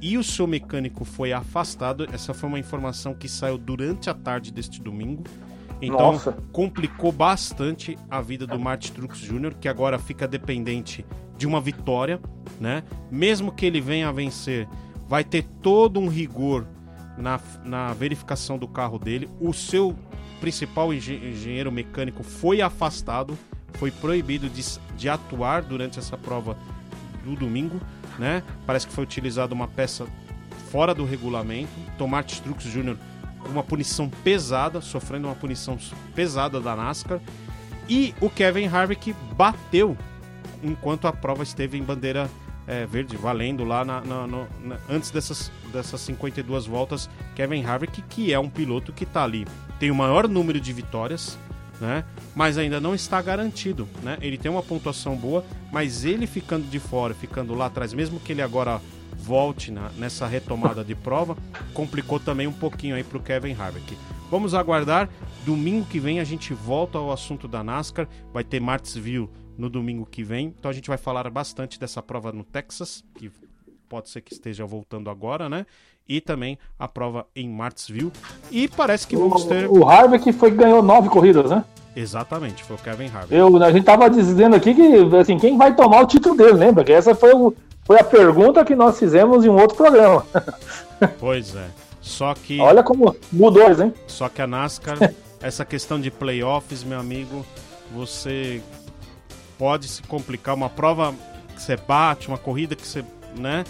e o seu mecânico foi afastado. Essa foi uma informação que saiu durante a tarde deste domingo. Então Nossa. complicou bastante a vida do Martin Truex Jr., que agora fica dependente de uma vitória, né? Mesmo que ele venha a vencer, vai ter todo um rigor na, na verificação do carro dele. O seu principal engenheiro mecânico foi afastado, foi proibido de, de atuar durante essa prova do domingo né? Parece que foi utilizada uma peça fora do regulamento. Tomate Strux Jr. com uma punição pesada, sofrendo uma punição pesada da NASCAR. E o Kevin Harvick bateu enquanto a prova esteve em bandeira é, verde, valendo lá na, na, na, antes dessas, dessas 52 voltas. Kevin Harvick, que é um piloto que está ali, tem o maior número de vitórias, né? Mas ainda não está garantido, né? Ele tem uma pontuação boa, mas ele ficando de fora, ficando lá atrás, mesmo que ele agora volte na, nessa retomada de prova, complicou também um pouquinho aí para o Kevin Harvick. Vamos aguardar. Domingo que vem a gente volta ao assunto da NASCAR. Vai ter Martinsville no domingo que vem. Então a gente vai falar bastante dessa prova no Texas, que pode ser que esteja voltando agora, né? E também a prova em Martinsville. E parece que vamos ter. O, o Harvick foi ganhou nove corridas, né? Exatamente, foi o Kevin Harvick. Eu, a gente tava dizendo aqui que assim, quem vai tomar o título dele, lembra? Que essa foi, o, foi a pergunta que nós fizemos em um outro programa. Pois é. Só que. Olha como mudou, hein? Só que a NASCAR, essa questão de playoffs, meu amigo, você pode se complicar. Uma prova que você bate, uma corrida que você. né?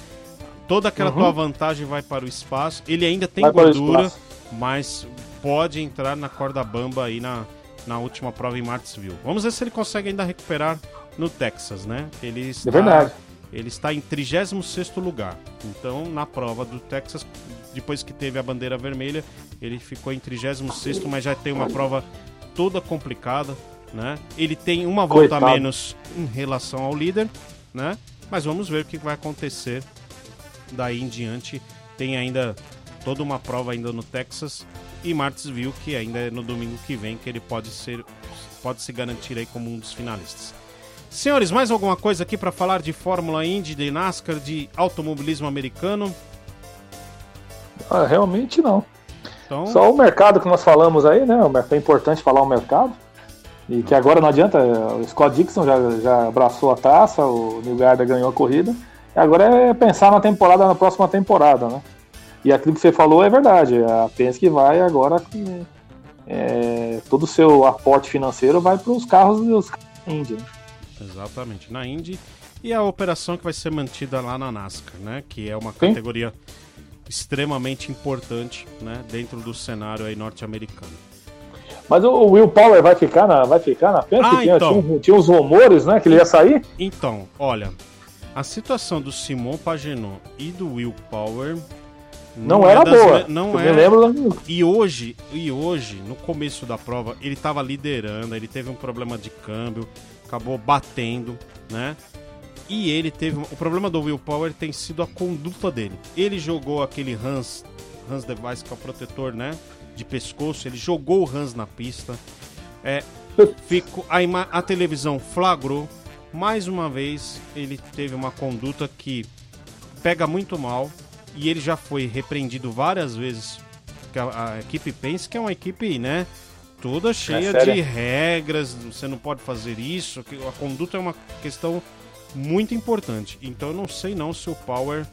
Toda aquela Uhum. tua vantagem vai para o espaço. Ele ainda tem Vai gordura, mas pode entrar na corda bamba aí na, na última prova em Martinsville. Vamos ver se ele consegue ainda recuperar no Texas, né? Ele está, É verdade. Ele está em 36 lugar. Então, na prova do Texas, depois que teve a bandeira vermelha, ele ficou em 36, mas já tem uma prova toda complicada, né? Ele tem uma volta a Coitado. menos em relação ao líder, né? Mas vamos ver o que vai acontecer daí em diante. Tem ainda toda uma prova ainda no Texas e Martinsville, que ainda é no domingo que vem, que ele pode ser pode se garantir aí como um dos finalistas. Senhores, mais alguma coisa aqui para falar de Fórmula Indy, de NASCAR, de automobilismo americano? Ah, realmente não. Então, Só o mercado que nós falamos aí, né? É importante falar o mercado. E que agora não adianta, o Scott Dixon já, já abraçou a taça, o New Garda ganhou a corrida. Agora é pensar na temporada, na próxima temporada, né? E aquilo que você falou é verdade. A Penske vai agora com é, todo o seu aporte financeiro vai para os carros dos Indy. né? exatamente, na Indy. E a operação que vai ser mantida lá na NASCAR, né? Que é uma Sim. categoria extremamente importante, né? Dentro do cenário aí norte-americano. Mas o, Will Power vai ficar na, vai ficar na Penske? Ah, tinha, então. tinha, tinha uns rumores, né? Que ele ia sair. Então, olha, a situação do Simon Pagenaud e do Will Power Não, é era boa. me- Não Eu é. lembro. E hoje, e hoje, no começo da prova, ele estava liderando, ele teve um problema de câmbio, acabou batendo, né? E ele teve. O problema do Will Power tem sido a conduta dele. Ele jogou aquele Hans, Hans Device, que é o protetor, né? De pescoço, ele jogou o Hans na pista. É, ficou, a, ima- a televisão flagrou. Mais uma vez, ele teve uma conduta que pega muito mal. E ele já foi repreendido várias vezes. A, a equipe Penske é uma equipe, né? Toda cheia séria. de regras. Você não pode fazer isso. que A conduta é uma questão muito importante. Então eu não sei não se o Power,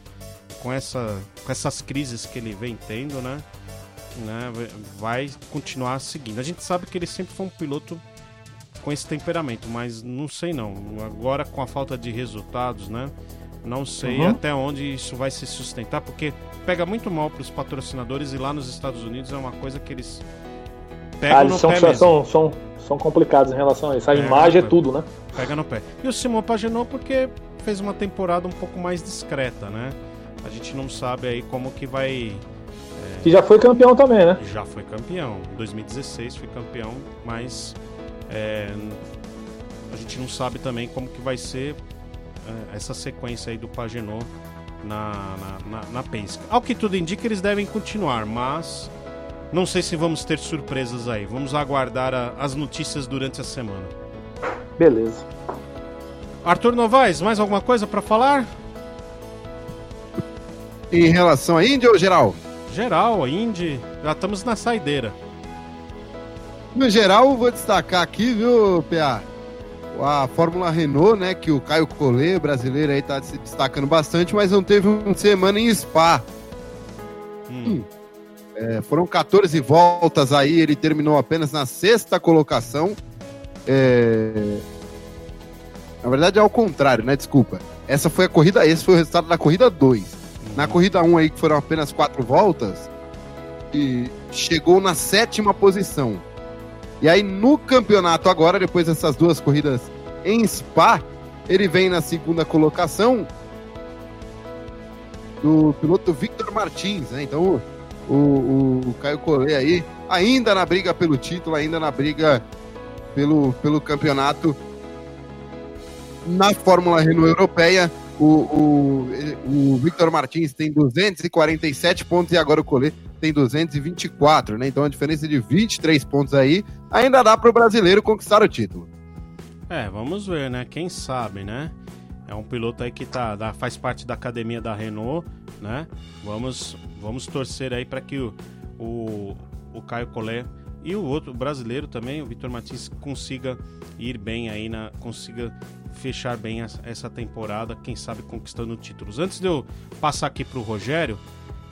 com, essa, com essas crises que ele vem tendo, né? né, vai continuar seguindo. A gente sabe que ele sempre foi um piloto com esse temperamento, mas não sei não. Agora com a falta de resultados, né? Não sei Uhum. até onde isso vai se sustentar, porque pega muito mal para os patrocinadores e lá nos Estados Unidos é uma coisa que eles pegam Ah, no eles são, pé são, são, são, são complicados em relação a isso. A É, imagem é tudo, né? Pega no pé. E o Simon Pagenaud porque fez uma temporada um pouco mais discreta, né? A gente não sabe aí como que vai Que já foi campeão também, né? já foi campeão. Em 2016 foi campeão, mas é, a gente não sabe também como que vai ser é, essa sequência aí do Pagenot na, na, na, na Penske. Ao que tudo indica, eles devem continuar, mas não sei se vamos ter surpresas aí. Vamos aguardar a- as notícias durante a semana. Beleza. Arthur Novaes, mais alguma coisa para falar? Em relação a Índia ou geral? Geral, a Indy, já estamos na saideira. No geral, vou destacar aqui, viu, PA? A Fórmula Renault, né? Que o Caio Collet, brasileiro, aí tá se destacando bastante, mas não teve uma semana em Spa. Hum, É, foram 14 voltas aí, ele terminou apenas na sexta colocação. É, Na verdade é ao contrário, né? Desculpa. Essa foi a corrida, esse foi o resultado da corrida 2. Na corrida 1 aí, que foram apenas quatro voltas, e chegou na sétima posição. E aí no campeonato agora, depois dessas duas corridas em Spa, ele vem na segunda colocação do piloto Victor Martins, né? Então o, o, o Caio Collet aí, ainda na briga pelo título, ainda na briga pelo, pelo campeonato na Fórmula Renault Europeia. O, o, o Victor Martins tem 247 pontos e agora o Collet tem 224, né? Então a diferença de 23 pontos aí ainda dá para o brasileiro conquistar o título. É, vamos ver, né? Quem sabe, né? É um piloto aí que tá, da, faz parte da academia da Renault, né? Vamos, vamos torcer aí para que o, o, o Caio Collet e o outro brasileiro também, o Vitor Martins, consiga ir bem aí, na, consiga fechar bem essa temporada, quem sabe conquistando títulos. Antes de eu passar aqui para o Rogério,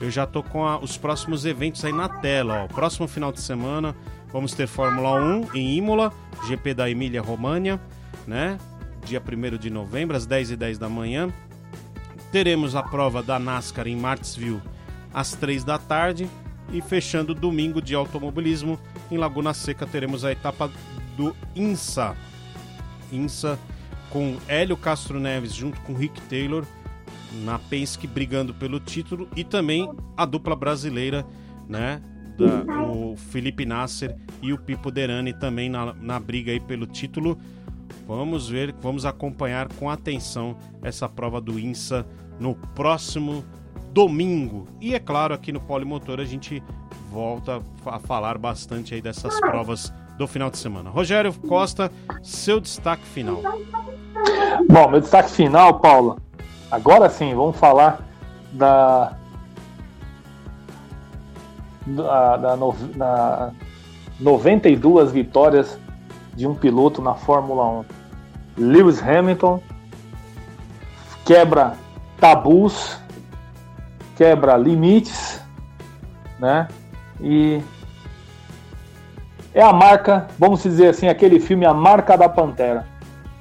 eu já tô com a, os próximos eventos aí na tela. Ó. Próximo final de semana vamos ter Fórmula 1 em Imola, GP da Emília România, né? Dia 1 de novembro, às 10h10 da manhã. Teremos a prova da NASCAR em Martinsville às 3 da tarde. E fechando domingo de automobilismo, em Laguna Seca teremos a etapa do INSA. INSA com Hélio Castro Neves junto com Rick Taylor na Penske brigando pelo título e também a dupla brasileira, né? Da, o Felipe Nasser e o Pipo Derani também na, na briga aí pelo título. Vamos ver, vamos acompanhar com atenção essa prova do INSA no próximo domingo. E é claro, aqui no Polimotor a gente volta a falar bastante aí dessas provas do final de semana. Rogério Costa, seu destaque final. Bom, meu destaque final, Paula. Agora sim, vamos falar da. Da, da, da 92 vitórias de um piloto na Fórmula 1. Lewis Hamilton quebra tabus, quebra limites, né? E é a marca, vamos dizer assim, aquele filme A Marca da Pantera.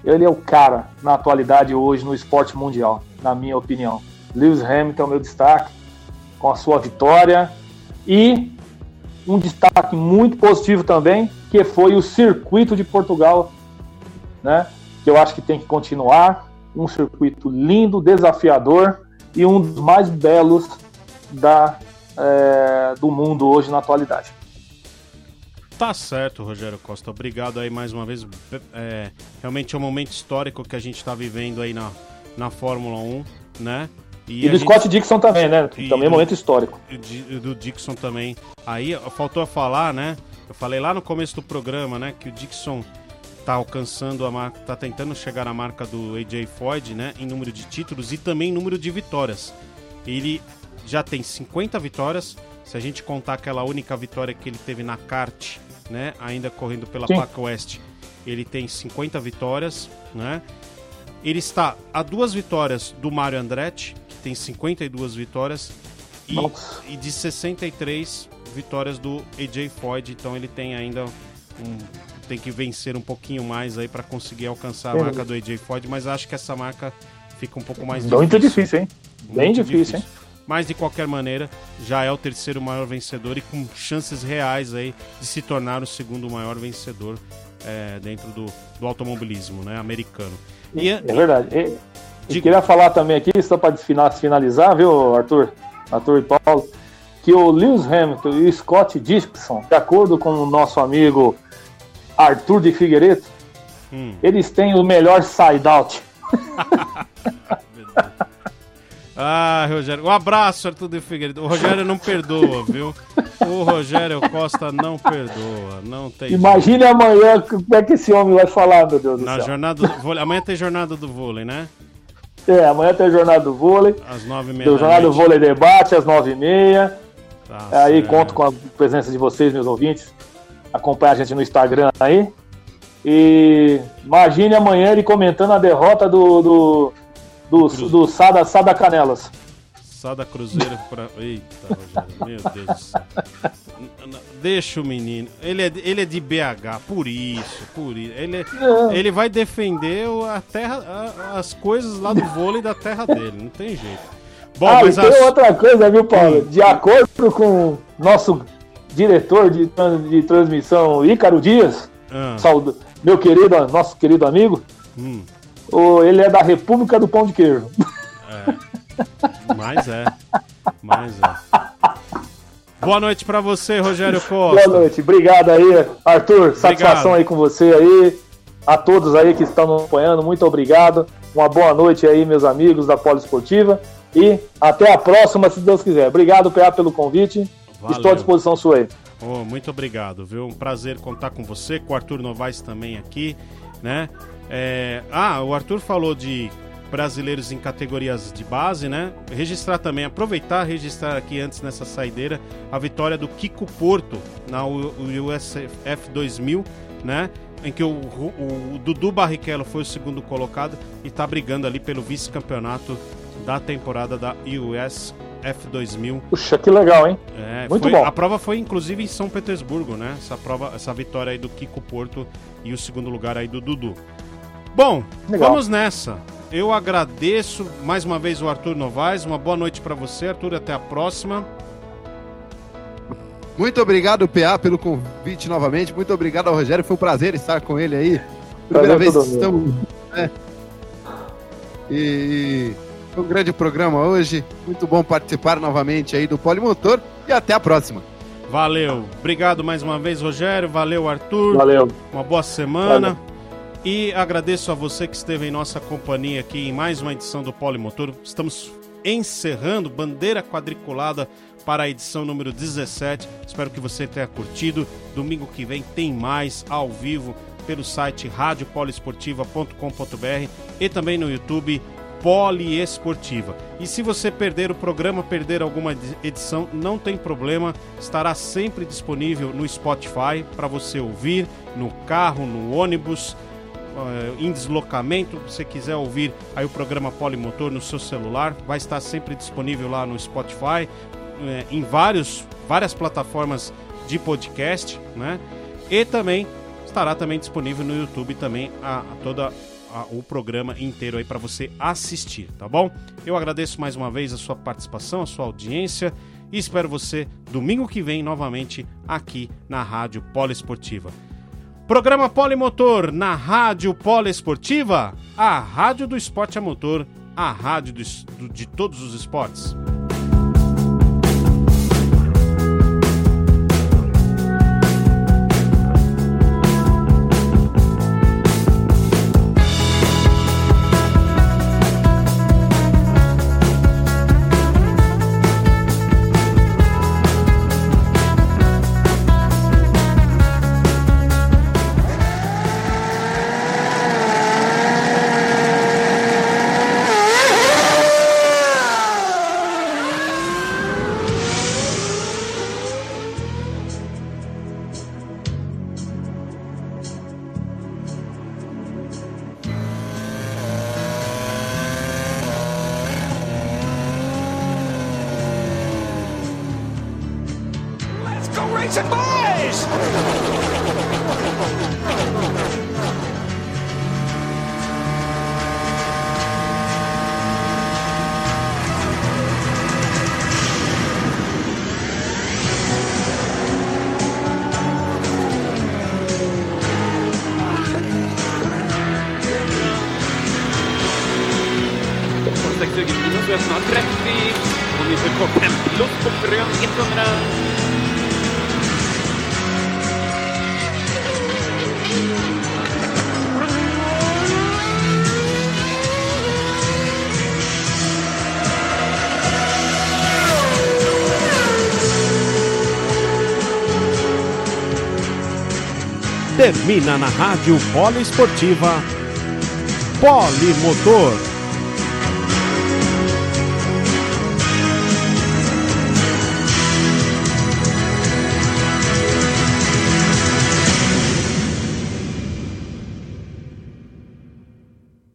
Ele é o cara na atualidade hoje no esporte mundial, na minha opinião. Lewis Hamilton, meu destaque, com a sua vitória. E um destaque muito positivo também, que foi o circuito de Portugal, né? Que eu acho que tem que continuar. Um circuito lindo, desafiador e um dos mais belos da, é, do mundo hoje na atualidade. Tá certo, Rogério Costa. Obrigado aí mais uma vez. É, realmente é um momento histórico que a gente está vivendo aí na, na Fórmula 1, né? E, e do gente... Scott Dixon também, né? E também é um momento histórico. Do, do Dixon também. Aí faltou a falar, né? Eu falei lá no começo do programa, né? Que o Dixon tá alcançando a marca, tá tentando chegar à marca do AJ Foyt, né? Em número de títulos e também em número de vitórias. Ele já tem 50 vitórias. Se a gente contar aquela única vitória que ele teve na kart né? Ainda correndo pela Sim. Paca West. Ele tem 50 vitórias, né? Ele está a duas vitórias do Mario Andretti, que tem 52 vitórias, e, e de 63 vitórias do AJ Foyt, então ele tem ainda um, tem que vencer um pouquinho mais aí para conseguir alcançar a marca do AJ Foyt, mas acho que essa marca fica um pouco mais Muito difícil, difícil hein? Bem difícil, difícil, hein? Mas de qualquer maneira já é o terceiro maior vencedor e com chances reais aí de se tornar o segundo maior vencedor é, dentro do, do, automobilismo né, americano. E, é, verdade. E, de... queria falar também aqui, só para finalizar, viu, Arthur, Arthur e Paulo, que o Lewis Hamilton e o Scott Dixon, de acordo com o nosso amigo Arthur de Figueiredo, hum. eles têm o melhor side-out. Ah, Rogério. Um abraço, Arthur de Figueiredo. O Rogério não perdoa, viu? O Rogério Costa não perdoa. Não tem. Imagine jeito. amanhã como é que esse homem vai falar, meu Deus Na do céu. Jornada do vôlei. Amanhã tem jornada do vôlei, né? É, amanhã tem jornada do vôlei. Às nove e meia. Tem jornada do vôlei debate às nove e meia. Tá aí certo. conto com a presença de vocês, meus ouvintes. Acompanhe a gente no Instagram aí. E imagine amanhã ele comentando a derrota do, do do, do Sada, Sada Canelas. Sada Cruzeiro pra. Eita, Rogério, meu Deus do céu. Deixa o menino. Ele é, ele é de BH, por isso, por isso. Ele, é, ele vai defender a terra, a, as coisas lá do vôlei da terra dele, não tem jeito. Bom, ah, mas e tem as... outra coisa, viu, Paulo? De acordo com nosso diretor de, de transmissão, Ícaro Dias, ah. saúde, meu querido, nosso querido amigo, hum ou ele é da República do Pão de Queijo. É. Mas é. Mas é. Boa noite para você, Rogério Costa. Boa noite. Obrigado aí, Arthur. Satisfação Obrigado. aí com você aí. A todos aí que estão nos acompanhando, muito obrigado. Uma boa noite aí, meus amigos da Poliesportiva. E até a próxima, se Deus quiser. Obrigado, PA, pelo convite. Valeu. Estou à disposição sua aí. Oh, muito obrigado, viu? Um prazer contar com você, com o Arthur Novaes também aqui, né? É, Ah, o Arthur falou de brasileiros em categorias de base, né? Registrar também, aproveitar registrar aqui antes nessa saideira a vitória do Kiko Porto na USF 2000, né? Em que o, o- o Dudu Barrichello foi o segundo colocado e tá brigando ali pelo vice-campeonato da temporada da USF 2000 Puxa, que legal, hein? é, Muito foi- bom. A prova foi inclusive em São Petersburgo, né? Essa prova, essa vitória aí do Kiko Porto e o segundo lugar aí do Dudu. Bom, Legal. vamos nessa. Eu agradeço mais uma vez o Arthur Novaes. Uma boa noite pra você, Arthur. Até a próxima. Muito obrigado, PA, pelo convite novamente. Muito obrigado ao Rogério. Foi um prazer estar com ele aí. Primeira Prazer vez que estamos. né? E foi um grande programa hoje. Muito bom participar novamente aí do Polimotor. E até a próxima. Valeu. Obrigado mais uma vez, Rogério. Valeu, Arthur. Valeu. Uma boa semana. Valeu. E agradeço a você que esteve em nossa companhia aqui em mais uma edição do Polimotor. Estamos encerrando bandeira quadriculada para a edição número 17. Espero que você tenha curtido. Domingo que vem tem mais ao vivo pelo site radiopoliesportiva.com.br e também no YouTube Poliesportiva. E se você perder o programa, perder alguma edi- edição, não tem problema, estará sempre disponível no Spotify para você ouvir no carro, no ônibus, em deslocamento, você quiser ouvir aí o programa Polimotor no seu celular, vai estar sempre disponível lá no Spotify, eh, em vários, várias plataformas de podcast, né? E também estará também disponível no YouTube também a, a toda a- o programa inteiro aí para você assistir, tá bom? Eu agradeço mais uma vez a sua participação, a sua audiência e espero você domingo que vem novamente aqui na Rádio Poliesportiva. Programa Polimotor na Rádio Poliesportiva, a rádio do esporte a motor, a rádio do de todos os esportes. Termina na Rádio Poliesportiva Polimotor.